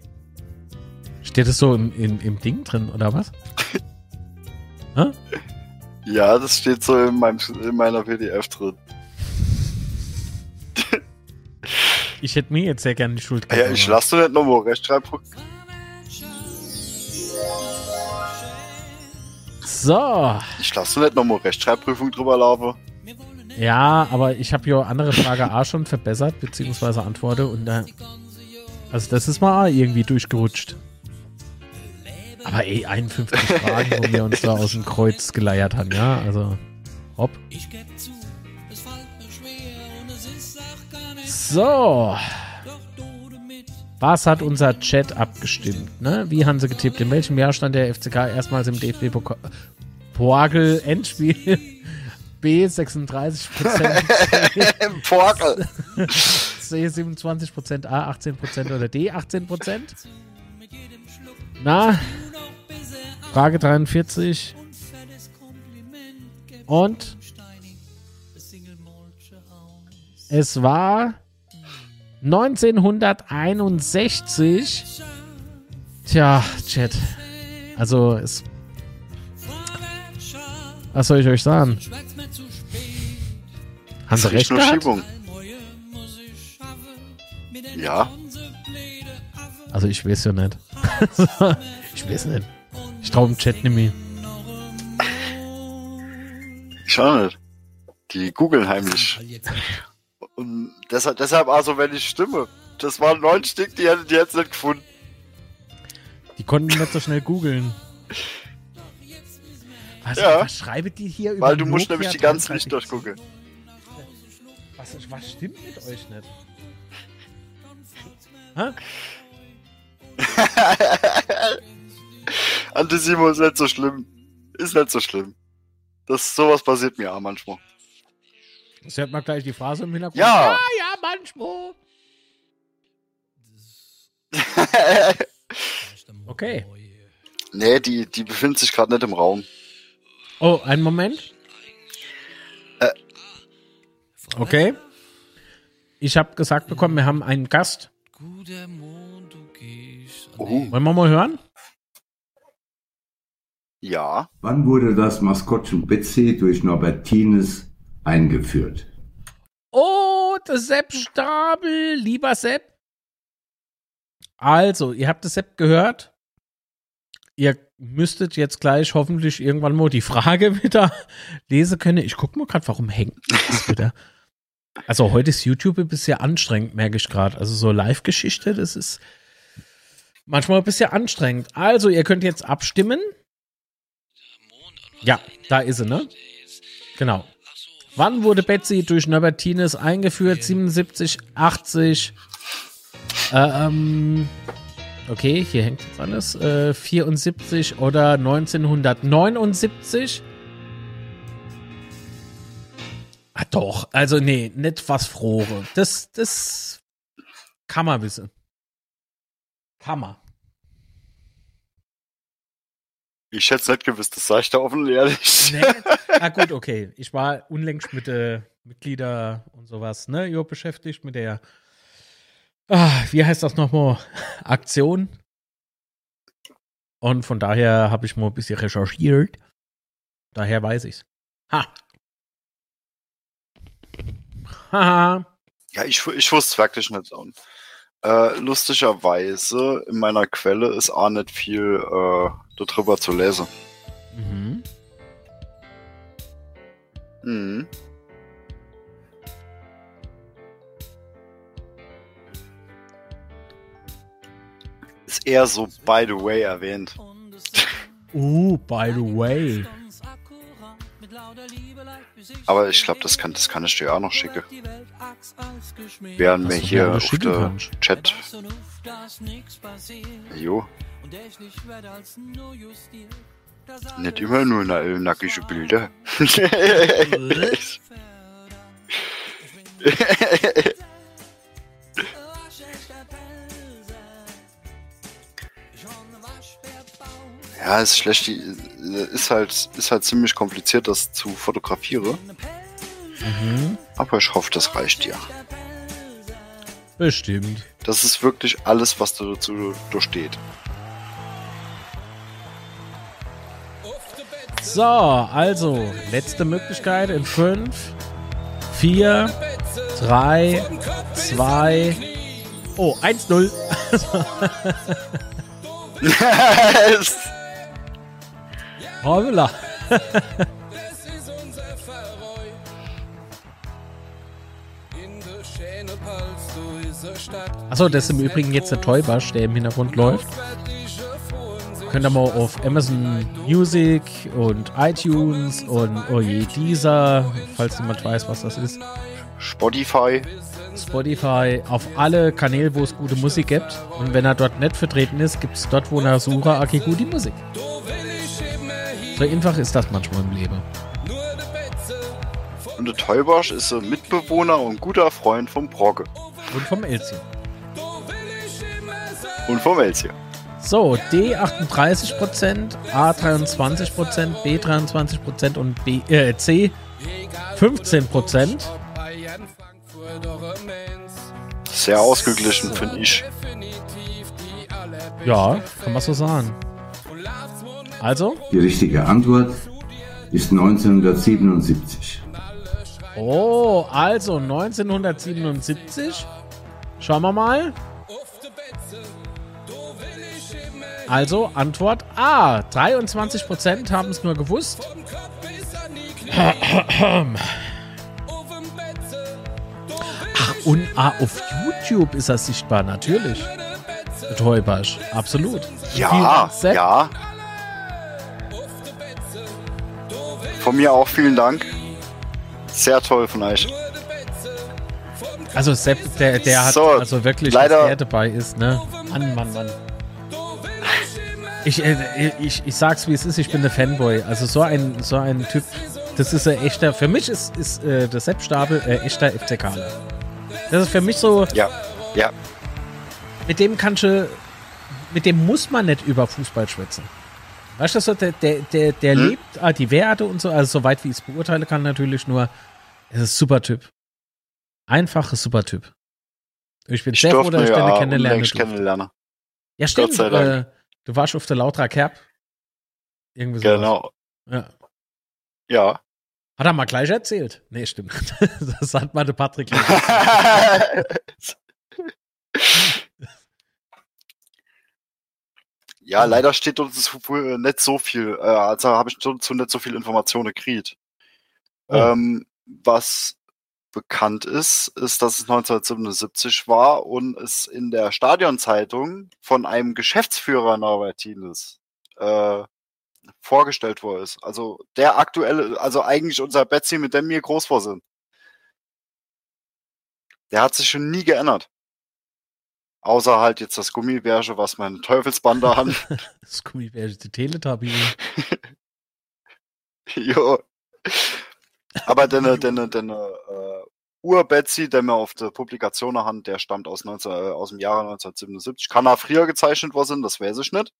Steht es so im, im, im Ding drin, oder was? <laughs> Hä? Ja, das steht so in, meinem, in meiner PDF drin. Ich hätte mir jetzt sehr gerne die Schuld Ja, ich lass du nicht nochmal Rechtschreibung. So. Ich lass du nicht nochmal Rechtschreibprüfung drüber laufen. Ja, aber ich habe ja andere Frage A schon verbessert, beziehungsweise Antworte und da. Also, das ist mal irgendwie durchgerutscht. Aber ey, 51 <laughs> Fragen, wo wir uns da aus dem Kreuz geleiert haben, ja? Also, hopp. So, was hat unser Chat abgestimmt, ne? Wie haben sie getippt? In welchem Jahr stand der FCK erstmals im DFB-Pokal-Endspiel? B 36 Prozent, <laughs> Im Portal. C 27 Prozent, A 18 Prozent oder D 18 Prozent? Na, Frage 43 und es war 1961. Tja, Chat. Also, es. Was soll ich euch sagen? Haben sie recht gehabt? Schiebung. Ja. Also, ich weiß ja nicht. <laughs> ich weiß nicht. Ich traue dem Chat nicht mehr. Ich auch nicht. Die googeln heimlich. Und deshalb, deshalb also, wenn ich stimme. Das waren neun Stück, die hätten die jetzt nicht gefunden. Die konnten nicht so schnell googeln. Was, Ja. was schreibt die hier über Weil du musst nämlich die ganzen nicht 33? durchgucken. Was, was stimmt mit euch nicht? Hä? <laughs> Antisimo ist nicht so schlimm. Ist nicht so schlimm. Das sowas passiert mir auch manchmal. Das hört man gleich die Phrase im Hintergrund. Ja. ja, ja, manchmal. Okay. nee, die, die befindet sich gerade nicht im Raum. Oh, einen Moment. Okay. Ich habe gesagt bekommen, wir haben einen Gast. Guter Mond, du Oh, Wollen wir mal hören? ja. Wann wurde das Maskottchen Betsy durch Norbert Tienes eingeführt? Oh, der Sepp Stabel, lieber Sepp. Also, ihr habt das Sepp gehört. Ihr müsstet jetzt gleich hoffentlich irgendwann mal die Frage <laughs> wieder lesen können. Ich guck mal gerade, warum hängt das wieder? Also heute ist YouTube ein bisschen anstrengend, merke ich gerade. Also so Live-Geschichte, das ist manchmal ein bisschen anstrengend. Also, ihr könnt jetzt abstimmen. Ja, da ist sie, ne? Genau. Wann wurde Betsy durch Norbert Tienes eingeführt? 77, 80. Äh, ähm, okay, hier hängt jetzt alles. Äh, 74 oder 1979? Doch. Also, nee, nicht was Frohre. Das, das kann man wissen. Kann man. Ich hätte es nicht gewusst, das sage ich da offen und ehrlich. Nee. Ah, gut, okay. Ich war unlängst mit äh, Mitglieder und sowas, ne, jo, beschäftigt mit der, ah, wie heißt das nochmal? Aktion. Und von daher habe ich mal ein bisschen recherchiert. Daher weiß ich's. Ha. Haha. Ja, ich, ich wusste es wirklich nicht. Und, äh, lustigerweise, in meiner Quelle ist auch nicht viel äh, darüber zu lesen. mhm. Mhm. Ist eher so by the way erwähnt. Uh, by the way. Aber ich glaube, das kann, das kann ich dir auch noch schicken. Während wir du hier auf der kannst. Chat. Jo, nicht immer nur na nackige Bilder. <laughs> <laughs> <laughs> ja, ist schlecht. Die, ist halt, ist halt ziemlich kompliziert, das zu fotografieren. Mhm. Aber ich hoffe, das reicht dir. Bestimmt. Das ist wirklich alles, was dazu durchsteht. So, also, letzte Möglichkeit in 5, 4, 3, 2, oh, 1-0. <laughs> <laughs> Horvela. Achso, das ist im Übrigen jetzt der Toybash, der im Hintergrund läuft. Könnt ihr mal auf Amazon Music und iTunes und oje oh Deezer, falls jemand weiß, was das ist. Spotify. Spotify, auf alle Kanäle, wo es gute Musik gibt. Und wenn er dort nicht vertreten ist, gibt es dort, wo er Suche Akiko die Musik. So einfach ist das manchmal im Leben. Und der Teubosch ist ein Mitbewohner und guter Freund vom Brogge. Und vom Elzio. Und vom Elsie. So, D 38%, A 23%, B 23% und B, äh, C 15%. Sehr ausgeglichen, finde ich. Ja, kann man so sagen. Also, Die richtige Antwort ist 1977. oh, also 1977. Schauen wir mal. Also, Antwort A. 23% haben es nur gewusst. Ach, und ah, auf YouTube ist er sichtbar, natürlich. Täubersch, absolut. Ja, ja. Von mir auch vielen Dank. Sehr toll von euch. Also Sepp, der, der hat So, also wirklich, leider- was der dabei ist, ne? Mann, Mann, Mann. Ich, äh, ich, ich sag's wie es ist, ich bin der Fanboy. Also so ein, so ein Typ, das ist ein echter, für mich ist, ist äh, der Sepp Stapel äh, echter FCKler. Das ist für mich so, Ja, ja. mit dem kannst du, mit dem muss man nicht über Fußball schwätzen. Weißt du, so, der, der, der, der Hm? lebt ah, die Werte und so, also soweit wie ich es beurteilen kann, natürlich nur, es ist ein super Typ. Einfacher super Typ. Ich bin Ich sehr froh, dass ich ihn deine ja kennenlernen kennenlernen. Ja, stimmt. Äh, du warst auf der Lautra Kerb. Irgendwie sowas. Genau. Ja. Ja. Hat er mal gleich erzählt? Nee, stimmt. <laughs> Das hat mal der Patrick. <laughs> <laughs> gleich ja, leider steht dort so viel- nicht so viel. Äh, also habe ich dazu nicht so viel Informationen gekriegt. Oh. Ähm, was bekannt ist, ist, dass es 1977 war und es in der Stadionzeitung von einem Geschäftsführer Norbertines äh, vorgestellt worden ist. Also der aktuelle, also eigentlich unser Betsy, mit dem wir groß vor sind. Der hat sich schon nie geändert. Außer halt jetzt das Gummibärche, was mein Teufelsband an. <laughs> Das Gummibärchen, die Teletubby. <laughs> jo. Aber denn, denn, denn, äh, Ur-Betsy, der mir auf der Publikation hand, der stammt aus, 19, äh, aus dem Jahre 1977. Kann er früher gezeichnet worden sein, das weiß ich nicht.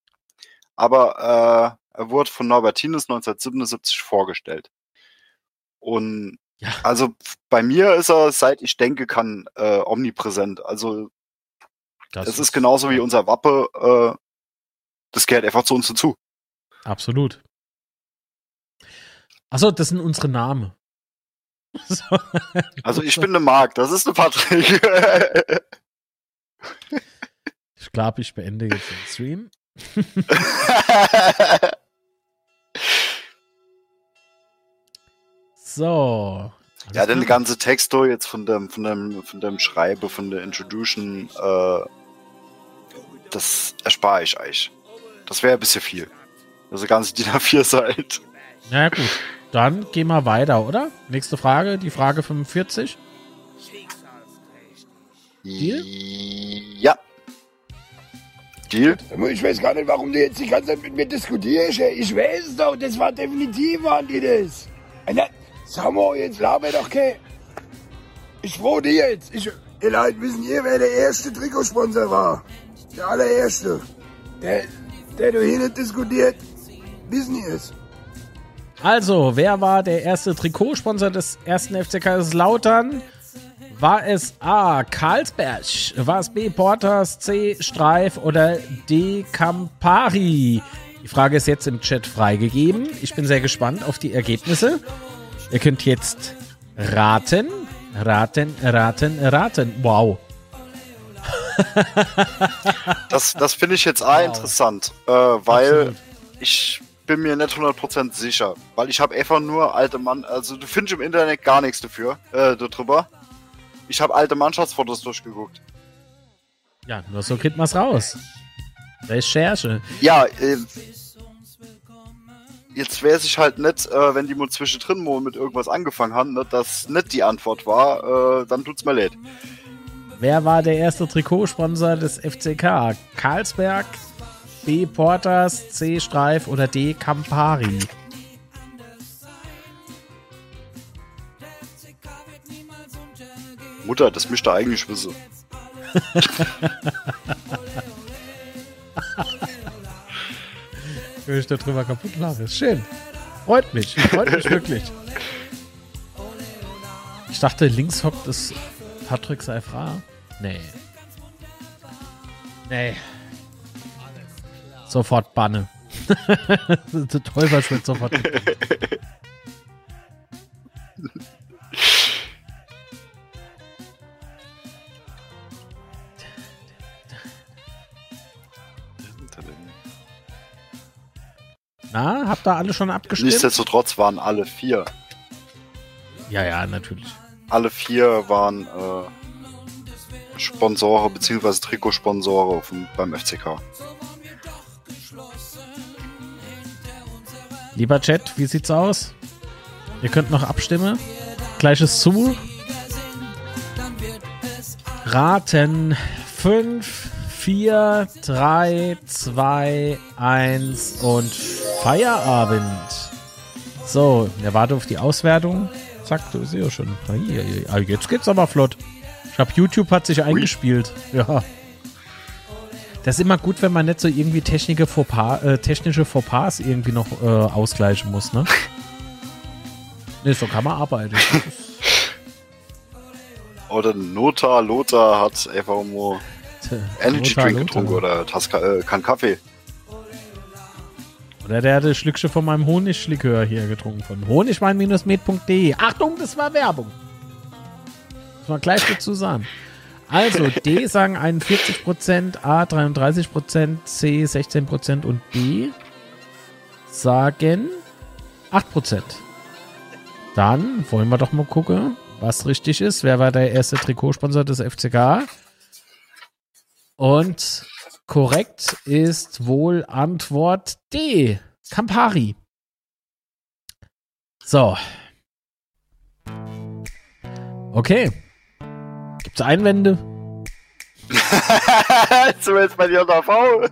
Aber äh, er wurde von Norbertines 1977 vorgestellt. Und Ja. also bei mir ist er, seit ich denke kann, äh, omnipräsent. Also Das es ist genauso wie unser Wappe, äh, das gehört einfach zu uns dazu. Absolut. Achso, das sind unsere Namen. So. <laughs> Also ich bin der Marc, das ist der Patrick. <laughs> Ich glaube, ich beende jetzt den Stream. <laughs> So. ja, Alles den ganze Text jetzt von dem, von dem, von dem Schreibe, von der Introduction, äh, das erspare ich euch. Das wäre ein bisschen viel. Also ganze <laughs> DIN A4 Seite. Na ja, gut. Dann gehen wir weiter, oder? Nächste Frage, die Frage 45. Deal? Ja. Deal? Ich weiß gar nicht, warum du jetzt die ganze Zeit mit mir diskutierst. Ich weiß es doch, das war definitiv, waren die das. Na, Sag mal, jetzt laber doch kein. Ich froh die jetzt. Ich, ihr Leute, wissen ihr, wer der erste Trikotsponsor war? Der allererste. Der, der du hier nicht diskutiert. Wissen es? Also, wer war der erste Trikotsponsor des ersten FC Kaiserslautern? War es A. Carlsberg? War es B. Porters, C. Streif oder D. Campari? Die Frage ist jetzt im Chat freigegeben. Ich bin sehr gespannt auf die Ergebnisse. Ihr könnt jetzt raten, raten, raten, raten. Wow. <laughs> Das, das finde ich jetzt auch Wow. interessant, äh, weil Absolut. ich bin mir nicht 100% sicher, weil ich habe einfach nur alte Mann, also du findest im Internet gar nichts dafür, äh, darüber. Ich habe alte Mannschaftsfotos durchgeguckt. Ja, nur so kriegt man's raus. Recherche. Ja, äh, jetzt weiß ich halt nicht, äh, wenn die mal zwischendrin mal mit irgendwas angefangen haben, ne, dass nicht die Antwort war, äh, dann tut's mir leid. Wer war der erste Trikotsponsor des FCK? Karlsberg, B. Porters, C. Streif oder D. Campari? Mutter, das müsste eigentlich wissen. <laughs> Wenn ich darüber kaputt lache. Ist schön. Freut mich. Freut mich wirklich. Ich dachte, links hockt es Patrick Seifra. Nee. Nee. Sofort Banne. Der Teufel wird sofort. Na, habt ihr alle schon abgestimmt? Nichtsdestotrotz waren alle vier. Ja, ja, natürlich. Alle vier waren äh, Sponsore bzw. Trikotsponsore beim FCK. Lieber Chat, wie sieht's aus? Ihr könnt noch abstimmen. Gleiches zu. Raten. 5, 4, 3, 2, 1 und Feierabend. So, er wartet auf die Auswertung. Zack, du siehst ja schon. Jetzt geht's aber flott. Ich hab YouTube hat sich eingespielt. Ja. Das ist immer gut, wenn man nicht so irgendwie technische Fauxpas, äh, technische Fauxpas irgendwie noch äh, ausgleichen muss, ne? ne, so kann man arbeiten. <laughs> Oder Nota Lothar hat einfach nur Energy Drink getrunken oder Taska, äh, kann Kaffee. Oder der hat ein Schlückchen von meinem Honiglikör hier getrunken. Von honigwein-med.de. Achtung, das war Werbung. Muss man gleich dazu sagen. Also, D sagen 41%, A 33%, C 16% und B sagen 8%. Dann wollen wir doch mal gucken, was richtig ist. Wer war der erste Trikotsponsor des FCK? Und korrekt ist wohl Antwort D. Campari. So. Okay. Gibt's Einwände? <laughs> Zumindest bei dir V.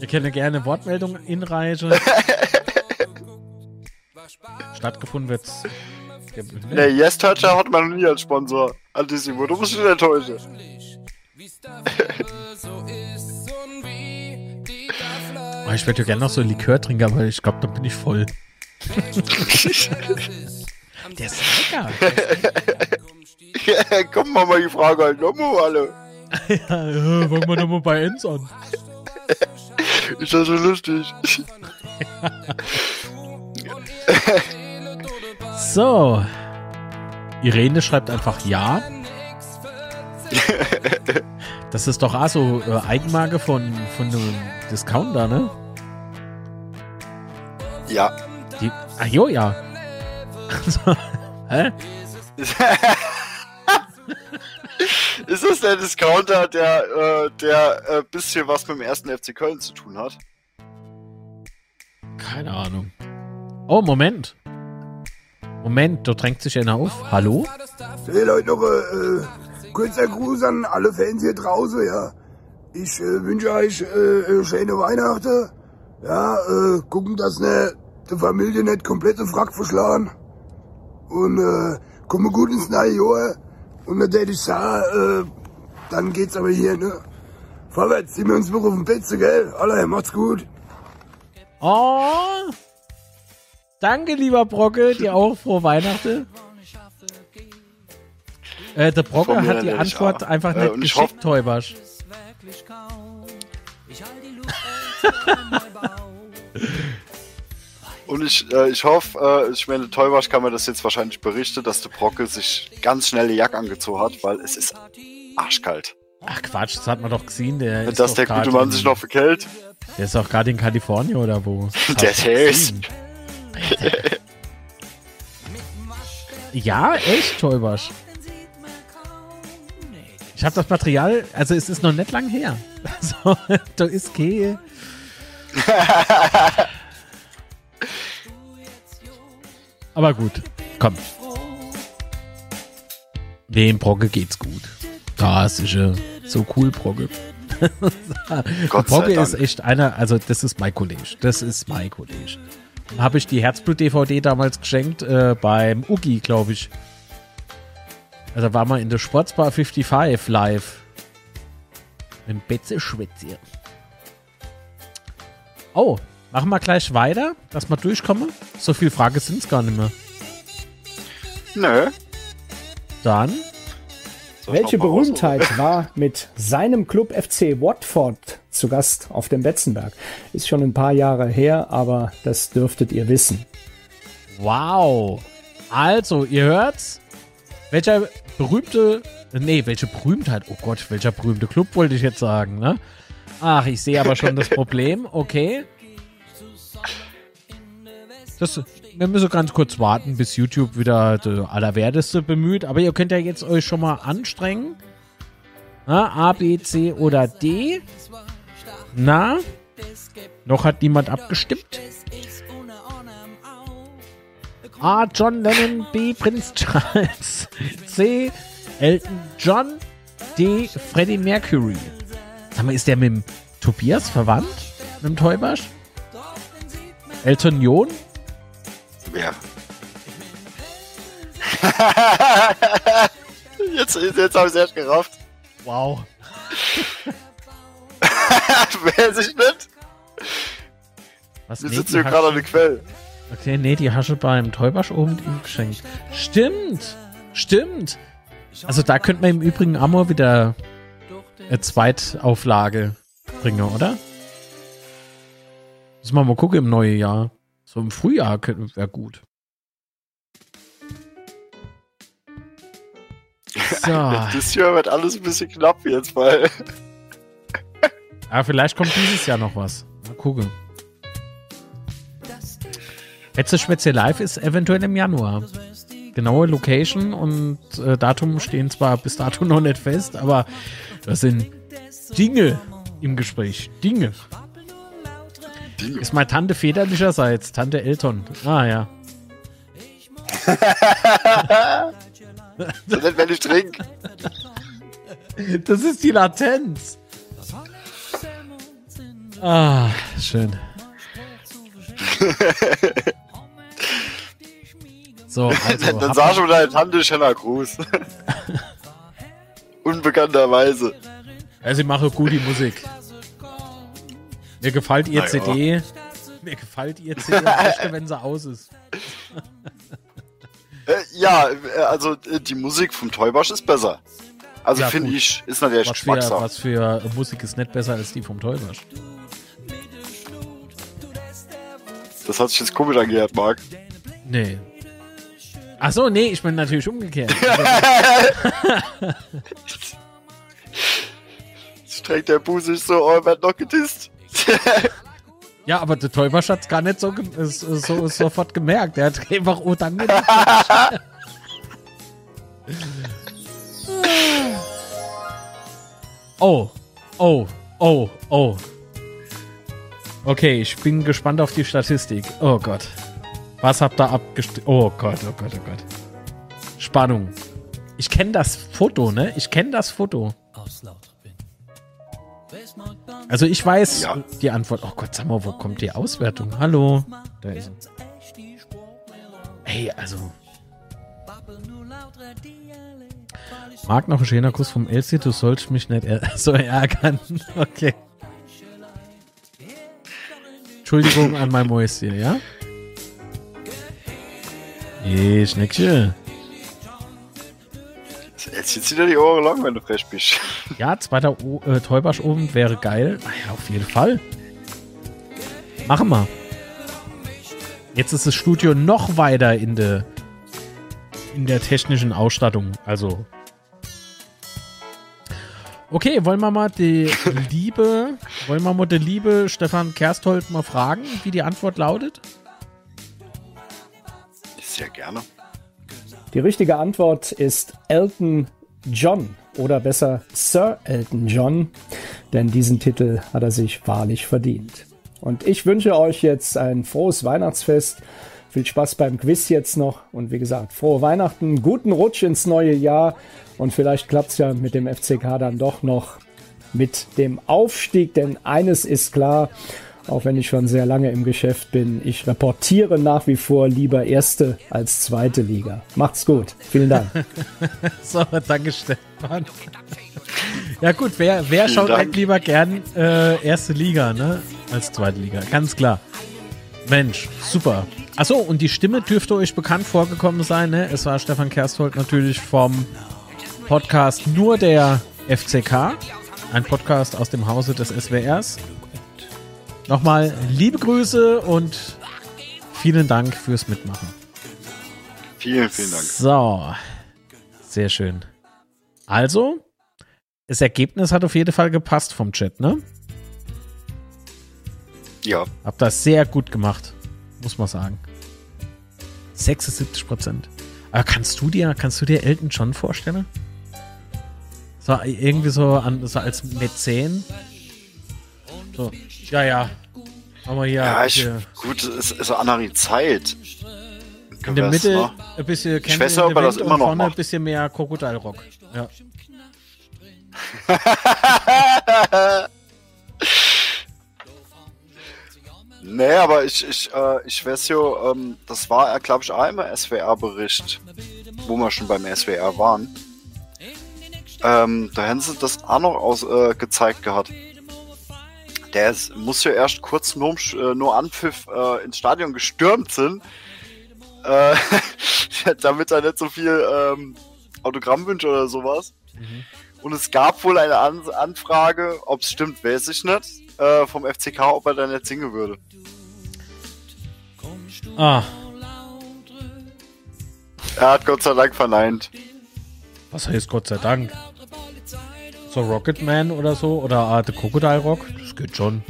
Ihr könnt gerne Wortmeldung inreichen. <laughs> Stattgefunden wird's. Ne, Yes Toucher hat man noch nie als Sponsor. Antissimo, du musst dich nicht enttäuschen. Oh, ich werde ja gerne noch so ein Likör trinken, aber ich glaube, dann bin ich voll. <laughs> Der ist lecker. <laughs> <laughs> Komm mal mal die Frage halt nochmal alle. Ja, äh, fangen wir nochmal bei Enz an. <laughs> Ist das so lustig? So. Irene schreibt einfach ja. Das ist doch auch so äh, Eigenmarke von, von einem Discounter, ne? Ja. Die, ach jo, ja. Also, hä? <laughs> Ist das der Discounter, der, äh, der äh, bisschen was mit dem ersten FC Köln zu tun hat? Keine Ahnung. Oh, Moment. Moment, da drängt sich einer auf. Hallo? Hey Leute, noch äh, kurzer Gruß an alle Fans hier draußen, ja. Ich äh, wünsche euch äh, äh, schöne Weihnachten. Ja, äh, gucken, dass ne, die Familie nicht komplett im Frack verschlagen. Und äh, kommen gut ins neue Jahr. Und dann hätte ich sagen, äh, dann geht's aber hier, ne? Vorwärts, sehen wir uns noch auf dem Plätze, gell? Alle, macht's gut. Oh! Danke, lieber Brocke, dir auch frohe Weihnachten. Äh, der Brocke hat die Antwort auch. einfach Äh, nicht geschickt, Täubersch. <laughs> Und ich, äh, ich hoffe, äh, ich meine, Teubasch kann mir das jetzt wahrscheinlich berichten, dass der Brocke sich ganz schnell die Jacke angezogen hat, weil es ist arschkalt. Ach Quatsch, das hat man doch gesehen. Der ist dass doch der gute Mann sich noch verkehlt. Der ist auch gerade in Kalifornien oder wo? <laughs> Der ist. Ja, echt, Täubersch. Ich habe das Material, also es ist noch nicht lang her. <laughs> Also, da ist Kehe. <laughs> Aber gut, komm. Dem Brocke geht's gut. Das ist ja so cool, Brocke <laughs> Dank. ist echt einer, also das ist mein Kollege. Das ist mein Kollege. Habe ich die Herzblut-DVD damals geschenkt, äh, beim Ugi, glaube ich. Also war mal in der Sportsbar 55 live. Dem Betze Schwätze. Oh, machen wir gleich weiter, dass wir durchkommen. So viele Fragen sind es gar nicht mehr. Nö. Dann, Welche mal raus, Berühmtheit war mit seinem Club FC Watford zu Gast auf dem Betzenberg? Ist schon ein paar Jahre her, aber das dürftet ihr wissen. wow. Also, ihr hört's. Welcher berühmte, nee, welche Berühmtheit, oh Gott, welcher berühmte Club wollte ich jetzt sagen, ne? Ach, ich sehe aber schon das <laughs> Problem, okay. Das, wir müssen ganz kurz warten, bis YouTube wieder der Allerwerteste bemüht. Aber ihr könnt ja jetzt euch schon mal anstrengen. Na, A, B, C oder D. Na, noch hat niemand abgestimmt. A. John Lennon, B. Prinz Charles, <laughs> C. Elton John, D. Freddie Mercury. Sag mal, ist der mit dem Tobias verwandt? Mit dem Teubasch? Elton John? Wer? <laughs> jetzt jetzt habe ich es erst gerafft. Wow. <laughs> Wer sich nicht? Was, Wir sitzen hier gerade an der Quelle. Okay, nee, die Hasche beim Teubasch oben ihm geschenkt. Stimmt! Stimmt! Also da könnte man im Übrigen Amor wieder eine Zweitauflage bringen, oder? Müssen wir mal gucken im neuen Jahr. So im Frühjahr wäre gut. So. <laughs> Das hier wird alles ein bisschen knapp jetzt, weil. <laughs> Ja, vielleicht kommt dieses Jahr noch was. Mal gucken. Letzte Schwätze Live ist eventuell im Januar. Genaue Location und äh, Datum stehen zwar bis dato noch nicht fest, aber das sind Dinge im Gespräch. Dinge. Dinge. Ist meine Tante väterlicherseits, Tante Elton. Ah ja. So nicht, wenn ich trinke. Das ist die Latenz. Ah, schön. So, <laughs> also. Dann sag schon deine Tante Shanna Cruz. <laughs> Unbekannterweise. Ja, sie mache gute Musik. Mir gefällt ihr Na ja. CD. <laughs> Mir gefällt ihr CD wenn sie aus ist. <laughs> Äh, ja, äh, also äh, die Musik vom Teubasch ist besser. Also Ja, finde ich, ist natürlich Was Geschmackssache. was für Musik ist nicht besser als die vom Teubasch? Das hat sich jetzt komisch angehört, Marc. Nee. Ach so, nee, ich bin natürlich umgekehrt. <laughs> Streckt der Busi so, oh, er wird noch gedisst. <laughs> ja, aber der Teubasch hat's gar nicht so, ge- ist, ist so ist sofort gemerkt. Er hat einfach oh danke. <laughs> <laughs> oh, oh, oh, oh. Okay, ich bin gespannt auf die Statistik. Oh Gott. Was habt ihr abgestimmt? Oh Gott, oh Gott, oh Gott. Spannung. Ich kenne das Foto, ne? Ich kenne das Foto. aus Also ich weiß Ja. die Antwort. Oh Gott, sag mal, wo kommt die Auswertung? Hallo. Da ist? Hey, also. Mag noch ein schöner Kuss vom Elsie, du sollst mich nicht <laughs> so ärgern. <laughs> Okay. Entschuldigung an mein Mäuschen, ja? Hey, Schneckchen. Jetzt zieht dir die Ohren lang, wenn du frech bist. <laughs> Ja, zweiter o äh, Täubersch oben wäre geil. Ah ja, auf jeden Fall. Machen wir. Jetzt ist das Studio noch weiter in der in der technischen Ausstattung. Also. Okay, wollen wir mal die <laughs> liebe, wollen wir mal die liebe Stefan Kersthold mal fragen, wie die Antwort lautet? Sehr gerne. Die richtige Antwort ist Elton John. oder besser Sir Elton John, denn diesen Titel hat er sich wahrlich verdient. Und ich wünsche euch jetzt ein frohes Weihnachtsfest. Viel Spaß beim Quiz jetzt noch und wie gesagt, frohe Weihnachten, guten Rutsch ins neue Jahr und vielleicht klappt es ja mit dem FCK dann doch noch mit dem Aufstieg, denn eines ist klar, auch wenn ich schon sehr lange im Geschäft bin, ich reportiere nach wie vor lieber erste als zweite Liga. Macht's gut. Vielen Dank. <laughs> so, danke Stefan. Ja gut, wer, wer schaut Dank. eigentlich lieber gern äh, erste Liga, ne? Als zweite Liga, ganz klar. Mensch, super. Achso, und die Stimme dürfte euch bekannt vorgekommen sein, ne? Es war Stefan Kersthold natürlich vom Podcast Nur der FCK. Ein Podcast aus dem Hause des SWRs. Nochmal liebe Grüße und vielen Dank fürs Mitmachen. Vielen, vielen Dank. So, sehr schön. Also, das Ergebnis hat auf jeden Fall gepasst vom Chat, ne? Ja. Hab das sehr gut gemacht, muss man sagen. 76 Prozent. Aber kannst du dir, kannst du dir Elton John vorstellen? So, irgendwie so, an, so als Mäzen? So, ja, ja. Aber hier. Ja, ich, gut, es ist eine andere Zeit. In der Mitte ne? ein bisschen Ich weiß ja, ob er das immer noch vorne ein bisschen mehr Krokodilrock. Ja. <laughs> nee, aber ich, ich, äh, ich weiß ja, ähm, das war, glaube ich, auch im SWR-Bericht, wo wir schon beim SWR waren. Ähm, da haben sie das auch noch aus, äh, gezeigt gehabt der ist, muss ja erst kurz nur, äh, nur Anpfiff äh, ins Stadion gestürmt sind, äh, <laughs> damit er nicht so viel ähm, Autogramm wünscht oder sowas. Mhm. Und es gab wohl eine An Anfrage, ob es stimmt, weiß ich nicht, äh, vom FCK, ob er dann nicht singen würde. Ah. Er hat Gott sei Dank verneint. Was heißt Gott sei Dank? So Rocketman oder so? Oder Art Crocodile Rock? Das geht schon.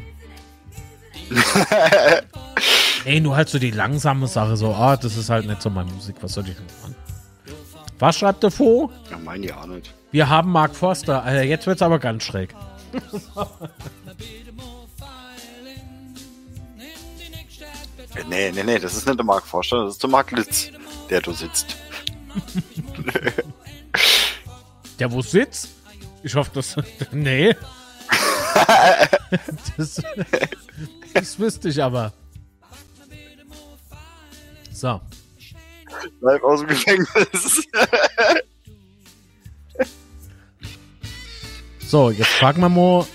<laughs> Ey, nur halt so die langsame Sache, so, ah, das ist halt nicht so meine Musik, was soll ich denn machen? Was schreibt der vor? Ja, meine ja nicht. Wir haben Mark Forster. Alter, jetzt wird's aber ganz schräg. <laughs> nee, nee, nee, das ist nicht der Mark Forster, das ist der Mark Litz, der du sitzt. <laughs> der wo sitzt? Ich hoffe, dass. <laughs> Nee. <laughs> das, das wüsste ich aber. So. Live aus dem Gefängnis. <laughs> so, jetzt fragen wir mal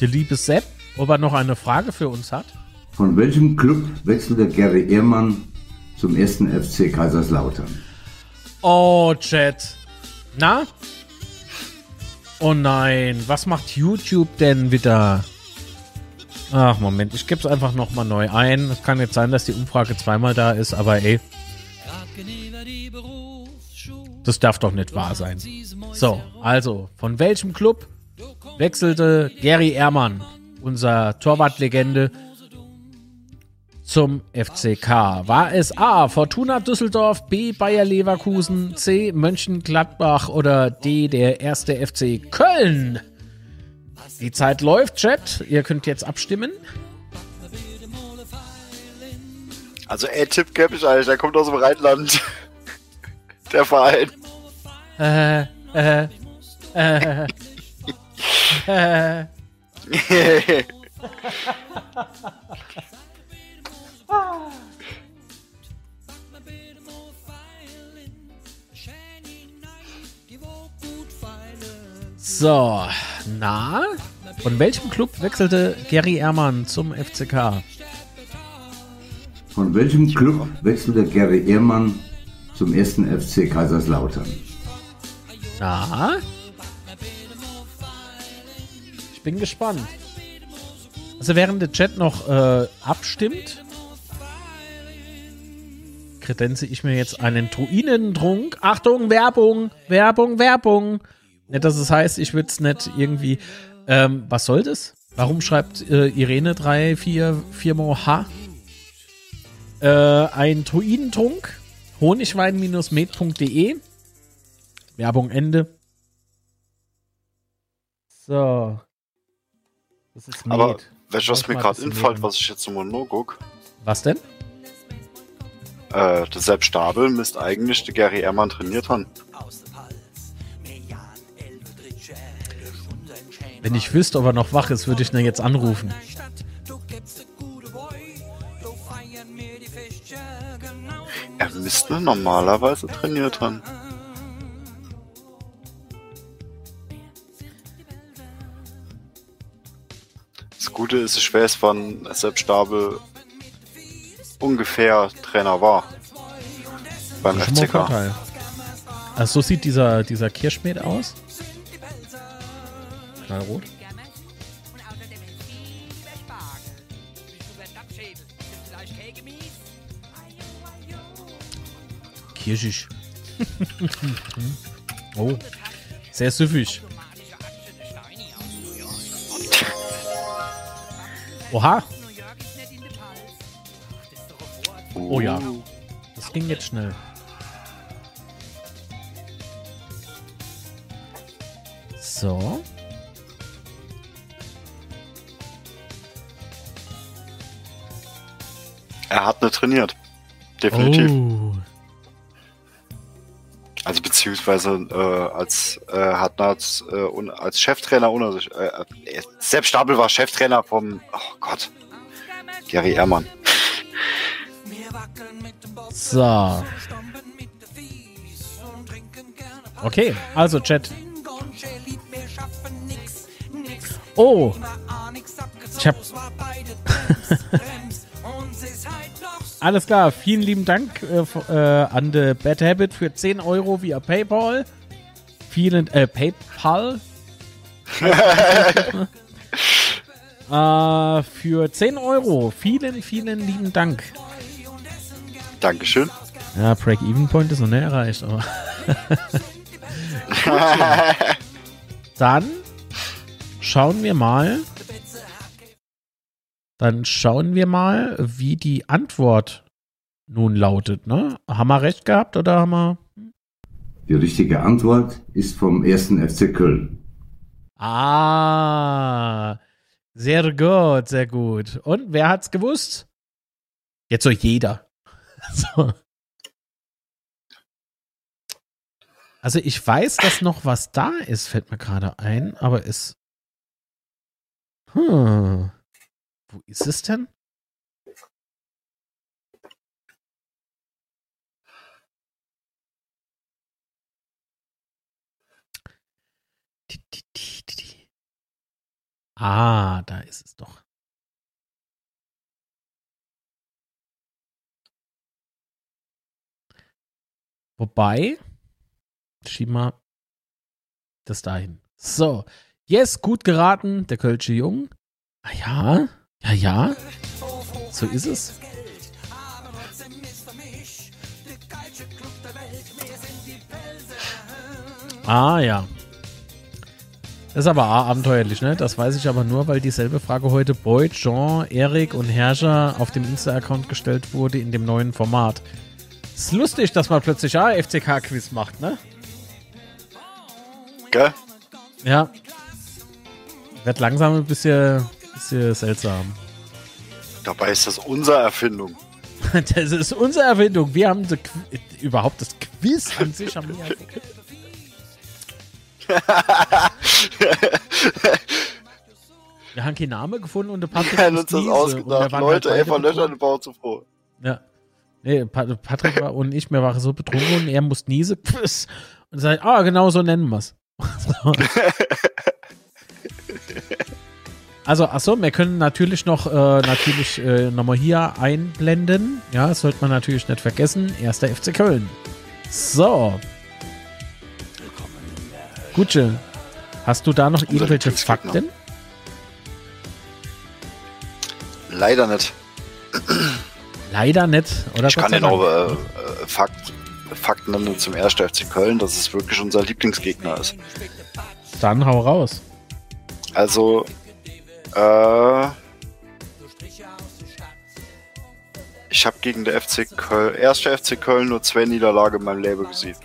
der liebe Sepp, ob er noch eine Frage für uns hat. Von welchem Club wechselte Gary Ehrmann zum ersten FC Kaiserslautern? Oh, Chat. Na? Oh nein, was macht YouTube denn wieder? Ach, Moment, ich gebe es einfach nochmal neu ein. Es kann jetzt sein, dass die Umfrage zweimal da ist, aber ey. Das darf doch nicht wahr sein. So, also, von welchem Club wechselte Gary Ehrmann, unser Torwartlegende, zum FCK? War es A. Fortuna Düsseldorf, B. Bayer Leverkusen, C. Mönchengladbach oder D. der erste FC Köln? Die Zeit läuft, Chat. Ihr könnt jetzt abstimmen. Also, ey, Tipp ich eigentlich. Der kommt aus dem Rheinland. <laughs> Der Verein. Äh, äh, äh, äh. <laughs> <laughs> So, na? Von welchem Club wechselte Gary Ehrmann zum FCK? Von welchem Club wechselte Gary Ehrmann zum ersten FC Kaiserslautern? Na? Ich bin gespannt. Also während der Chat noch äh, abstimmt, kredenze ich mir jetzt einen Druinentrunk. Achtung, Werbung, Werbung, Werbung. Nicht, dass es heißt, ich würde es nicht irgendwie. Ähm, was soll das? Warum schreibt äh, Irene 344 mal H? Äh, ein Druidentrunk. Honigwein-med.de. Werbung Ende. So. Das ist Med. Aber weißt du, was mir gerade infällt, was ich jetzt nochmal nur guck? Was denn? Äh, der Sepp Stabel müsste eigentlich der Gary Ehrmann trainiert haben. Wenn ich wüsste, ob er noch wach ist, würde ich ihn jetzt anrufen. Er müsste normalerweise trainiert haben. Das Gute ist, ich weiß, wann Sepp Stabel ungefähr Trainer war. Beim FCK. Also so sieht dieser, dieser Kirschmäht aus. Knallrot. Kirschig. <laughs> oh, sehr süffig. Oha, Oh ja. das ging jetzt schnell. So. Er hat nicht trainiert. Definitiv. Oh. Also beziehungsweise äh, als äh, hat er als, äh, als Cheftrainer unter sich. Äh, äh, Sepp Stabel war Cheftrainer vom. Oh Gott. Gary Ehrmann. So. Okay, also Chat. Oh. Ich hab. <laughs> Alles klar, vielen lieben Dank äh, äh, an The Bad Habit für 10 Euro via PayPal. Vielen, äh, PayPal. <laughs> äh, für 10 Euro. Vielen, vielen lieben Dank. Dankeschön. Ja, Break-Even-Point ist noch nicht erreicht, aber. <laughs> Dann schauen wir mal. Dann schauen wir mal, wie die Antwort nun lautet. Ne? Haben wir recht gehabt oder haben wir. Die richtige Antwort ist vom ersten FC Köln. Ah, sehr gut, sehr gut. Und wer hat's gewusst? Jetzt so jeder. <laughs> So. Also ich weiß, dass noch was da ist, fällt mir gerade ein, aber es. Hm. Wo ist es denn? Ah, da ist es doch. Wobei, schieben wir das dahin. So, yes, gut geraten, der Kölsche Jung. Ah ja, ja, ja. So ist es. Ah ja. Das ist aber abenteuerlich, ne? Das weiß ich aber nur, weil dieselbe Frage heute Boyd, Jean, Erik und Herrscher auf dem Insta-Account gestellt wurde in dem neuen Format. Ist lustig, dass man plötzlich A, FCK-Quiz macht, ne? Gell? Ja. Wird langsam ein bisschen, bisschen seltsam. Dabei ist das unsere Erfindung. <laughs> Das ist unsere Erfindung. Wir haben überhaupt das Quiz an sich haben wir. <laughs> Wir haben keinen Namen gefunden und der Patrick Wir haben uns das ausgedacht. Waren Leute, halt ey, von Löchern Bauch zu froh. Ja. Nee, Pa- Patrick war und ich, wir waren so betrunken und er muss Niese <laughs> Quiz. und sagt, ah, genau so nennen wir es. <laughs> Also, achso, wir können natürlich noch, äh, natürlich äh, nochmal hier einblenden. Ja, das sollte man natürlich nicht vergessen. Erster FC Köln. So. Gutsche, hast du da noch irgendwelche. Fakten? Leider nicht. Leider nicht. Oder Ich Gott kann den auch äh, äh, Fakt, Fakten nennen zum 1. FC Köln, dass es wirklich unser Lieblingsgegner ist. Dann hau raus. Also, äh, ich habe gegen der FC Köln, 1. FC Köln nur zwei Niederlagen in meinem Leben gesehen.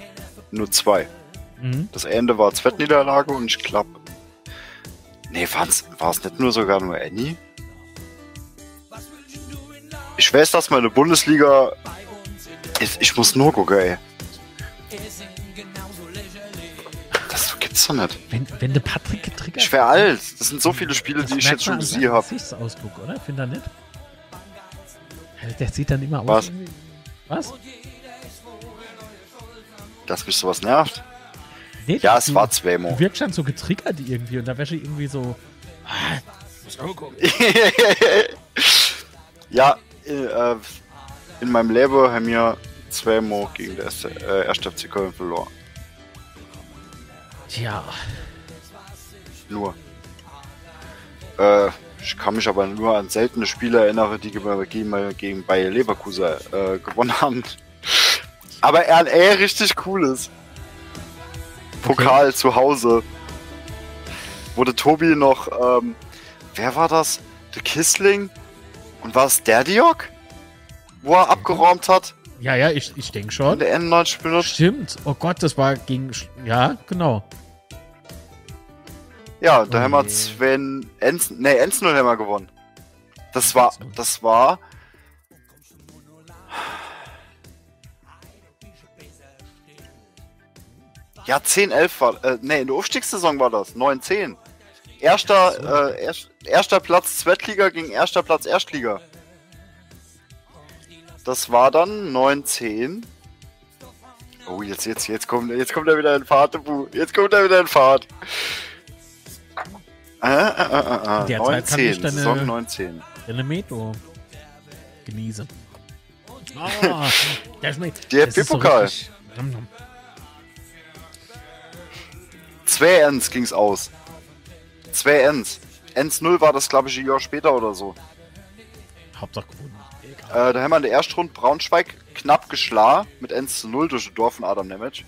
Nur zwei. Mhm. Das Ende war Zweitniederlage und ich glaube, Nee, war's, war's nicht nur sogar nur Annie? Ich weiß, dass meine Bundesliga. Ich, ich muss nur gucken, ey. Das gibt's doch nicht. Wenn, wenn der Patrick getriggert Ich wäre alt. Das sind so viele Spiele, Das die ich jetzt schon gesehen habe. Gesichtsausdruck, oder? Find er nicht? Der sieht dann immer aus. Was? irgendwie- Was? Dass mich sowas nervt. Nee, Ja, du- es war Du Zwemo. wirkst dann so getriggert irgendwie und da wäre ich irgendwie so. Ah, muss <laughs> ja, äh, in meinem Leben haben wir Zwemo gegen der erste, äh, erste FC Köln verloren. Tja, Nur. Äh, ich kann mich aber nur an seltene Spiele erinnern, die ge- gegen, gegen Bayer Leverkusen äh, gewonnen haben. Aber RNA richtig cooles. Pokal zu Hause. Wurde Tobi noch, ähm, wer war das? Der Kissling? Und war es der Diok? Wo er abgeräumt hat? ja, ja, ich, ich denke schon. der N90 benutzt? Stimmt. Oh Gott, das war gegen. Ja, genau. Ja, da Oh haben wir. Sven Ensen, nee, Ensen haben wir gewonnen. Das war, das war. Ja, 10, 11 war, äh, nee, in der Aufstiegssaison war das, 9, 10. Erster, äh, erst, erster Platz Zweitliga gegen erster Platz Erstliga. Das war dann 9, 10. Oh, jetzt, jetzt, jetzt kommt, jetzt kommt er wieder in Fahrt. Jetzt kommt er wieder in Fahrt. Äh, äh, äh, äh, der Zeit kann ich 19, deine- Saison 19. Elemeto. Genieße. <laughs> Ah, der schmeckt. Der das ist so. 2 Ns ging's aus. 2 Ns. Ns 0 war das, glaube ich, ein Jahr später oder so. Hauptsache gewonnen. Egal. Äh, da haben wir in der Erstrunde Braunschweig knapp geschlagen mit 1 zu 0 durch den Dorf von Adam Nemec.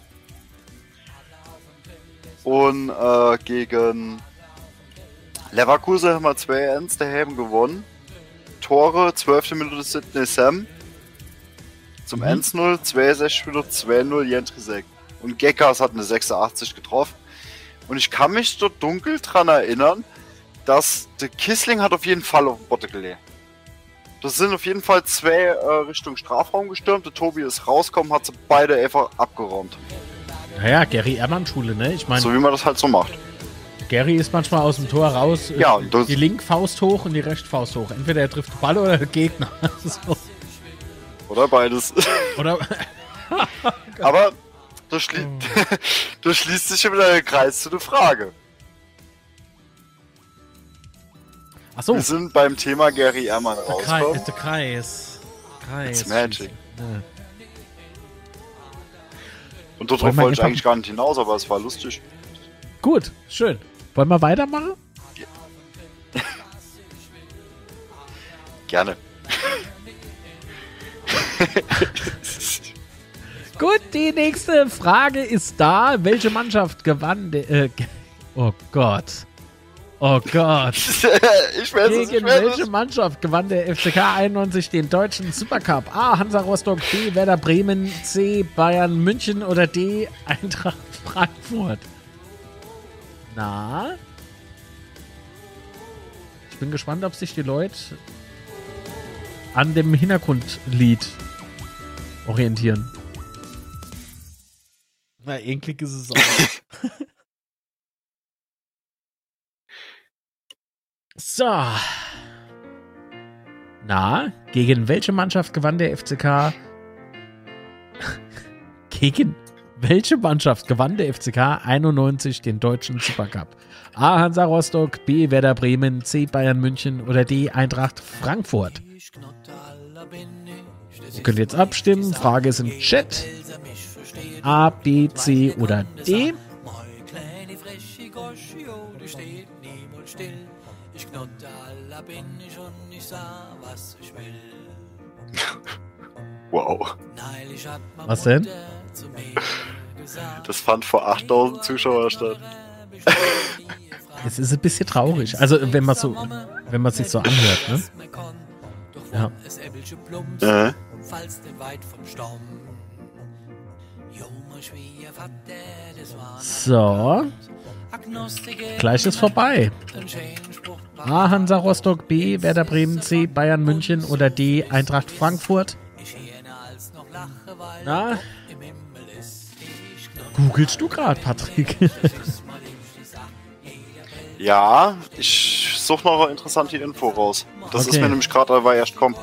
Und äh, gegen Leverkusen haben wir 2 Ns daheim gewonnen. Tore, 12. Minute Sidney Sam. Zum Mhm. 1-0, 62 Minuten 2-0 Jentrisek. Und Geckers hat eine 86 getroffen. Und ich kann mich dort dunkel dran erinnern, dass der Kissling hat auf jeden Fall auf den Botte gelegt. Das sind auf jeden Fall zwei äh, Richtung Strafraum gestürmt. Der Tobi ist rausgekommen, hat sie beide einfach abgeräumt. Naja, Gary Ehrmann Schule, ne? Ich meine, So wie man das halt so macht. Gary ist manchmal aus dem Tor raus. äh, Ja, die linke Faust hoch und die rechte Faust hoch. Entweder er trifft den Ball oder der Gegner. <laughs> so. Oder beides. Oder. <laughs> Aber das, schli das schließt sich ja wieder der Kreis zu der Frage. Achso, Wir sind beim Thema Gary Ehrmann der Kreis. rausgekommen. Der Kreis. Kreis. It's magic. Ja. Und darauf wollte ich eigentlich gar nicht hinaus, aber es war lustig. Gut, schön. Wollen wir weitermachen? <laughs> Gerne. <laughs> Gut, die nächste Frage ist da. Welche Mannschaft gewann der. Äh, oh Gott. Oh Gott. <laughs> ich weiß es, ich Gegen weiß welche es. Mannschaft gewann der FCK 91 den deutschen Supercup? A. Hansa Rostock, B. Werder Bremen, C. Bayern München oder D. Eintracht Frankfurt? Na? Ich bin gespannt, ob sich die Leute an dem Hintergrundlied orientieren. Na, eklig ist es auch. <laughs> so. Na, gegen welche Mannschaft gewann der FCK? <laughs> gegen welche Mannschaft gewann der FCK 91 den deutschen Supercup? A. Hansa Rostock, B. Werder Bremen, C. Bayern München oder D. Eintracht Frankfurt? Ihr könnt jetzt abstimmen. Frage ist im Chat. A, B, C oder D. <laughs> Wow. Was denn? Mutter zu mir gesagt, Das fand vor 8000 Zuschauern statt. <laughs> Es ist ein bisschen traurig. Also, wenn man so, wenn man sich so anhört, ne? Ja. Äh. So. Gleich ist vorbei. A. Hansa Rostock, B. Werder Bremen, C. Bayern München oder D. Eintracht Frankfurt. Na? Googlest du gerade, Patrick? Ja, ich suche noch eine interessante Info raus. Das ist Okay. mir nämlich gerade dabei erst kommen.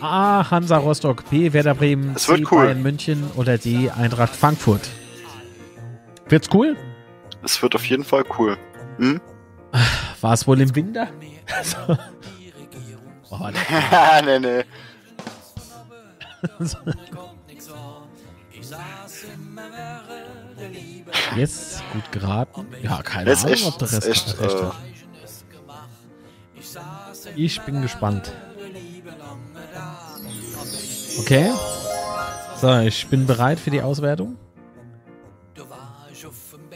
A. Hansa Rostock, B. Werder Bremen, Es C. cool. Bayern München oder D. Eintracht Frankfurt. Wird's cool? Es wird auf jeden Fall cool. Hm? <sighs> War es wohl im Winter? <laughs> oh, der <laughs> nee, nee. <laughs> Jetzt gut geraten. Ja, keine Das Ahnung, echt- ob der das Rest ist echt, recht äh, hat. Ich bin gespannt. Okay. So, ich bin bereit für die Auswertung.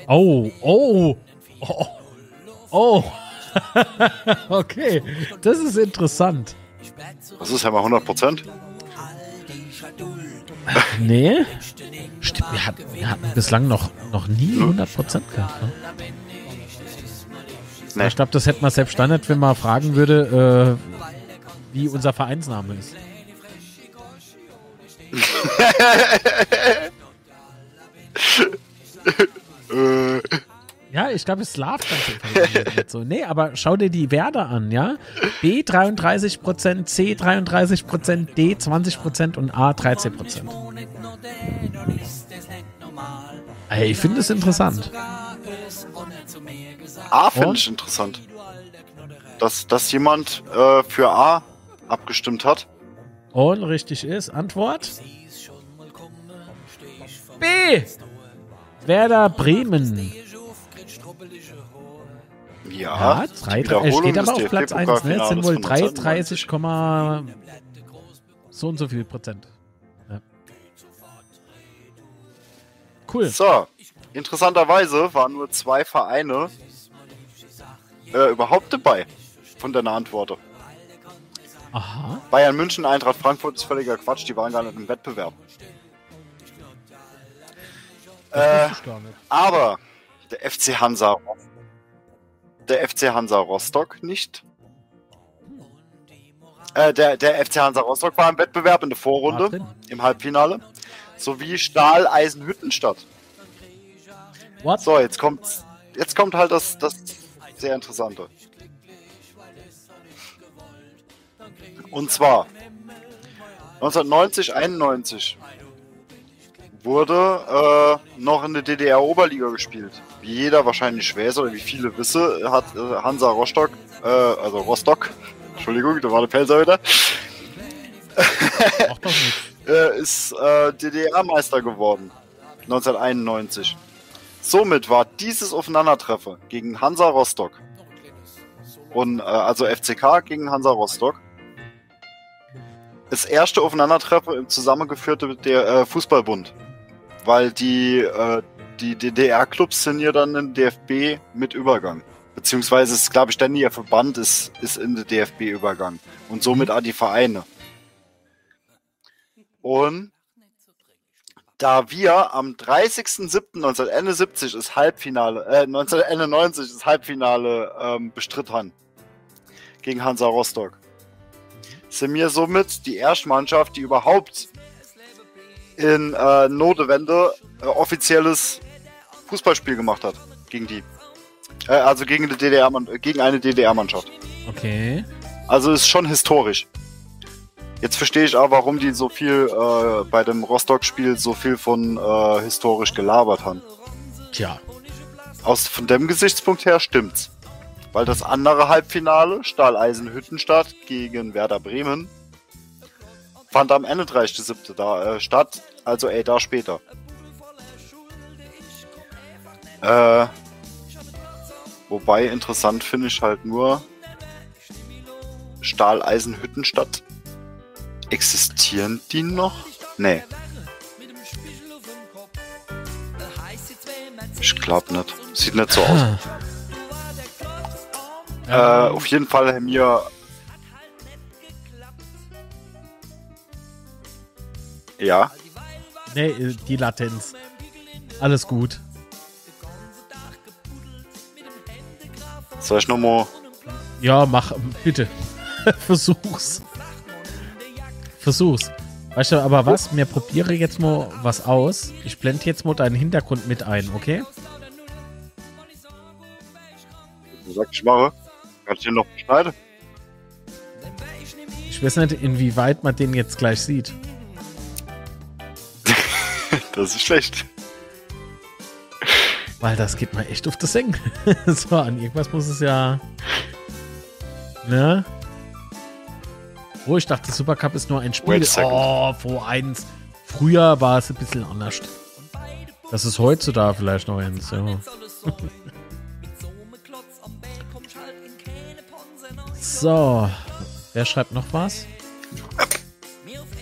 Oh, oh, oh, oh. <laughs> okay, das ist interessant. Das ist ja mal 100 Prozent. <laughs> Nee. Stimmt, wir hatten, wir hatten bislang noch, noch nie 100% gehabt. Ne? Nee. Ich glaube, das hätte man selbst nicht, wenn man fragen würde, äh, wie unser Vereinsname ist. <laughs> Ja, ich glaube, es läuft dann nicht so. Nee, aber schau dir die Werte an, ja? B 33%, C 33%, D 20% und A 13%. Ey, ich finde es interessant. A finde ich interessant. Dass, dass jemand äh, für A abgestimmt hat. Und richtig ist Antwort B. Werder Bremen. Ja, Ja, drei, drei, steht aber auf Platz 1. Ne? Es sind wohl von 1990. 33, Komma so und so viel Prozent. Ja. Cool. So, interessanterweise waren nur zwei Vereine äh, überhaupt dabei von deiner Antwort. Aha. Bayern München, Eintracht Frankfurt ist völliger Quatsch, die waren gar nicht im Wettbewerb. Äh, aber der FC Hansa der FC Hansa Rostock nicht. Äh, der, der FC Hansa Rostock war im Wettbewerb in der Vorrunde, drin. im Halbfinale, sowie Stahl Eisenhüttenstadt. What? So, jetzt kommt, jetzt kommt halt das, das sehr Interessante. Und zwar 1990, 91 wurde äh, noch in der DDR-Oberliga gespielt. Wie jeder wahrscheinlich weiß oder wie viele wisse, hat äh, Hansa Rostock, äh, also Rostock, <laughs> Entschuldigung, da war der Pelzer wieder, <laughs> äh, ist äh, DDR-Meister geworden. 1991. Somit war dieses Aufeinandertreffen gegen Hansa Rostock und äh, also FCK gegen Hansa Rostock das erste Aufeinandertreffen im zusammengeführte der äh, Fußballbund, weil die äh, die DDR-Clubs sind ja dann in DFB mit Übergang. Beziehungsweise ist, glaube ich, nie Verband ist, ist in der DFB Übergang. Und somit auch die Vereine. Und da wir am 30.07.1971 das Halbfinale, äh, 1991 das Halbfinale ähm, bestritten haben gegen Hansa Rostock, sind wir somit die erste Mannschaft, die überhaupt in äh, Notewende äh, offizielles Fußballspiel gemacht hat gegen die. Äh, also gegen, die DDR äh, gegen eine DDR-Mannschaft. Okay. Also ist schon historisch. Jetzt verstehe ich auch, warum die so viel äh, bei dem Rostock-Spiel so viel von äh, historisch gelabert haben. Tja. Aus von dem Gesichtspunkt her stimmt's. Weil das andere Halbfinale, Stahleisen-Hüttenstadt gegen Werder Bremen, fand am 31.07. da äh, statt, also ey, da später. Äh, wobei interessant finde ich halt nur Stahleisen-Hüttenstadt. Existieren die noch? Nee. Ich glaube nicht. Sieht nicht so aus. Äh, auf jeden Fall wir. Ja, Nee, äh, die Latenz. Alles gut. Soll ich nochmal. Ja, mach, bitte. <laughs> Versuch's. Versuch's. Weißt du, aber was? Mir probiere jetzt mal was aus. Ich blende jetzt mal deinen Hintergrund mit ein, okay? Du sagst, ich mache. Kannst du den noch beschneiden? Ich weiß nicht, inwieweit man den jetzt gleich sieht. <laughs> Das ist schlecht. Weil das geht mal echt auf das Sengen. <laughs> so, an irgendwas muss es ja. Ne? Oh, ich dachte, Supercup ist nur ein Spiel. Oh, vor eins. Früher war es ein bisschen anders. Das ist heutzutage vielleicht noch eins, ja. <laughs> So. Wer schreibt noch was?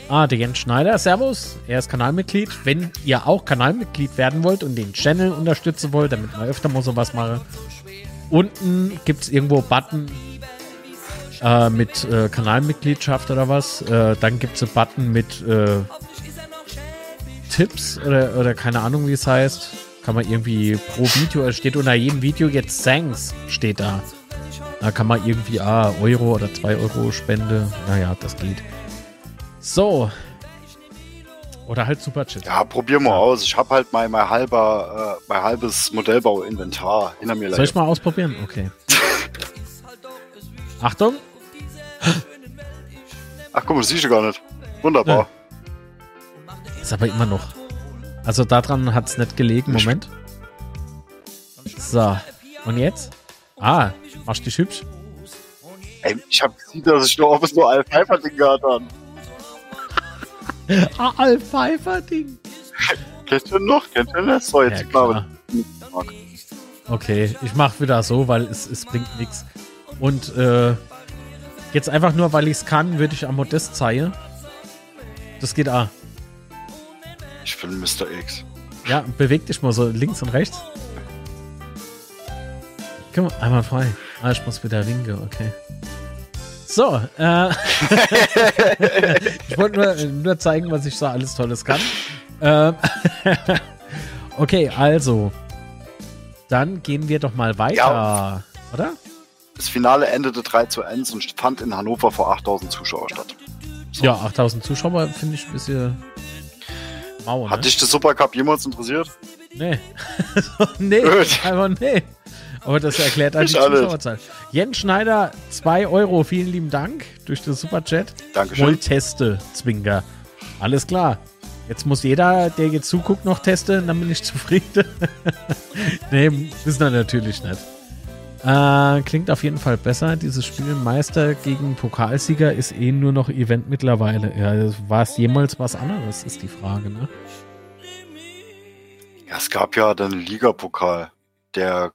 Ah, der Jens Schneider. Servus. Er ist Kanalmitglied. Wenn ihr auch Kanalmitglied werden wollt und den Channel unterstützen wollt, damit man öfter mal sowas mache, unten gibt es irgendwo Button äh, mit äh, Kanalmitgliedschaft oder was. Äh, dann gibt es einen Button mit äh, Tipps oder, oder keine Ahnung, wie es heißt. Kann man irgendwie pro Video, es steht unter jedem Video jetzt Thanks, steht da. Da kann man irgendwie, ah, Euro oder 2 Euro Spende. Naja, das geht. So. Oder halt Superchat. Ja, probier mal aus. Ich habe halt mein, mein, halber, äh, mein halbes Modellbau-Inventar hinter mir. Soll ich mal ausprobieren? Okay. <laughs> Achtung. Ach guck mal, das siehst du gar nicht. Wunderbar. Ist aber immer noch. Also daran hat es nicht gelegen. Moment. So. Und jetzt? Ah, machst du dich hübsch? Ey, ich hab gesehen, dass ich nur auf so ein Pfeifer-Ding gehabt habe. <laughs> Ah, Alpfeifer-Ding. Kennst du noch? Kennst du das? So, jetzt Ja, klar. klar. Okay, ich mach wieder so, weil es, es bringt nichts. Und äh, jetzt einfach nur, weil ich es kann, würde ich am Modest zeigen. Das geht auch. Ich bin Mr. X. Ja, beweg dich mal so links und rechts. Guck mal, einmal frei. Ah, ich muss wieder winken, okay. So, äh, <laughs> ich wollte nur, nur zeigen, was ich so alles Tolles kann. Ähm, <laughs> okay, also. Dann gehen wir doch mal weiter. Ja. Oder? Das Finale endete 3 zu 1 und fand in Hannover vor 8000 Zuschauern statt. Ja, 8000 Zuschauer finde ich ein bisschen mau, ne? Hat dich der Supercup jemals interessiert? Nee. <laughs> nee, einfach nee. Aber das erklärt dann die auch nicht. Zuschauerzahl. Jens Schneider, 2 Euro, vielen lieben Dank durch den Superchat. Dankeschön. Wohl teste, Zwinker. Alles klar. Jetzt muss jeder, der jetzt zuguckt, noch testen, dann bin ich zufrieden. <laughs> nee, wissen wir natürlich nicht. Äh, klingt auf jeden Fall besser. Dieses Spiel Meister gegen Pokalsieger ist eh nur noch Event mittlerweile. Ja, war es jemals was anderes, ist die Frage, ne? Ja, es gab ja den Ligapokal, der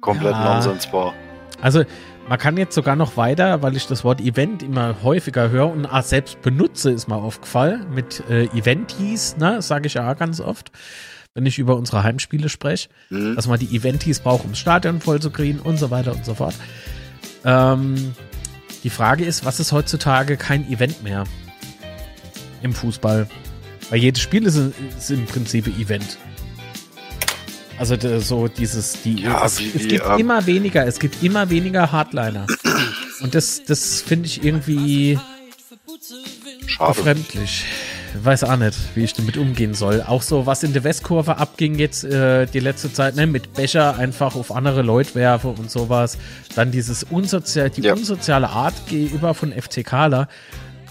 komplett Ja. Nonsens war. Also, man kann jetzt sogar noch weiter, weil ich das Wort Event immer häufiger höre und auch selbst benutze, ist mir aufgefallen. Mit äh, Eventies, ne, sage ich ja auch ganz oft, wenn ich über unsere Heimspiele spreche, Mhm. dass man die Eventies braucht, um das Stadion voll zu kriegen und so weiter und so fort. Ähm, die Frage ist, was ist heutzutage kein Event mehr im Fußball? Weil jedes Spiel ist, ist im Prinzip ein Event. Also so dieses, die, Ja, es, wie- es wie, gibt ähm, immer weniger, es gibt immer weniger Hardliner. Und das, das finde ich irgendwie Schade. befremdlich. Weiß auch nicht, wie ich damit umgehen soll. Auch so, was in der Westkurve abging jetzt äh, die letzte Zeit, ne, mit Becher einfach auf andere Leute werfen und sowas. Dann dieses unsozial, die Ja. unsoziale Art gegenüber von FCKler,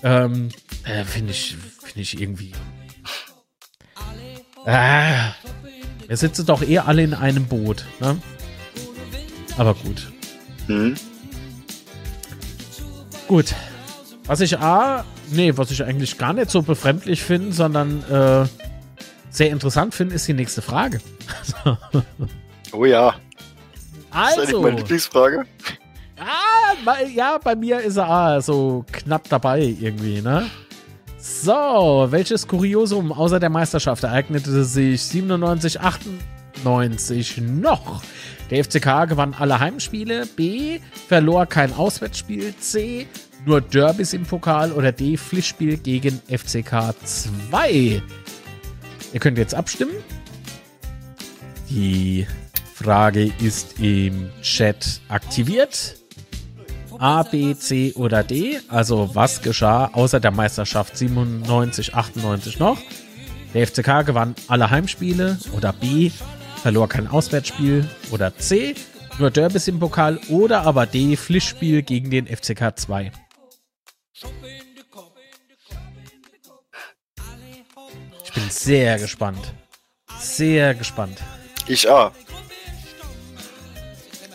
ähm, äh, finde ich, finde ich irgendwie. Ah, wir sitzen doch eh alle in einem Boot, ne? Aber gut. Mhm. Gut. Was ich A, nee, was ich eigentlich gar nicht so befremdlich finde, sondern äh, sehr interessant finde, ist die nächste Frage. <laughs> Oh ja. Das ist Also, meine Lieblingsfrage. ah, ja, bei mir ist er ah, so knapp dabei irgendwie, ne? So, welches Kuriosum außer der Meisterschaft ereignete sich 97, 98 noch? Der FCK gewann alle Heimspiele. B. Verlor kein Auswärtsspiel. C. Nur Derbys im Pokal. Oder D. Pflichtspiel gegen FCK 2. Ihr könnt jetzt abstimmen. Die Frage ist im Chat aktiviert. A, B, C oder D. Also was geschah außer der Meisterschaft 97, 98 noch? Der FCK gewann alle Heimspiele oder B, verlor kein Auswärtsspiel oder C, nur Derbys im Pokal oder aber D, Pflichtspiel gegen den FCK 2. Ich bin sehr gespannt. Sehr gespannt. Ich auch.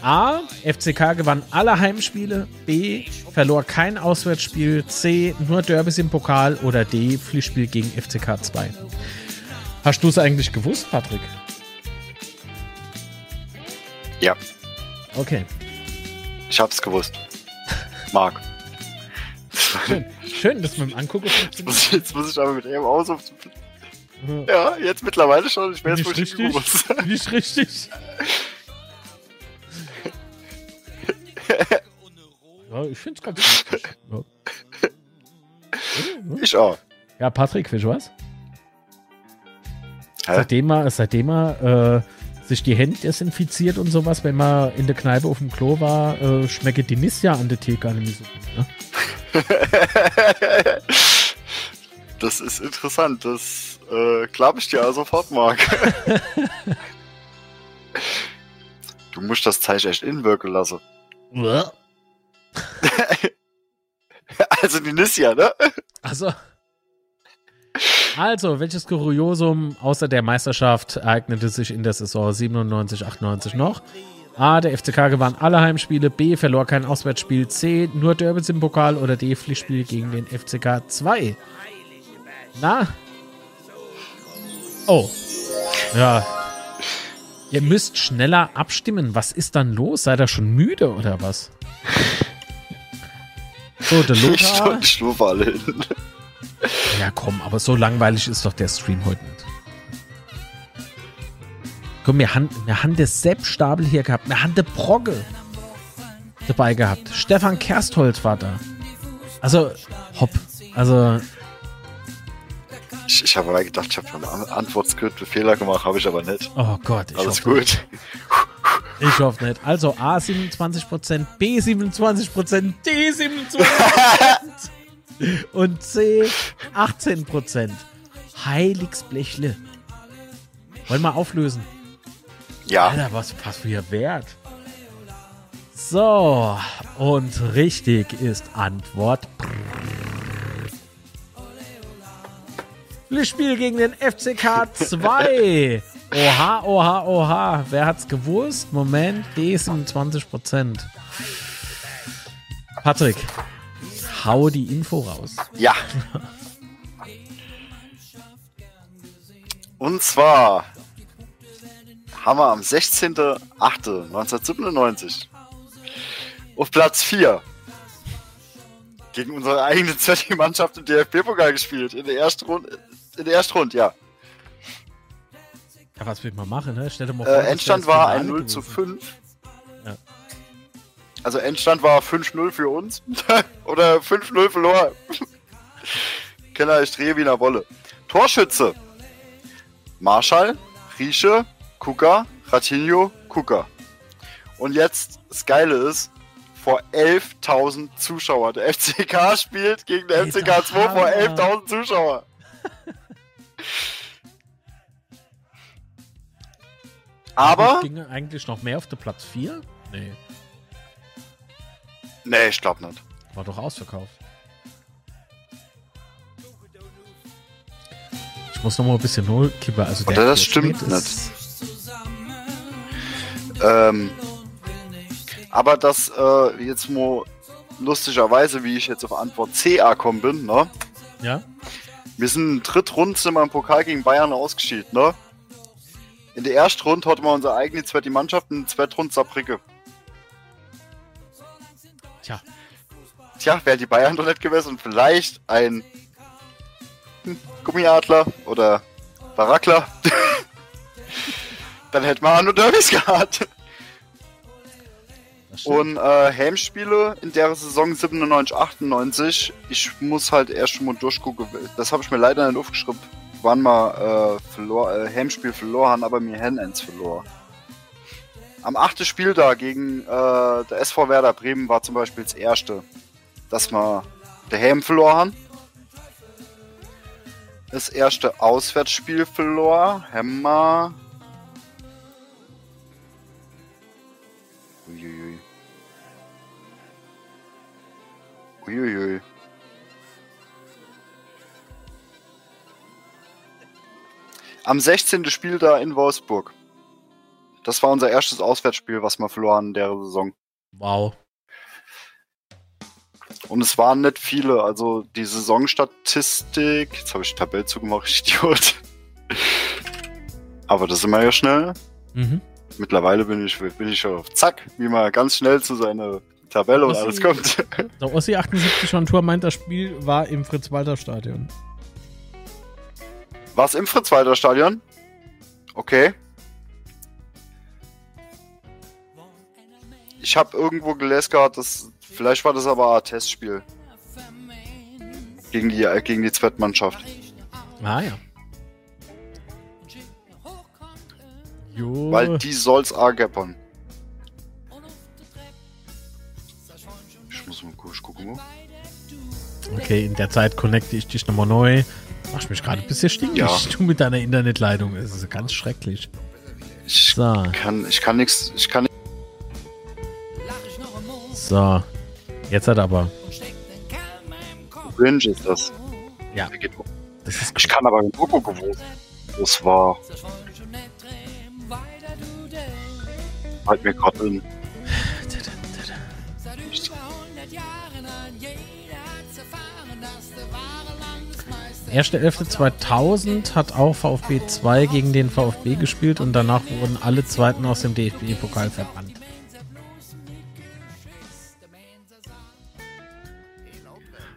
A. FCK gewann alle Heimspiele. B. Verlor kein Auswärtsspiel. C. Nur Derbys im Pokal. Oder D. Pflichtspiel gegen FCK 2. Hast du es eigentlich gewusst, Patrick? Ja, Okay. ich hab's gewusst. Marc. Schön, Schön dass man im Angucken Jetzt muss, ich, jetzt muss ich aber mit einem Ausruf. Ja, jetzt mittlerweile schon. Ich weiß, wo Nicht ich richtig? muss. Nicht richtig. Ja, ich finde es ganz lustig. Ja. Ich auch. ja, Patrick, weißt du was? Hä? Seitdem er, seitdem er äh, sich die Hände desinfiziert und sowas, wenn man in der Kneipe auf dem Klo war, äh, schmecke die Nisja an der Theke gar nicht mehr so gut. Ne? <laughs> Das ist interessant. Das äh, glaube ich dir auch sofort, Marc. <laughs> du musst das Zeichen echt inwirken lassen. <laughs> Also die Nissia, ne? Also. Also, welches Kuriosum außer der Meisterschaft ereignete sich in der Saison 97, 98 noch? A. Der FCK gewann alle Heimspiele. B. Verlor kein Auswärtsspiel. C. Nur Derbys im Pokal. Oder D. Pflichtspiel gegen den FCK 2. Na? Oh. Ja. Ihr müsst schneller abstimmen. Was ist dann los? Seid ihr schon müde oder was? So, der Lothar. ich alle hin. Ja, komm, aber so langweilig ist doch der Stream heute nicht. Komm, wir haben, wir haben den Sepp Stabel hier gehabt. Wir haben den Brogge dabei gehabt. Stefan Kersthold war da. Also, hopp. Also, Ich, ich habe aber gedacht, ich habe einen Antwortskript Fehler gemacht, habe ich aber nicht. oh Gott, ich Alles hoffe, gut. ich hoffe nicht. Also A 27%, B 27%, D 27% und C 18%. Heiligsblechle. Wollen wir auflösen? Ja, Alter, was, was wir wert. So, und richtig ist Antwort. Spiel gegen den FCK 2. Oha, oha, oha. Wer hat's gewusst? Moment, D27%. Patrick, hau die Info raus. ja. Und zwar haben wir am 16.08.1997 auf Platz 4 gegen unsere eigene zweite Mannschaft im DFB-Pokal gespielt. In der ersten Runde. In der ersten Runde, ja. Ja, was will man machen, ne? Stell dir mal vor. Äh, Endstand war ein Finale 0 zu gewesen. 5. Ja. Also Endstand war 5-0 für uns. <laughs> Oder 5-0 verloren. <laughs> Kenner ich drehe wie in der Wolle. Torschütze. Marschall, Riesche, Kuka, Ratinho, Kuka. Und jetzt, das Geile ist, vor 11.000 Zuschauer. Der FCK <laughs> spielt gegen den FCK 2 vor Hammer. 11.000 Zuschauer. Aber, Ging eigentlich noch mehr auf der Platz 4? Nee, nee, ich glaube nicht. war doch ausverkauft. Ich muss noch mal ein bisschen hochkippen. Also der Oder das stimmt ist- Ähm, aber das äh, jetzt mal lustigerweise, wie ich jetzt auf Antwort C gekommen bin, ne? Ja? Wir sind in Drittrunde im Pokal gegen Bayern ausgeschieden, ne? In der ersten Runde hatten wir unsere eigene zweite Mannschaft und in der zweiten Runde Saarbrücke. Tja, Tja, wäre die Bayern doch nicht gewesen und vielleicht ein Gummiadler oder Barackler. <laughs> Dann hätten wir auch nur Derbys gehabt. Und äh, Heimspiele in der Saison 97, 98, ich muss halt erst mal durchgucken. Das habe ich mir leider nicht aufgeschrieben, wann wir äh, äh, Heimspiel verloren aber mir haben eins verloren. Am achten Spiel da gegen äh, der SV Werder Bremen war zum Beispiel das erste, dass wir daheim verloren haben. Das erste Auswärtsspiel verlor, haben Uiuiui. Am 16. Spiel da in Wolfsburg. Das war unser erstes Auswärtsspiel, was wir verloren in der Saison. Wow. Und es waren nicht viele. Also die Saisonstatistik. Jetzt habe ich die Tabelle zugemacht, ich <laughs> Idiot. Aber das ist immer ja schnell. Mhm. Mittlerweile bin ich, bin ich schon auf Zack, wie man ganz schnell zu seiner Tabelle und Ossi- alles kommt. <laughs> Der Ossi 78 von Tour meint, das Spiel war im Fritz-Walter-Stadion. Was im Fritz-Walter-Stadion? Okay. Ich habe irgendwo gelesen gehabt, dass vielleicht war das aber ein Testspiel gegen die äh, gegen die Zweitmannschaft. Ah ja. Jo. Weil die soll's auch gappern. Mal kurz gucken. Okay, in der Zeit connecte ich dich nochmal neu. Mach mich gerade ein bisschen stinkig. Ja. Du mit deiner Internetleitung. Es ist ganz schrecklich. Ich So, kann ich kann nichts ich kann so. Jetzt hat aber. Cringe ist das. Ja. Das ist Ich kann aber nur gucken, wo das war. Halt mir gerade in. Erste 11.2000 hat auch VfB 2 gegen den VfB gespielt und danach wurden alle Zweiten aus dem DFB-Pokal verbannt.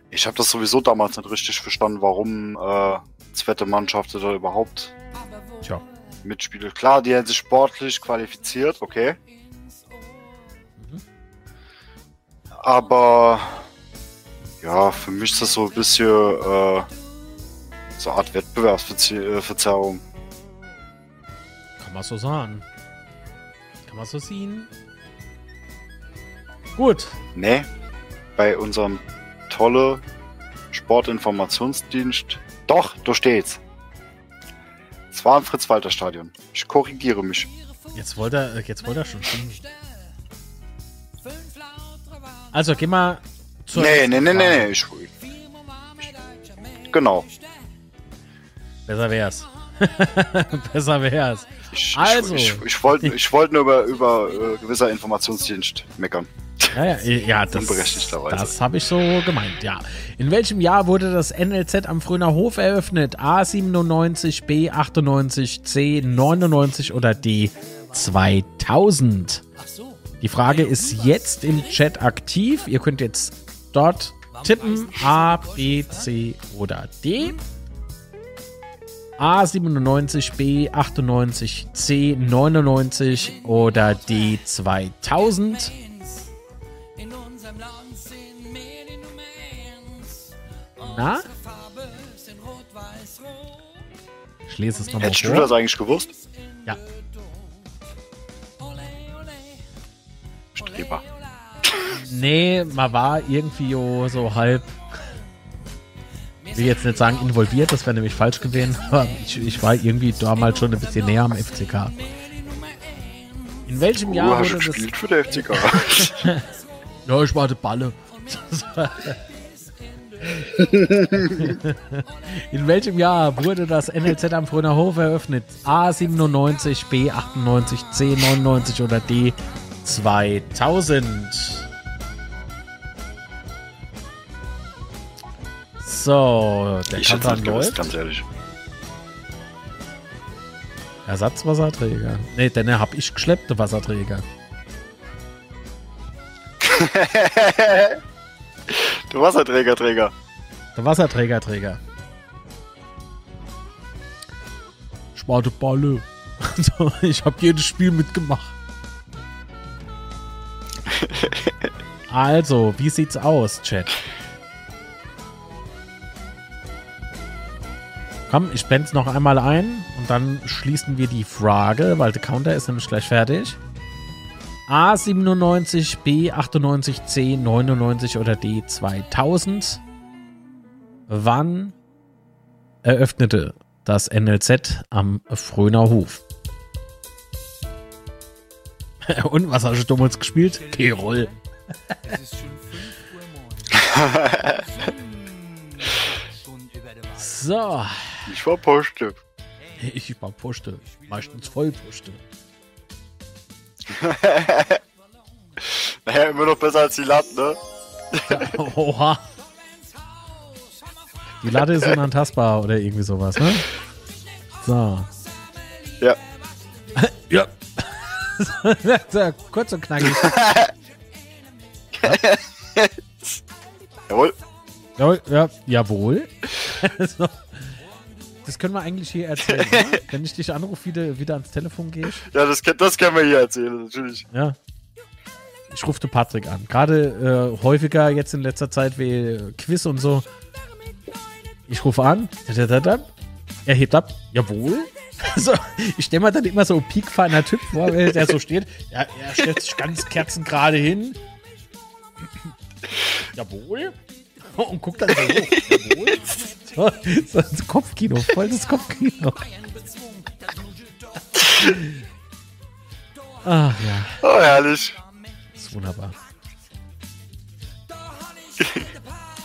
Ich habe das sowieso damals nicht richtig verstanden, warum äh, zweite Mannschaften da überhaupt Tja. mitspielen. Klar, die haben sich sportlich qualifiziert, okay. Aber ja, für mich ist das so ein bisschen äh, so eine Art Wettbewerbsverzerrung. Kann man so sagen. Kann man so sehen. Gut. Nee, bei unserem tolle Sportinformationsdienst. Doch, da steht's. Es war im Fritz-Walter-Stadion. Ich korrigiere mich. Jetzt wollte er, jetzt wollte er schon singen. Also, geh mal zur. Nee, nee, nee, nee, nee. Ich, genau. Besser wär's. <laughs> Besser wär's. Ich, Also. ich, ich, ich wollte ich wollt nur über, über äh, gewisser Informationsdienst meckern. Ja, ja, ja das, das habe ich so gemeint, ja. In welchem Jahr wurde das NLZ am Fröner Hof eröffnet? A 97, B 98, C 99 oder D 2000? Die Frage ist jetzt im Chat aktiv. Ihr könnt jetzt dort tippen A, B, C oder D. A 97, B 98, C 99 oder D 2000. Na? Ich lese es nochmal Hättest du das eigentlich gewusst? Ja. Streber. Nee, man war irgendwie so halb. Ich will jetzt nicht sagen involviert, das wäre nämlich falsch gewesen, <laughs> aber ich, ich war irgendwie damals schon ein bisschen näher am FCK. In welchem Jahr hast wurde das. gespielt für der FCK. <laughs> Ja, ich warte Balle. <laughs> In welchem Jahr wurde das NLZ am Fröner Hof eröffnet? A 97, B 98, C 99 oder D 2000? So, der ich Kanton nicht gewusst, läuft. ganz ehrlich. Ersatzwasserträger. Nee, denn hab ich geschleppte Wasserträger. du Wasserträger, Träger. Der Wasserträgerträger. Sparte Balle. <laughs> Ich habe jedes Spiel mitgemacht. <laughs> Also, wie sieht's aus, Chat? Komm, ich blend's noch einmal ein und dann schließen wir die Frage, weil der Counter ist nämlich gleich fertig. A 97, B 98, C 99 oder D 2000. Wann eröffnete das NLZ am Fröner Hof? <laughs> Und was hast du damals gespielt? K-Roll. Es <laughs> ist schon 5 Uhr morgens. Und über der Wahl So, Ich war Poste. ich war Poste. Meistens Vollposte. <laughs> Naja, immer noch besser als die Latte, ne? <laughs> Oha. Die Latte ist unantastbar oder irgendwie sowas, ne? So. Ja. <laughs> Ja. so, kurz und knackig. Jawohl. Jawohl, ja, jawohl. Das können wir eigentlich hier erzählen. Ne? <laughs> Wenn ich dich anrufe, wieder, wieder ans Telefon gehst. Ja, das, kann- das können wir hier erzählen, natürlich. Ja. Ich rufe den Patrick an. Gerade äh, häufiger jetzt in letzter Zeit wie Quiz und so. Ich rufe an. Er hebt ab. Jawohl. <laughs> So, ich stelle mir dann immer so ein piekfeiner Typ vor, wenn der so steht. Ja, er stellt sich ganz kerzengerade hin. Jawohl. Und guckt dann so hoch. Jawohl. <laughs> <laughs> So, so ein Kopfkino, volles Kopfkino. <laughs> Ach ja. Oh, herrlich. Das ist wunderbar.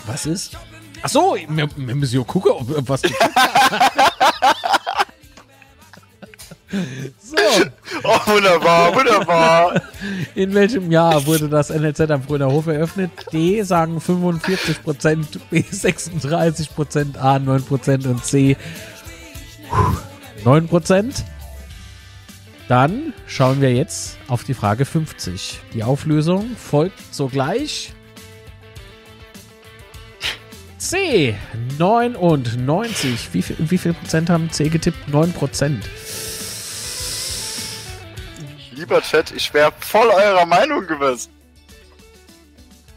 Was ist? Ach so, wir, wir müssen ja gucken, ob, ob was. <laughs> so, Oh, wunderbar, wunderbar. in welchem Jahr wurde das NLZ am Fröner Hof eröffnet? D sagen 45%, B 36%, A 9% und C 9%. Dann schauen wir jetzt auf die Frage 50. Die Auflösung folgt sogleich. C 99. Wie viel, wie viel Prozent haben C getippt? 9 Prozent. Lieber Chat, ich wäre voll eurer Meinung gewesen.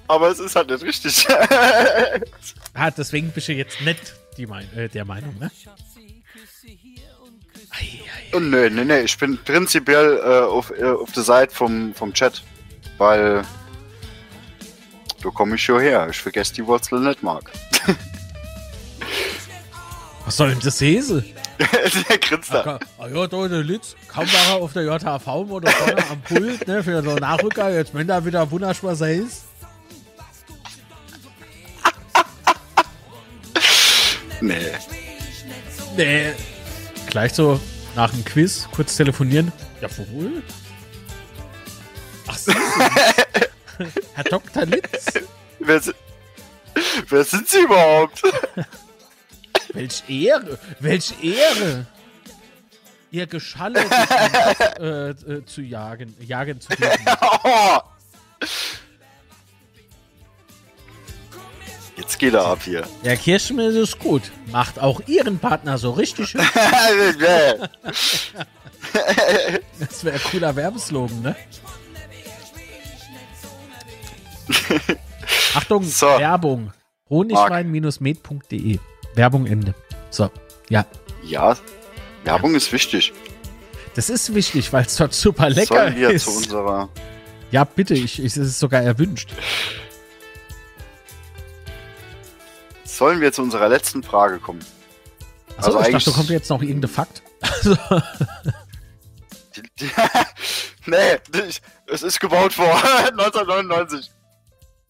Aber es ist halt nicht richtig. <laughs> Ah, deswegen bist du jetzt nicht die mein, äh, der Meinung, ne? Ei, nö, nö, nö, ich bin prinzipiell äh, auf, äh, auf der Seite vom, vom Chat. Weil da komme ich schon her. Ich vergesse die Wurzel nicht, Marc. <laughs> Was soll denn das Hese? <laughs> Der grinst da. Ah ja, da der Litz, Kamera auf der JHV oder vorne am Pult, ne, für so Nachrücker, jetzt wenn da wieder wunderschwer ist. <laughs> Nee. Nee. Gleich so nach dem Quiz kurz telefonieren. Jawohl. Ach so. <laughs> Herr Dr. Litz, Wer, wer sind sie überhaupt? Welch Ehre, welch Ehre. Ihr Geschalle äh, äh, zu jagen, jagen zu dürfen. <laughs> Jetzt geht er ab hier. Der Kirschmiss ist gut. Macht auch ihren Partner so richtig. Nee. <laughs> Das wäre ein cooler Werbeslogan, ne? <laughs> Achtung, So. Werbung. Honigwein-med.de. Werbung Ende. So, ja. ja, Werbung ist wichtig. Das ist wichtig, weil es dort super lecker Sollen wir ist. zu unserer. ja, bitte, ich, ich, es ist sogar erwünscht. Sollen wir zu unserer letzten Frage kommen? Achso, Also ich eigentlich- dachte, kommt jetzt noch irgendein Fakt. Also, <laughs> Die, die, <laughs> nee, die, es ist gebaut vor <laughs> 1999.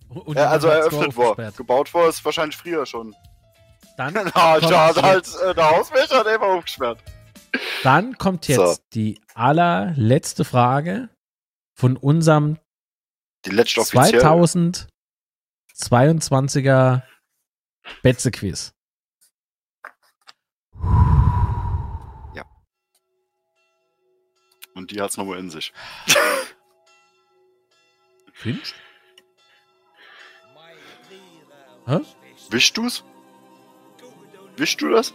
und Ja, also eröffnet vor. Gebaut vor ist wahrscheinlich früher schon. Dann <laughs> Na, hat jetzt- halt äh, der Hausmeister hat einfach aufgesperrt. Dann kommt jetzt So. die allerletzte Frage von unserem Die letzte offiziell. 2022er Betze-Quiz. Und die hat's nochmal in sich. Findest Hä? Wischst du's? Wischst du das?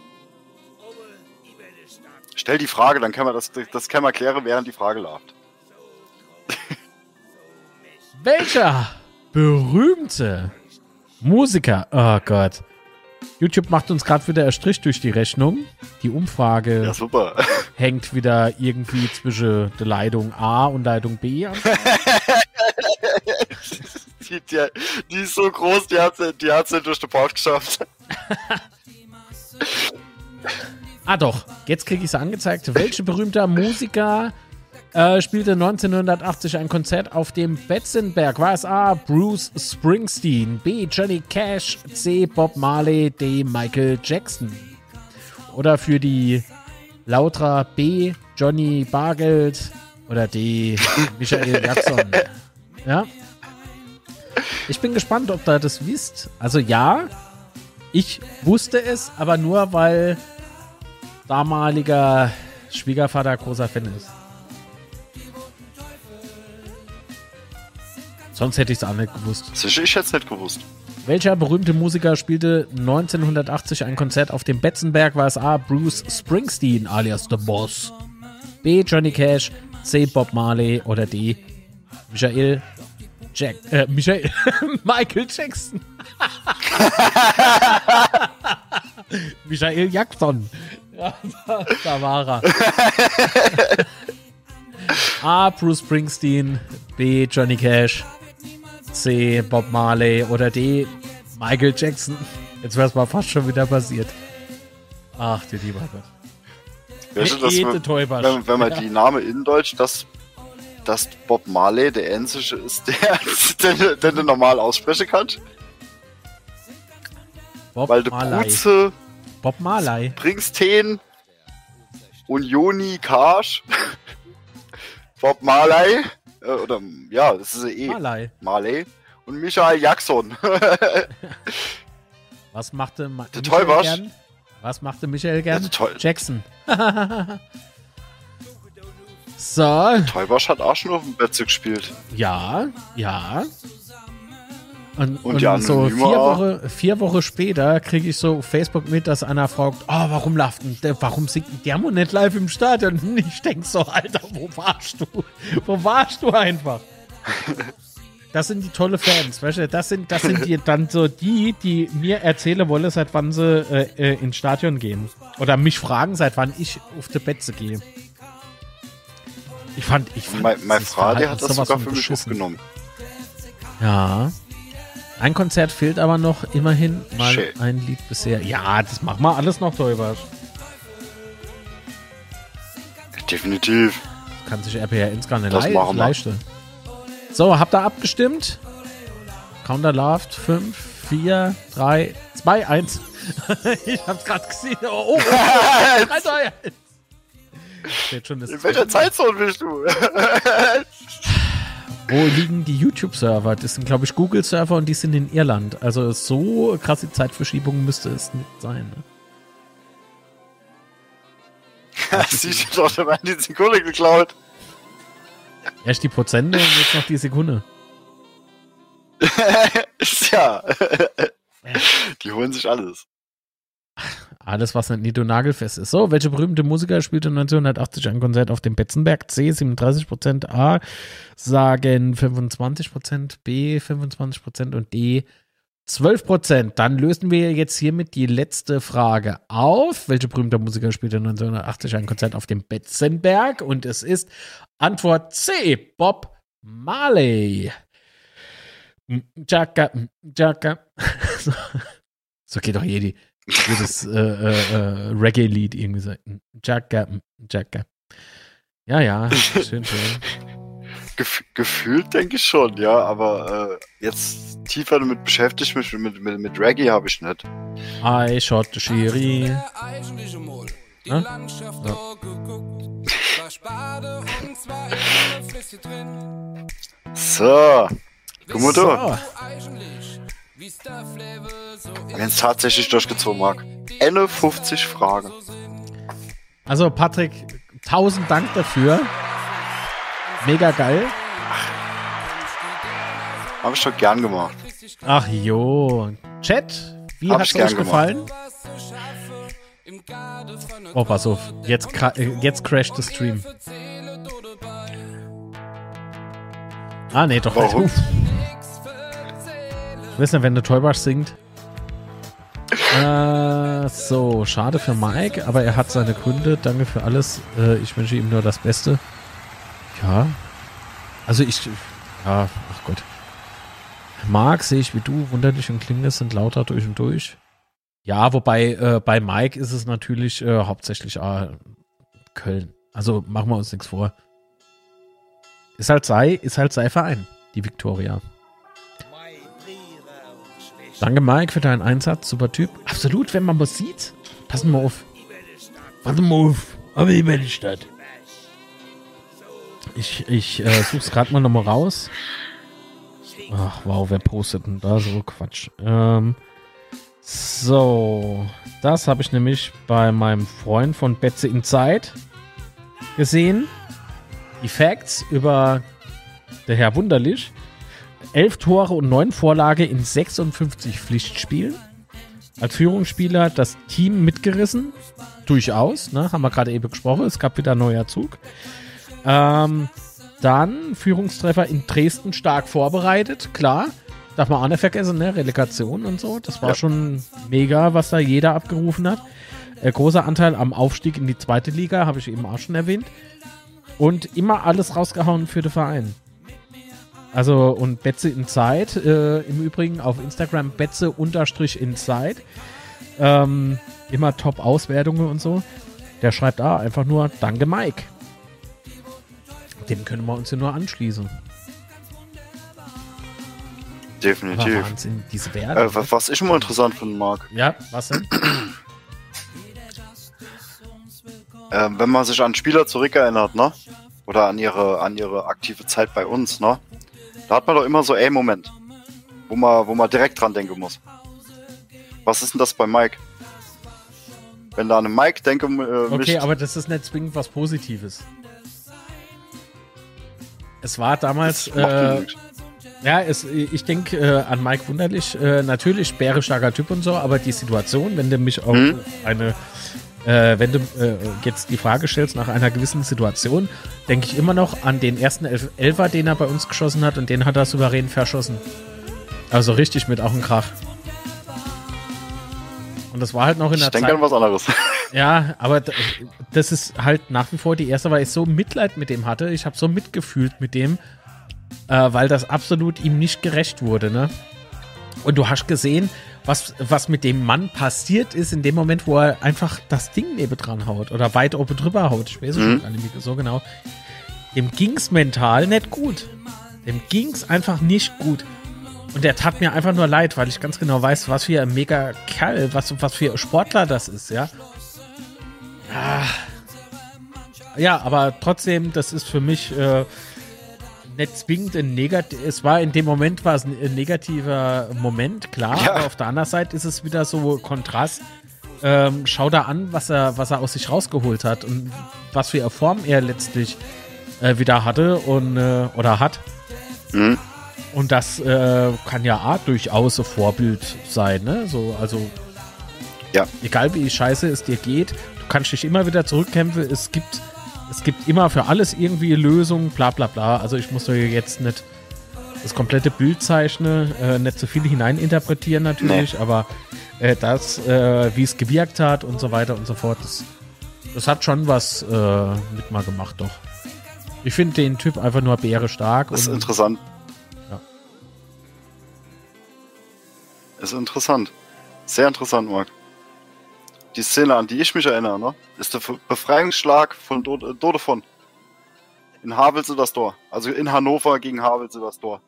Stell die Frage, dann können wir das, das können wir klären, während die Frage läuft. <laughs> Welcher berühmte Musiker, oh Gott. YouTube macht uns gerade wieder einen Strich durch die Rechnung. Die Umfrage Ja, super. <laughs> hängt wieder irgendwie zwischen der Leitung A und Leitung B an. Die, die, die ist so groß, die hat sie, die durch den Bauch geschafft. <laughs> Ah doch, jetzt kriege ich es angezeigt. Welcher berühmter Musiker äh, spielte 1980 ein Konzert auf dem Betzenberg? War es A. Bruce Springsteen, B. Johnny Cash, C. Bob Marley, D. Michael Jackson? Oder für die Lautra B. Johnny Bargeld oder D. Michael <laughs> Jackson? Ja. Ich bin gespannt, ob ihr das wisst. Also ja, ich wusste es, aber nur weil damaliger Schwiegervater großer Fan ist. Sonst hätte ich es auch nicht gewusst. Ich hätte es nicht gewusst. Welcher berühmte Musiker spielte 1980 ein Konzert auf dem Betzenberg? War es A. Bruce Springsteen alias The Boss? B. Johnny Cash? C. Bob Marley? Oder D. Michael Jack, äh, Michael, <laughs> Michael Jackson. <laughs> Michael Jackson. Ja, da, <laughs> da war er. A. Bruce Springsteen. B. Johnny Cash. C. Bob Marley. Oder D. Michael Jackson. Jetzt wäre es mal fast schon wieder passiert. Ach, du lieber Gott. Weißt du, dass Ede man, Teubasch. wenn, wenn man Ja. die Namen in Deutsch, dass, dass Bob Marley der einzige ist, der, den, den du normal aussprechen kannst. Bob Weil der Marley. Bruce Bob Marley. Springsteen und Joni Cash, <laughs> Bob Marley, äh, oder ja, das ist ja eh Marley. Marley und Michael Jackson. <laughs> Was machte Ma Der Michael Teubasch. gern? Was machte Michael gern? der Teu- Jackson. <laughs> so, Teubasch hat auch schon auf dem Betze gespielt. ja, ja. Und, Und und, so vier. Wochen vier Wochen später kriege ich so Facebook mit, dass einer fragt, oh, warum lauft denn der, warum singt der Mo nicht live im Stadion? Und <laughs> ich denk so, Alter, wo warst du? Wo warst du einfach? <laughs> Das sind die tolle Fans, weißt du? Das sind, das sind die dann so die, die mir erzählen wollen, seit wann sie äh, äh, ins Stadion gehen. Oder mich fragen, seit wann ich auf die Betze gehe. Ich fand, ich fand Mein, mein dieses Frage hat das sogar für mich aufgenommen. Ja. Ein Konzert fehlt aber noch immerhin mal Schön. ein Lied bisher. Ja, das machen wir alles noch drüber. Definitiv. Kann sich RPR ins gar nicht Das wir. leisten. So, habt ihr abgestimmt? Counter läuft. 5, 4, 3, 2, 1. ich hab's gerade gesehen. Oh, oh 3, 2, 1. Steht schon das In welcher Zeitzone bist du? <laughs> <laughs> Wo liegen die YouTube-Server? Das sind, glaube ich, Google-Server und die sind in Irland. Also so krasse Zeitverschiebung müsste es nicht sein. Ne? <laughs> Siehst du doch, da werden die Sekunde geklaut. Erst die Prozente und jetzt noch die Sekunde. <laughs> ja. <laughs> die holen sich alles. Alles, was nicht nied- und nagelfest ist. So, welche berühmte Musiker spielte 1980 ein Konzert auf dem Betzenberg? C, 37%, A, sagen 25%, B, 25% und D, 12%. Dann lösen wir jetzt hiermit die letzte Frage auf. Welche berühmte Musiker spielte 1980 ein Konzert auf dem Betzenberg? Und es ist Antwort C, Bob Marley. Jacka. <laughs> So, so geht doch jedi jedes äh, äh, äh, Reggae-Lied irgendwie so. Jacka, Jacka. Ja, ja, schön, schön. <laughs> Gef gefühlt denke ich schon, ja, aber äh, jetzt tiefer damit beschäftigt mich mit, mit, mit Reggae habe ich nicht. I shot the. Die? Landschaft Ja. geguckt. War Spade und zwar in drin. So, guck mal da, So, Wenn es tatsächlich durchgezogen mag. 51 Fragen. also Patrick, tausend Dank dafür. Mega geil. Habe ich doch gern gemacht. Ach jo. Chat, wie ich gern euch gefallen? Oh, pass auf. Jetzt, äh, jetzt crasht der Stream. Ah, nee, doch Warum? nicht. Weiß nicht, wenn der Teubasch singt. Äh, so, schade für Mike, aber er hat seine Gründe. Danke für alles. Äh, ich wünsche ihm nur das Beste. Ja. Also ich Ja, ach Gott. Marc, sehe ich wie du, wunderlich und Klinge sind lauter durch und durch. Ja, wobei äh, bei Mike ist es natürlich äh, hauptsächlich äh, Köln. Also machen wir uns nichts vor. Ist halt sei, ist halt sei Verein, die Viktoria. Danke, Mike, für deinen Einsatz. Super Typ. Absolut, wenn man was sieht. Passen wir auf. Passen wir auf. Aber ich meine Stadt. Ich, ich äh, such's gerade mal nochmal raus. Ach, wow, wer postet denn da so Quatsch? Ähm, so, das habe ich nämlich bei meinem Freund von Betze Inside gesehen. Die Facts über der Herr Wunderlich. Elf Tore und neun Vorlage in 56 Pflichtspielen. Als Führungsspieler das Team mitgerissen. Durchaus, ne? Haben wir gerade eben gesprochen. Es gab wieder neuer Zug. Ähm, dann Führungstreffer in Dresden stark vorbereitet, klar. Darf man auch nicht vergessen, ne? Relegation und so. Das war Ja. schon mega, was da jeder abgerufen hat. Äh, großer Anteil am Aufstieg in die zweite Liga, habe ich eben auch schon erwähnt. Und immer alles rausgehauen für den Verein. Also, und Betze Inside, äh, im Übrigen auf Instagram Betze-Inside. Ähm, immer Top-Auswertungen und so. Der schreibt da einfach nur Danke, Mike. Dem können wir uns ja nur anschließen. Aber Definitiv. Wahnsinn, diese Werte. Äh, wa- was ich immer interessant finde, Marc, ja, was denn? <clears throat> ähm, wenn man sich an Spieler zurückerinnert, ne? Oder an ihre, an ihre aktive Zeit bei uns, ne? Da hat man doch immer so, ey, Moment. Wo man, wo man direkt dran denken muss. Was ist denn das bei Mike? Wenn da an einen Mike denke, äh, Okay, aber das ist nicht zwingend was Positives. Es war damals, äh, ja, es, ich denke äh, an Mike Wunderlich, äh, natürlich bärenstarker Typ und so, aber die Situation, wenn du mich auf Hm? eine, äh, wenn du äh, jetzt die Frage stellst nach einer gewissen Situation, denke ich immer noch an den ersten Elf Elfer, den er bei uns geschossen hat und den hat er souverän verschossen. Also richtig mit auch einem Krach. Und das war halt noch in ich der denke Zeit. an was anderes. <laughs> Ja, aber das ist halt nach wie vor die erste, weil ich so Mitleid mit dem hatte. Ich habe so mitgefühlt mit dem, äh, weil das absolut ihm nicht gerecht wurde, ne? Und du hast gesehen, was, was mit dem Mann passiert ist in dem Moment, wo er einfach das Ding nebendran haut oder weit oben drüber haut. Ich weiß es Mhm. schon gar nicht mehr so genau. Dem ging's mental nicht gut. Dem ging's einfach nicht gut. Und der tat mir einfach nur leid, weil ich ganz genau weiß, was für ein mega Kerl, was, was für ein Sportler das ist, ja. Ah. Ja, aber trotzdem, das ist für mich äh, nicht zwingend ein negativ. Es war in dem Moment war es ein, negativer Moment, klar. Ja. Aber auf der anderen Seite ist es wieder so Kontrast. Ähm, schau da an, was er, was er aus sich rausgeholt hat und was für eine Form er letztlich äh, wieder hatte und äh, oder hat. Mhm. Und das äh, kann ja auch durchaus ein Vorbild sein, ne? So, also Ja. egal wie scheiße es dir geht, du kannst dich immer wieder zurückkämpfen. Es gibt, es gibt immer für alles irgendwie Lösungen, bla bla bla. Also ich muss jetzt nicht das komplette Bild zeichnen, äh, nicht zu viel hineininterpretieren natürlich, aber äh, das, äh, wie es gewirkt hat und so weiter und so fort, das, das hat schon was äh, mit mal gemacht, doch. Ich finde den Typ einfach nur bäre stark. Das ist interessant. Ja. Ist interessant. Sehr interessant, Marc. Die Szene, an die ich mich erinnere, ne, ist der Befreiungsschlag von Do äh, Dodefon. In Havelse das Tor. Also in Hannover gegen Havelse das Tor.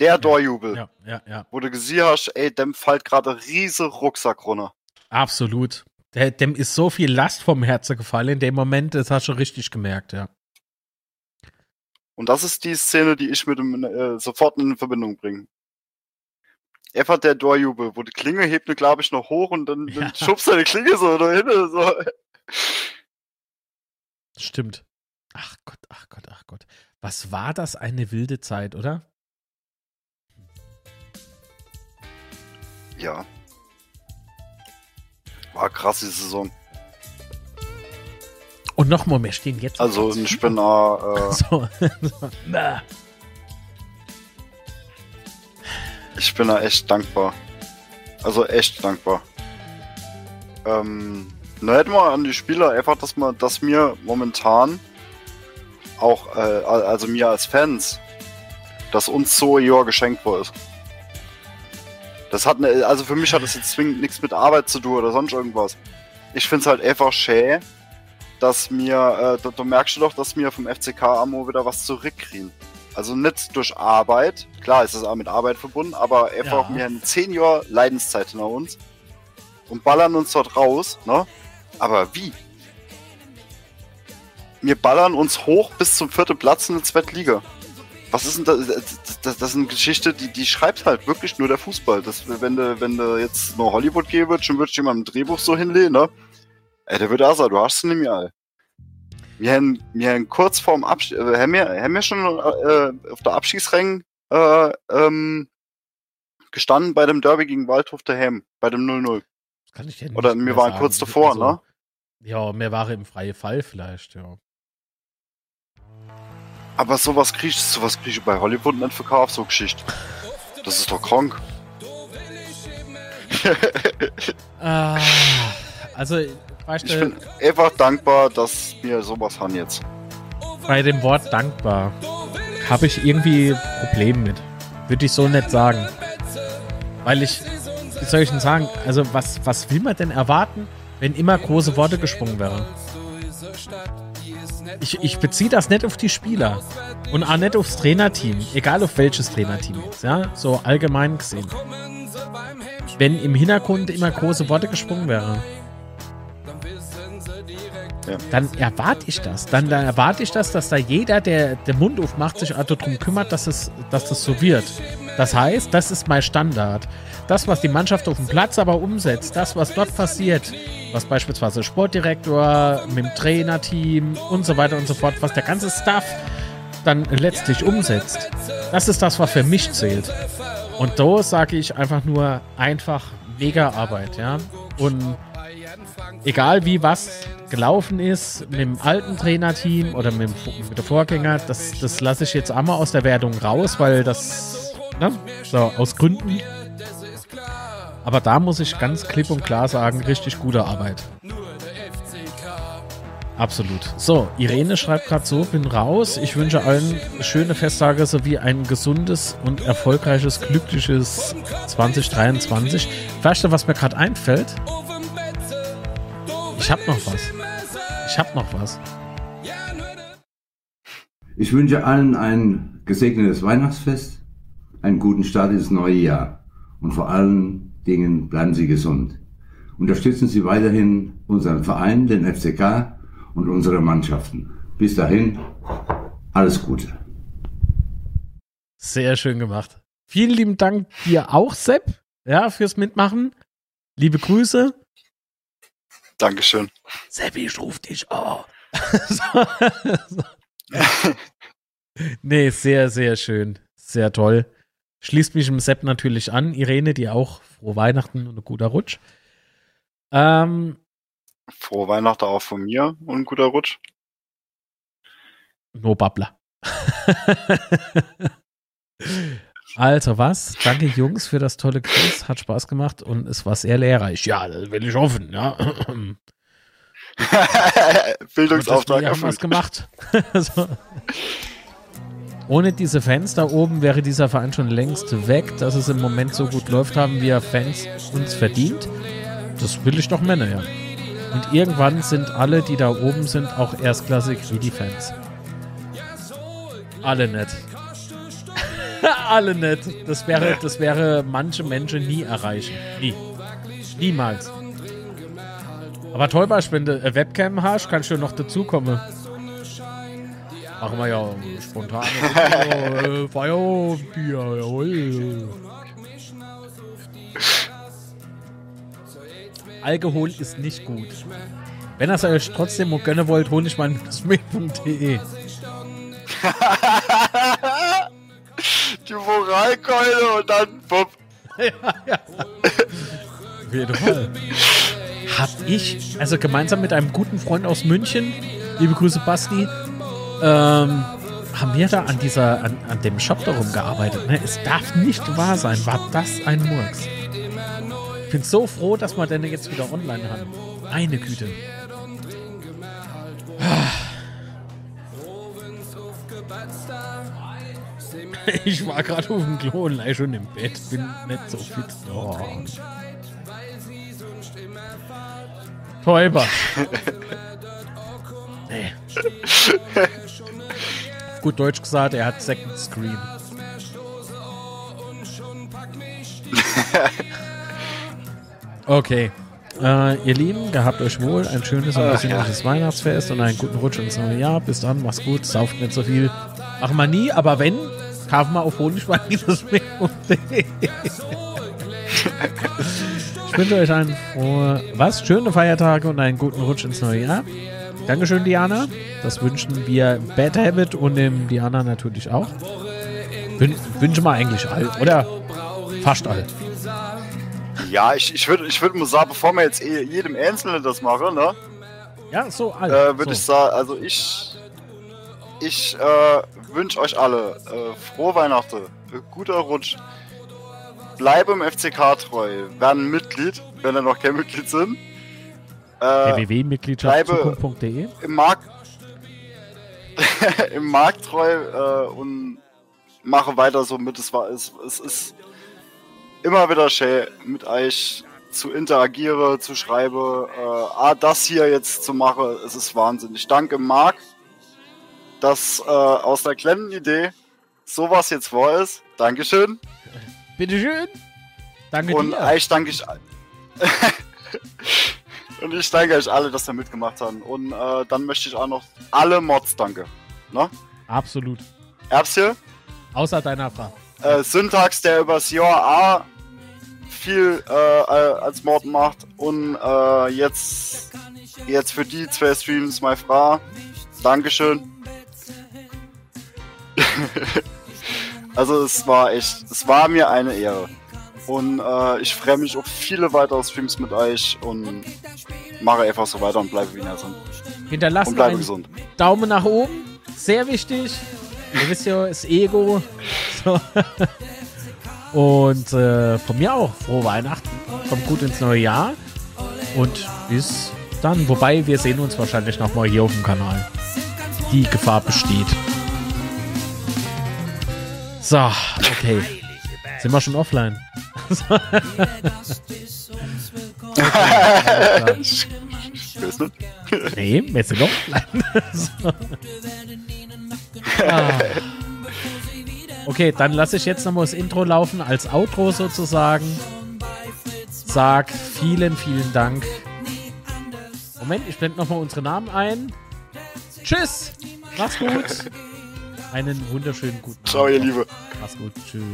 Der Torjubel. Ja, ja, ja. Wo du gesehen hast, ey, dem fällt gerade riese Rucksack runter. Absolut. Dem ist so viel Last vom Herzen gefallen in dem Moment, das hast du richtig gemerkt, ja. Und das ist die Szene, die ich mit dem äh, sofort in Verbindung bringe. Einfach der Torjubel, wo die Klinge hebt, glaube ich, noch hoch und dann, Ja. dann schubst er die Klinge so dahin. So. Stimmt. Ach Gott, ach Gott, ach Gott. Was war das eine wilde Zeit, oder? Ja. War krass die Saison. Und nochmal, wir stehen jetzt. Also ich bin äh, <laughs> So. <laughs> so. Ich bin da echt dankbar. Also echt dankbar. Ähm, na hätten wir an die Spieler einfach, dass man, dass mir momentan auch, äh, also mir als Fans, dass uns so Jahr geschenkt ist. Das hat ne, also für mich hat das jetzt zwingend nichts mit Arbeit zu tun oder sonst irgendwas. Ich find's halt einfach schä, dass mir, äh, da, da merkst du doch, dass wir vom FCK Amo wieder was zurückkriegen. Also nicht durch Arbeit, klar ist das auch mit Arbeit verbunden, aber einfach Ja. wir haben zehn Jahre Leidenszeit hinter uns und ballern uns dort raus, ne? Aber wie? Wir ballern uns hoch bis zum vierten Platz in der zweiten Liga. Was ist denn das? Das, das, ist eine Geschichte, die, die schreibt halt wirklich nur der Fußball. Das, wenn du, wenn du jetzt nur Hollywood gehen würdest, schon würdest du jemandem ein Drehbuch so hinlegen, ne? Ey, der würde auch sagen, du hast es nicht mehr. Wir haben, wir haben kurz vorm Abschied, äh, haben wir, haben wir schon äh, auf der Abschiedsrängen äh, ähm, gestanden bei dem Derby gegen Waldhof daheim, bei dem 0-0. Kann ich nicht Oder wir mehr waren sagen. kurz davor, Also, ne? Ja, mir war im freien Fall vielleicht, ja. Aber sowas kriegst sowas kriegst du bei Hollywood nicht verkauft, so Geschichte. Das ist doch krank. Ah, also, weißt Ich bin einfach dankbar, dass wir sowas haben jetzt. bei dem Wort dankbar habe ich irgendwie Probleme mit. Würde ich so nicht sagen. Weil ich, wie soll ich denn sagen, also was, was will man denn erwarten, wenn immer große Worte gesprungen wären? Ich, ich beziehe das nicht auf die Spieler und auch nicht aufs Trainerteam, egal auf welches Trainerteam ja, so allgemein gesehen. Wenn im Hintergrund immer große Worte gesprungen wären, dann erwarte ich das. Dann, dann erwarte ich das, dass da jeder, der den Mund aufmacht, sich also darum kümmert, dass, es, dass das so wird. Das heißt, das ist mein Standard. Das, was die Mannschaft auf dem Platz aber umsetzt, das, was dort passiert, was beispielsweise Sportdirektor mit dem Trainerteam und so weiter und so fort, was der ganze Staff dann letztlich umsetzt, das ist das, was für mich zählt. Und da sage ich einfach nur einfach mega Arbeit, ja. Und egal wie was gelaufen ist mit dem alten Trainerteam oder mit, dem, mit der Vorgänger, das, das lasse ich jetzt einmal aus der Wertung raus, weil das, ne, so aus Gründen. Aber da muss ich ganz klipp und klar sagen, richtig gute Arbeit. Absolut. So, Irene schreibt gerade so, bin raus. Ich wünsche allen schöne Festtage sowie ein gesundes und erfolgreiches, glückliches 2023. Weißt du, was mir gerade einfällt? Ich hab noch was. Ich hab noch was. Ich wünsche allen ein gesegnetes Weihnachtsfest, einen guten Start ins neue Jahr und vor allen Dingen bleiben Sie gesund. Unterstützen Sie weiterhin unseren Verein, den FCK und unsere Mannschaften. Bis dahin, alles Gute. Sehr schön gemacht. Vielen lieben Dank dir auch, Sepp, ja, fürs Mitmachen. Liebe Grüße. Dankeschön. Seppi, ich ruf dich an. <laughs> Nee, sehr, sehr schön. Sehr toll. Schließt mich im Sepp natürlich an. Irene, dir auch frohe Weihnachten und ein guter Rutsch. Ähm, Frohe Weihnachten auch von mir und ein guter Rutsch. no Babbler. <laughs> also was? Danke Jungs für das tolle Quiz. Hat Spaß gemacht und es war sehr lehrreich. Ja, das will ich hoffen. Ja. <laughs> Bildungsauftrag Wir haben was erfüllt. gemacht. <laughs> so. Ohne diese Fans da oben wäre dieser Verein schon längst weg. Dass es im Moment so gut läuft, haben wir Fans uns verdient. Das will ich doch Männer, ja. Und irgendwann sind alle, die da oben sind, auch erstklassig wie die Fans. Alle nett. <laughs> alle nett. Das wäre, das wäre manche Menschen nie erreichen. Nie. Niemals. Aber toll, Beispiel, wenn du eine Webcam hast, kannst du noch dazukommen. Machen wir ja spontan. <laughs> äh, Feierbier, jawohl. Alkohol ist nicht gut. Wenn ihr es euch trotzdem gönnen wollt, hol ich mal smith.de. <laughs> Die Moralkeule und dann bupp. Auf jeden Fall. Hab ich, also gemeinsam mit einem guten Freund aus München, liebe Grüße Basti, ähm, haben wir da an dieser, an, an dem Shop darum gearbeitet. Ne? Es darf nicht wahr sein, war das ein Murks. Ich bin so froh, dass wir den jetzt wieder online haben. Eine Güte. <laughs> Ich war gerade auf dem Klo und lag schon im Bett. Bin nicht so fit. Oh. Täuber. <laughs> nee. <laughs> Gut Deutsch gesagt, er hat Second Screen. okay. Äh, ihr Lieben, gehabt euch wohl ein schönes und besinnliches Weihnachtsfest und einen guten Rutsch ins neue Jahr. Bis dann, macht's gut, sauft nicht so viel. Machen wir nie, aber wenn, kaufen wir auf honigwein-mehr.de. Ich wünsche euch einen frohe, was? Schöne Feiertage und einen guten Rutsch ins neue Jahr. Dankeschön, Diana. Das wünschen wir Bad Habit und dem Diana natürlich auch. Wün wünschen wir eigentlich all, oder? Fast all. Ja, ich, ich würde ich würd mal sagen, bevor wir jetzt eh jedem Einzelnen das machen, ne, Ja, so all. äh, würde so. ich sagen, also ich, ich äh, wünsche euch alle äh, frohe Weihnachten, äh, guter Rutsch, bleibe im FCK treu, werden Mitglied, wenn ihr noch kein Mitglied sind. Äh, www.mitgliedschaftszukunft.de im Markt <laughs> im Markt treu äh, und mache weiter so mit. Es war es, es ist immer wieder schön mit euch zu interagieren, zu schreiben. Äh, ah, das hier jetzt zu machen, es ist Wahnsinn. Ich danke Marc, dass äh, aus der kleinen Idee sowas jetzt vor ist. Dankeschön. Bitteschön. Danke Und dir. euch danke ich. <laughs> Und ich danke euch alle, dass ihr mitgemacht habt. Und äh, dann möchte ich auch noch alle Mods danke. Ne? Absolut. Erbse, Außer deiner Frau. äh, Syntax, der übers Jahr A viel äh, äh, als Mod macht. Und äh, jetzt, jetzt für die zwei Streams, meine Frau. Dankeschön. <laughs> also es war echt, es war mir eine Ehre. Und äh, ich freue mich auf viele weitere Streams mit euch und mache einfach so weiter und bleibe wie ihr sind. Hinterlasst Und bleibe gesund. Daumen nach oben. Sehr wichtig. Ihr wisst ja, das Ego. <laughs> So. Und äh, von mir auch frohe Weihnachten. Kommt gut ins neue Jahr. Und bis dann. Wobei, wir sehen uns wahrscheinlich nochmal hier auf dem Kanal. Die Gefahr besteht. So, okay. Sind wir schon offline? <laughs> Nee, wir sind offline. so. ah. Okay, dann lasse ich jetzt nochmal das Intro laufen als Outro sozusagen. Sag vielen, vielen Dank. Moment, ich blende nochmal unsere Namen ein. Tschüss. Mach's gut. Einen wunderschönen guten Abend. Ciao, ihr Liebe. Mach's gut. Tschüss.